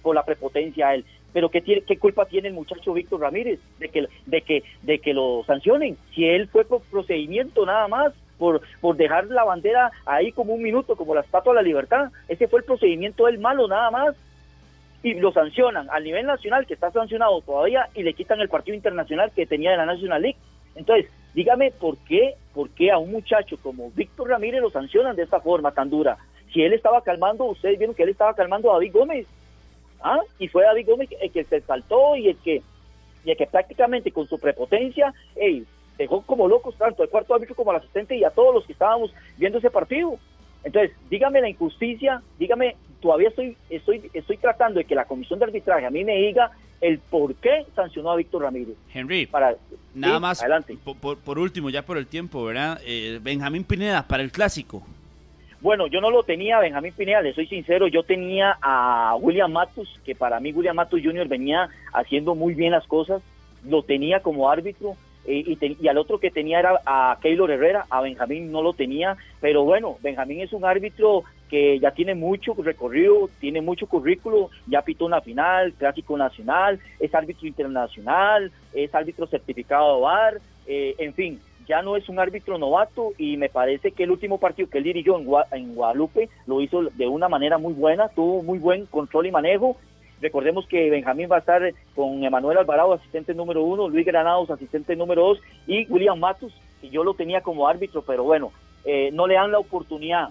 por la prepotencia a él, pero ¿qué, tiene, qué culpa tiene el muchacho Víctor Ramírez de que, de, que, de que lo sancionen? Si él fue por procedimiento nada más, por, por dejar la bandera ahí como un minuto, como la estatua de la libertad, ese fue el procedimiento del malo nada más, y lo sancionan al nivel nacional, que está sancionado todavía, y le quitan el partido internacional que tenía de la National League. Entonces, dígame por qué, por qué a un muchacho como Víctor Ramírez lo sancionan de esta forma tan dura. Si él estaba calmando, ustedes vieron que él estaba calmando a David Gómez, ¿Ah? Y fue David Gómez el que se saltó y el que, y el que prácticamente con su prepotencia dejó como locos tanto al cuarto árbitro como al asistente y a todos los que estábamos viendo ese partido. Entonces, dígame la injusticia, dígame, todavía estoy, estoy, estoy tratando de que la comisión de arbitraje a mí me diga el por qué sancionó a Víctor Ramírez. Henry, para, nada más, adelante. Por, último, ya por el tiempo, ¿verdad? Eh, Benjamín Pineda, para el clásico. Bueno, yo no lo tenía Benjamín Pineda, le soy sincero, yo tenía a William Matus, que para mí William Matus Jr. venía haciendo muy bien las cosas, lo tenía como árbitro, eh, y, al otro que tenía era a Keylor Herrera, a Benjamín no lo tenía, pero bueno, Benjamín es un árbitro que ya tiene mucho recorrido, tiene mucho currículo, ya pitó una final, clásico nacional, es árbitro internacional, es árbitro certificado de VAR, eh, en fin, ya no es un árbitro novato y me parece que el último partido que él dirigió en, Guadalupe lo hizo de una manera muy buena, tuvo muy buen control y manejo. Recordemos que Benjamín va a estar con Emanuel Alvarado, asistente número uno, Luis Granados, asistente número dos, y William Matus, que yo lo tenía como árbitro, pero bueno, eh, no le dan la oportunidad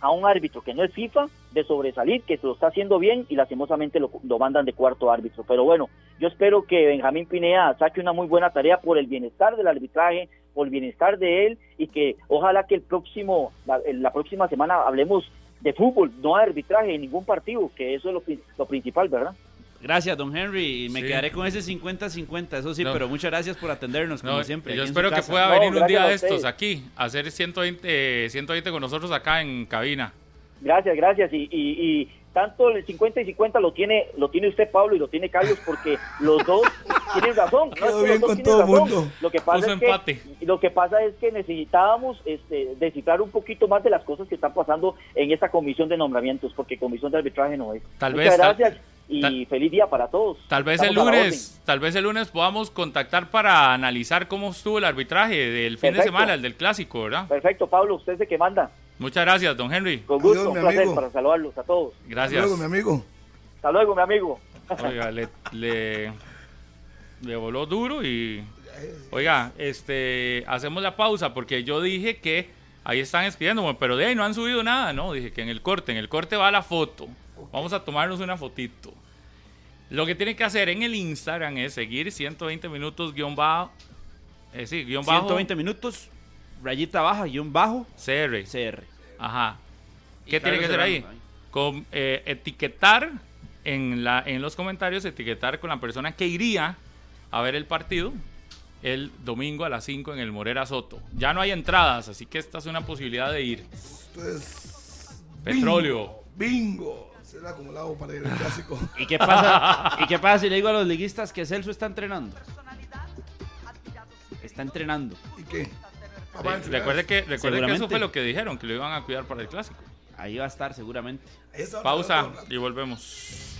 a un árbitro que no es FIFA de sobresalir, que se lo está haciendo bien y lastimosamente lo, lo, mandan de cuarto árbitro. Pero bueno, yo espero que Benjamín Pinea saque una muy buena tarea por el bienestar del arbitraje, por el bienestar de él y que ojalá que el próximo, la, próxima semana hablemos de fútbol, no de arbitraje en ningún partido, que eso es lo, principal, ¿verdad? Gracias, don Henry. Me quedaré con ese 50-50, eso sí, pero muchas gracias por atendernos, como siempre. Yo espero que pueda venir un día de estos aquí, a hacer 120, 120 con nosotros acá en cabina. Gracias, gracias. y, tanto el 50 y 50 lo tiene lo tiene usted Pablo y lo tiene Carlos porque los dos *laughs* tienen razón lo que pasa es que lo que pasa es que necesitábamos este, descifrar un poquito más de las cosas que están pasando en esta comisión de nombramientos porque comisión de arbitraje no es. Tal muchas vez gracias y feliz día para todos. Tal vez el lunes tal vez el lunes podamos contactar para analizar cómo estuvo el arbitraje del fin de semana el del clásico verdad perfecto Pablo usted es el que manda Muchas gracias, don Henry. Con gusto, un placer para saludarlos a todos. Gracias. Hasta luego, mi amigo. Hasta luego, mi amigo. Oiga, le, le, voló duro y... Oiga, este, hacemos la pausa porque yo dije que ahí están escribiendo, pero de ahí no han subido nada, ¿no? Dije que en el corte, en el corte va la foto. Vamos a tomarnos una fotito. Lo que tienen que hacer en el Instagram es seguir 120 minutos guion bajo. Eh, sí, guion bajo. 120 minutos rayita baja, guion bajo, CR. CR. Ajá. Y ¿Qué tiene que hacer ahí? Con, eh, etiquetar en, la, en los comentarios, etiquetar con la persona que iría a ver el partido el domingo a las 5 en el Morera Soto. Ya no hay entradas, así que esta es una posibilidad de ir. Entonces. Petróleo. Bingo. Será acumulado para ir al clásico. *laughs* ¿Y qué pasa? *laughs* ¿Y qué pasa si le digo a los liguistas que Celso está entrenando? Está entrenando. ¿Y qué? Sí, recuerde que, recuerde que eso fue lo que dijeron, que lo iban a cuidar para el clásico. Ahí va a estar seguramente. Pausa y volvemos.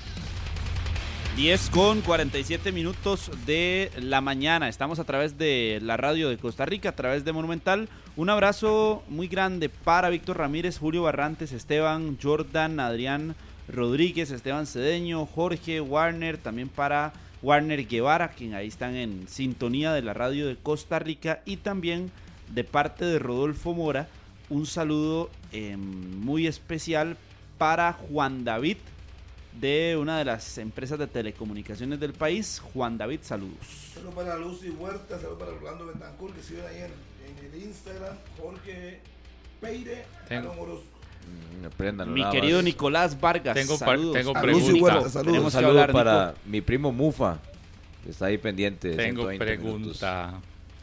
10 con 47 minutos de la mañana. Estamos a través de la radio de Costa Rica, a través de Monumental. Un abrazo muy grande para Víctor Ramírez, Julio Barrantes, Esteban, Jordan, Adrián Rodríguez, Esteban Cedeño, Jorge Warner, también para Warner Guevara, quien ahí están en sintonía de la radio de Costa Rica. Y también de parte de Rodolfo Mora, un saludo eh, muy especial para Juan David de una de las empresas de telecomunicaciones del país. Juan David, saludos. Saludos para Lucy Huerta, saludos para Orlando Betancourt, que siguen ahí en, en el Instagram. Jorge Peire, Tengo-. Mm, apréndanlo Mi querido más. Nicolás Vargas, Tengo saludos. tengo pregunta. Saludos. Saludo hablar, para Nico. mi primo Mufa, que está ahí pendiente. Tengo 120 minutos.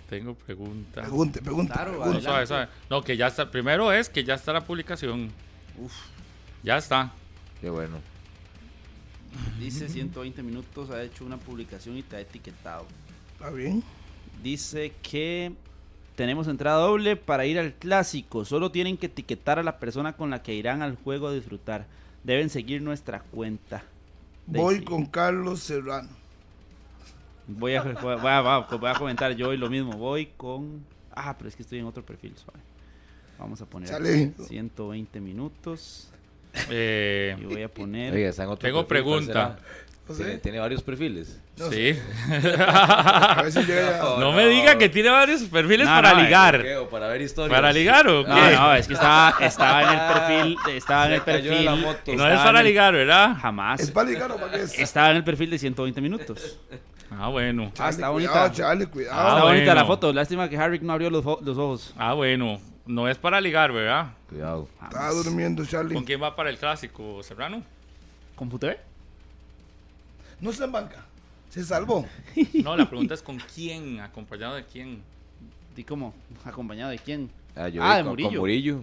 Pregunta. Tengo pregunta. Pregunte, pregunte. Claro, pregunte. No. No, que ya está. Primero es que ya está la publicación. Ya está. Qué bueno. Dice 120 minutos, ha hecho una publicación y te ha etiquetado. Está bien. Dice que tenemos entrada doble para ir al clásico. Solo tienen que etiquetar a la persona con la que irán al juego a disfrutar. Deben seguir nuestra cuenta. Voy Daisy. con Carlos Serrano. Voy a, voy, a, voy a- voy a comentar yo hoy lo mismo. Voy con. Ah, pero es que estoy en otro perfil. suave. Vamos a poner Chale. 120 minutos. Eh, Y voy a poner. Oiga, está en otro Tengo perfil, ¿cuál pregunta. No? ¿Tiene, sé. tiene varios perfiles. No sí. A ver si llega. No me diga que tiene varios perfiles No, para no, ligar. ¿Qué? ¿O para ver historias? ¿Para ligar o qué? No, no, es que estaba, estaba en el perfil. Estaba en el perfil. la moto. No es para el- ligar, ¿verdad? Jamás. ¿Es para ligar o para qué es? Estaba en el perfil de 120 minutos. Ah, bueno. Ah, está bonita. Cuidado, Charlie, cuidado. Ah, Está bonita la foto. Lástima que Harry no abrió los, los ojos. Ah, bueno. No es para ligar, ¿verdad? Cuidado. Estaba durmiendo, Charlie. ¿Con quién va para el clásico, Serrano? ¿Computer? No está en banca. Se salvó. *laughs* No, la pregunta es con quién, acompañado de quién. ¿Y cómo? ¿Acompañado de quién? Ah, yo Ah, de con, Murillo. con Murillo.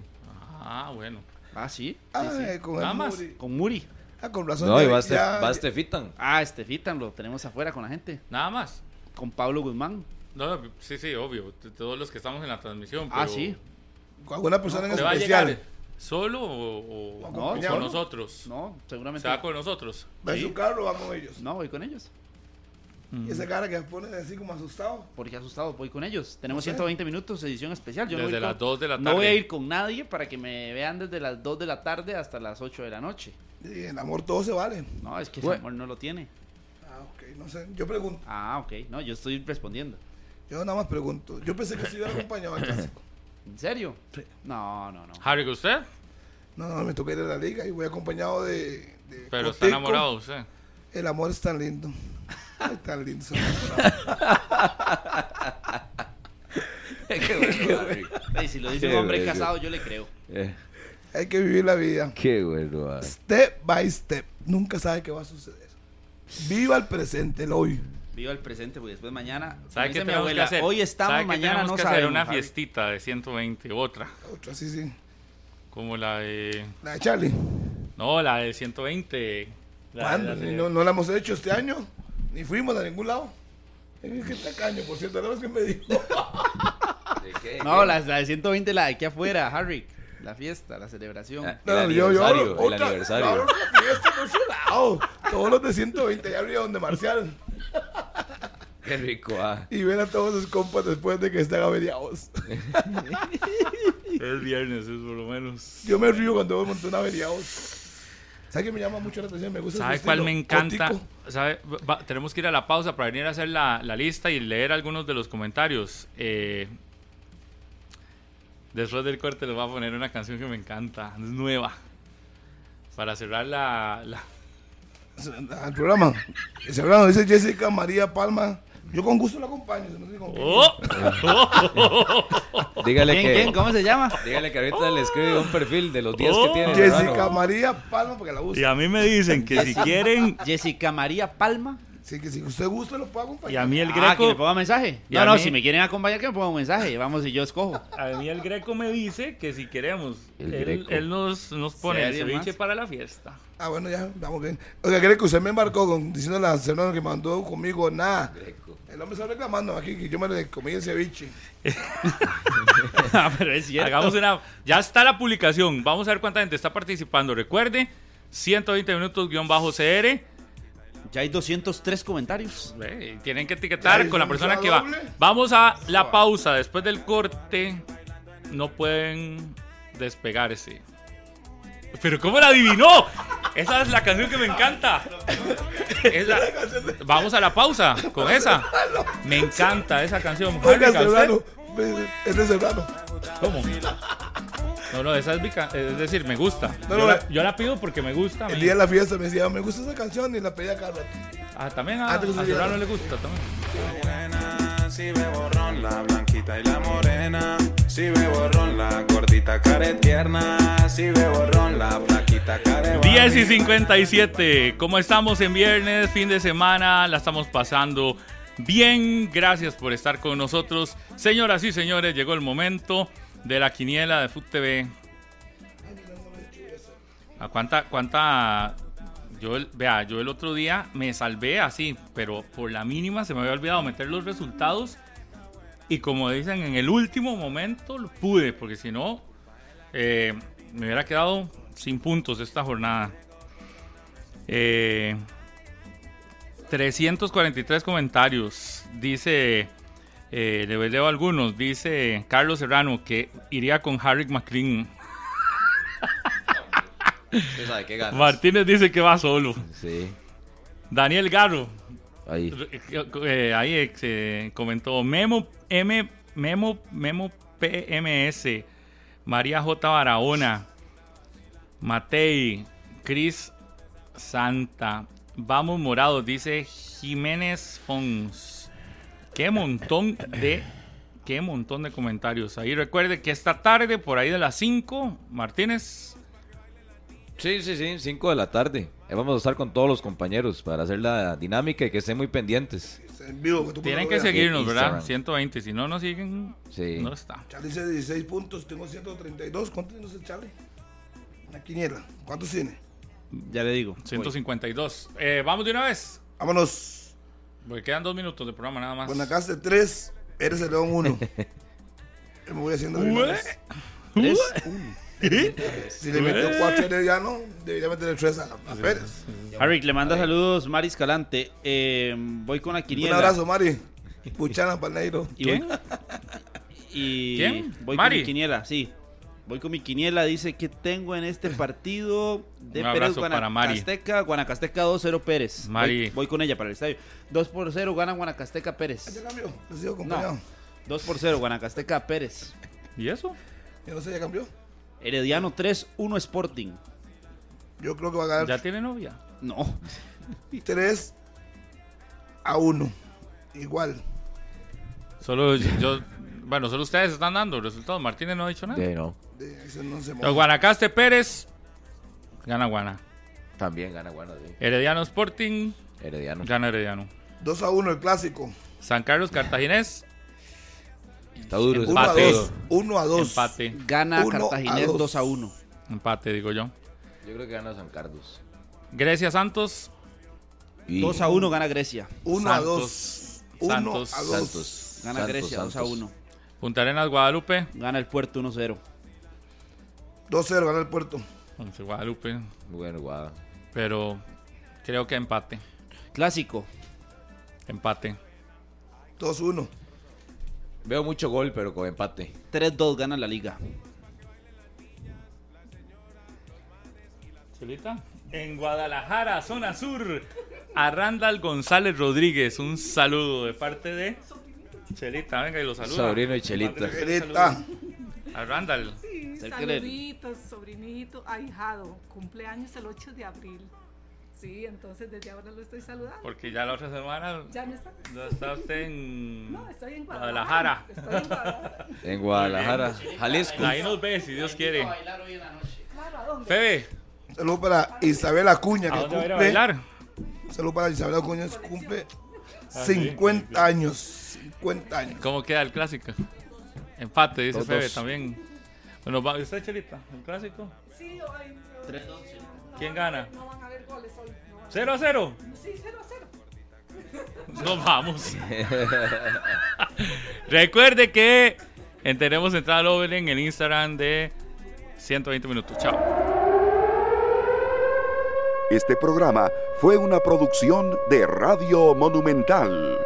Ah, bueno. Ah, sí. Ah, sí, sí. eh, con Nada el más. Muri. Con Muri. Ah, con razón. No, y va este, ya- va este Fitan. Ah, este Fitan lo tenemos afuera con la gente. Nada más. Con Pablo Guzmán. No, sí, sí, obvio. Todos los que estamos en la transmisión. Ah, sí. Con alguna persona en ¿Se va a especial. solo o, o- No, o con nosotros? No, seguramente. ¿Se va con nosotros? Va en Sí. su carro, va con ellos. No, voy con ellos. Y esa cara que pone así como asustado. Porque asustado, voy con ellos. Tenemos No sé. 120 minutos, edición especial. Yo no, Desde voy las con- 2 de la tarde. no voy a ir con nadie para que me vean desde las 2 de la tarde hasta las 8 de la noche. Y el amor todo se vale. No, es que el Bueno. amor no lo tiene. Ah, ok, no sé. Yo pregunto. Ah, ok. No, yo estoy respondiendo. Yo nada más pregunto. Yo pensé que se iba acompañado al clásico. *laughs* ¿En serio? Sí. No, no, no. Harry, ¿usted? No, no, me toca ir a la liga y voy acompañado de. de Pero está enamorado usted. El amor es tan lindo. *laughs* Ay, tan lindo. *laughs* Qué bueno, Harry. Ey, si lo dice un hombre bello. casado, yo le creo. Eh, Hay que vivir la vida. Qué bueno. ah. Step by step. Nunca sabe qué va a suceder. Viva el presente, el hoy. Viva el presente, porque después mañana. ¿Sabe qué tenemos abuela, que hacer? Hoy estamos, ¿Sabe qué mañana tenemos no que hacer sabemos. una Harry. fiestita de 120, otra. Otra, sí, sí. Como la de... La de Charlie. No, la de 120. La- ¿Cuándo? la de- No, no la hemos hecho este año. Ni fuimos a ningún lado. Es que tacaño, por cierto, la vez que me dijo. ¿De qué? No, la, la de 120, la de aquí afuera, Harry. La fiesta, la celebración. Ah, No, El yo, yo hablo, aniversario, el otra- aniversario. la fiesta. Todos los de 120 ya abrieron de Marcial. *laughs* Qué rico, ah. Y ven a todos sus compas después de que estén averiados. Es viernes, es por lo menos. Yo me río cuando veo un montón averiados. ¿Sabes qué me llama mucho la atención? Me gusta ¿Sabe cuál me encanta? gótico. ¿Sabe? Va- tenemos que ir a la pausa para venir a hacer la, la lista y leer algunos de los comentarios. Eh, después del corte les voy a poner una canción que me encanta, es nueva. Para cerrar la... la- Al programa. Programa dice Jessica María Palma. Yo con gusto lo acompaño. No sé con quién. Oh. *laughs* Dígale ¿Quién, que, quién? ¿Cómo se llama? dígale que ahorita le escribe un perfil de los 10 que Oh. tiene. Jessica hermano. María Palma, porque la Y usa. a mí me dicen que si quieren, Jessica María Palma. Sí, que si usted gusta, lo puedo acompañar. y a mí el Ah, que greco, me ponga mensaje. Y No, no, mí- si me quieren acompañar, que me pongan un mensaje. Vamos y yo escojo. *laughs* a mí el greco me dice que si queremos, El él, Greco. él nos, nos pone el ¿Serio ceviche más? para la fiesta. Ah, bueno, ya, vamos bien. Oiga, que usted me embarcó con, diciéndole a Fernando que mandó conmigo nada. El hombre está reclamando aquí que yo me le comí el ceviche. *laughs* Ah, pero es cierto. Hagamos una. Ya está la publicación. Vamos a ver cuánta gente está participando. Recuerde, 120 minutos guion bajo CR. Ya hay 203 comentarios. Tienen que etiquetar con la ¿y persona que va. Vamos a la pausa. Después del corte, no pueden despegarse. Pero ¿cómo la adivinó? Esa es la canción que me encanta. Es la- Vamos a la pausa con esa. Me encanta esa canción. Oiga, es de Serrano. ¿Cómo? No, no, esa es mi Es decir, me gusta. No, yo, no, la, yo la pido porque me gusta. a El día de la fiesta me decía, me gusta esa canción y la pedía cada rato. Ah, también a, Ah, gusta a día. Serrano le gusta también. Si bebo ron, la blanquita y la morena. Si bebo ron, la gordita care tierna. Si bebo ron, la flaquita care 10 y 57. Como estamos en viernes, fin de semana, la estamos pasando bien. Gracias por estar con nosotros. Señoras y señores, llegó el momento de la quiniela de Food TV. ¿A cuánta, cuánta? Yo, vea, yo el otro día me salvé así, pero por la mínima se me había olvidado meter los resultados. Y como dicen, en el último momento lo pude, porque si no, eh, me hubiera quedado sin puntos esta jornada. Eh, 343 comentarios. Dice, eh, le leo algunos. Dice Carlos Serrano que iría con Harry McLean. *laughs* Usted sabe qué ganas. Martínez dice que va solo. Sí, Daniel Garro. ahí. eh, ahí eh, se comentó Memo M Memo Memo PMS María J Barahona Matei Cris Santa Vamos Morados dice Jiménez Fons Qué montón de qué montón de comentarios. Ahí recuerde que esta tarde por ahí de las 5 Martínez Sí, sí, sí, 5 de la tarde. Ahí vamos a estar con todos los compañeros para hacer la dinámica y que estén muy pendientes. Es en vivo, que tú tienen que seguirnos, ¿verdad? Instagram. 120, si no nos siguen Sí. no está. Charlie dice 16 puntos, tengo 132. ¿Cuántos tiene usted, Charlie? Una quiniela. ¿Cuántos tiene? Ya le digo. 152. Eh, Vamos de una vez. Vámonos. Porque quedan dos minutos de programa nada más. Guanacaste 3, eres el León 1. *laughs* me voy haciendo vez. Tres. Si le metió 4 Herediano, debería meterle 3 a, a Pérez. Harry, le manda saludos Mari Escalante. Eh, voy con la Un quiniela. abrazo, Mari. Puchana Palneiro. ¿Quién? y ¿Quién? voy Mari. con mi quiniela, sí. Voy con mi quiniela, dice que tengo en este *laughs* partido de Un Pérez abrazo para Mari. Guanacasteca, Guanacasteca 2-0 Pérez. Mari. Voy, voy con ella para el estadio. 2 por 0 gana Guanacasteca Pérez. Ya cambió. Sigo acompañado. No. 2 por 0 Guanacasteca Pérez. ¿Y eso? Yo no sé, ya cambió. Herediano 3-1 Sporting. Yo creo que va a ganar ¿Ya tiene novia? No. *laughs* 3 a 1. Igual. Solo yo. Bueno, solo ustedes están dando resultados. Martínez no ha dicho nada. De no. De- ese no se Los. Guanacaste Pérez. Gana Guana. También gana Guana, sí. Herediano Sporting. Herediano. Gana Herediano. 2 a 1 el clásico. San Carlos Cartaginés. Está duro ese 1 a Empate. 2. 1 a 2. Empate. Gana Uno Cartaginés dos. 2 a 1. Empate, digo yo. Yo creo que gana San Carlos. Grecia Santos. Y 2 a 1 gana Grecia. 1 a Santos. 2. 1 Santos. a 2. Santos. Gana Santos, Grecia 2 a Santos. 1. Punta Arenas Guadalupe. Gana el Puerto 1-0. 2-0 gana el puerto. Once Guadalupe. Bueno, Guada. Pero creo que empate. Clásico. Empate. 2-1. Veo mucho gol, pero con empate. 3-2 gana la liga. Chelita. En Guadalajara, zona sur. A Randall González Rodríguez. Un saludo de parte de Chelita. Venga y lo saluda. Sobrino y Chelita. Chelita. A Randall. Sí, saluditos, sobrinito, ahijado. Cumpleaños el 8 de abril. Sí, entonces desde ahora lo estoy saludando. Porque ya la otra semana. Ya no está. No está usted en. No, estoy en Guadalajara. Estoy en Guadalajara. *laughs* En Guadalajara, Jalisco. Ahí nos ve, si Dios quiere. Claro, ¿a dónde? Febe, Saludos para Isabel Acuña, ¿a que dónde a a cumple. bailar? Saludos para Isabel Acuña, que cumple Ah, sí. 50 años. 50 años. ¿Cómo queda el clásico? Empate, dice Dos, Febe dos. también. Bueno, va- ¿usted, Chelita? ¿El clásico? Sí, hoy. no- ¿Quién gana? No van a haber goles hoy. no van a- ¿0 a 0? Sí, 0 a 0. Nos vamos. *laughs* Recuerde que en tenemos Central Over en el Instagram de 120 minutos. Chao. Este programa fue una producción de Radio Monumental.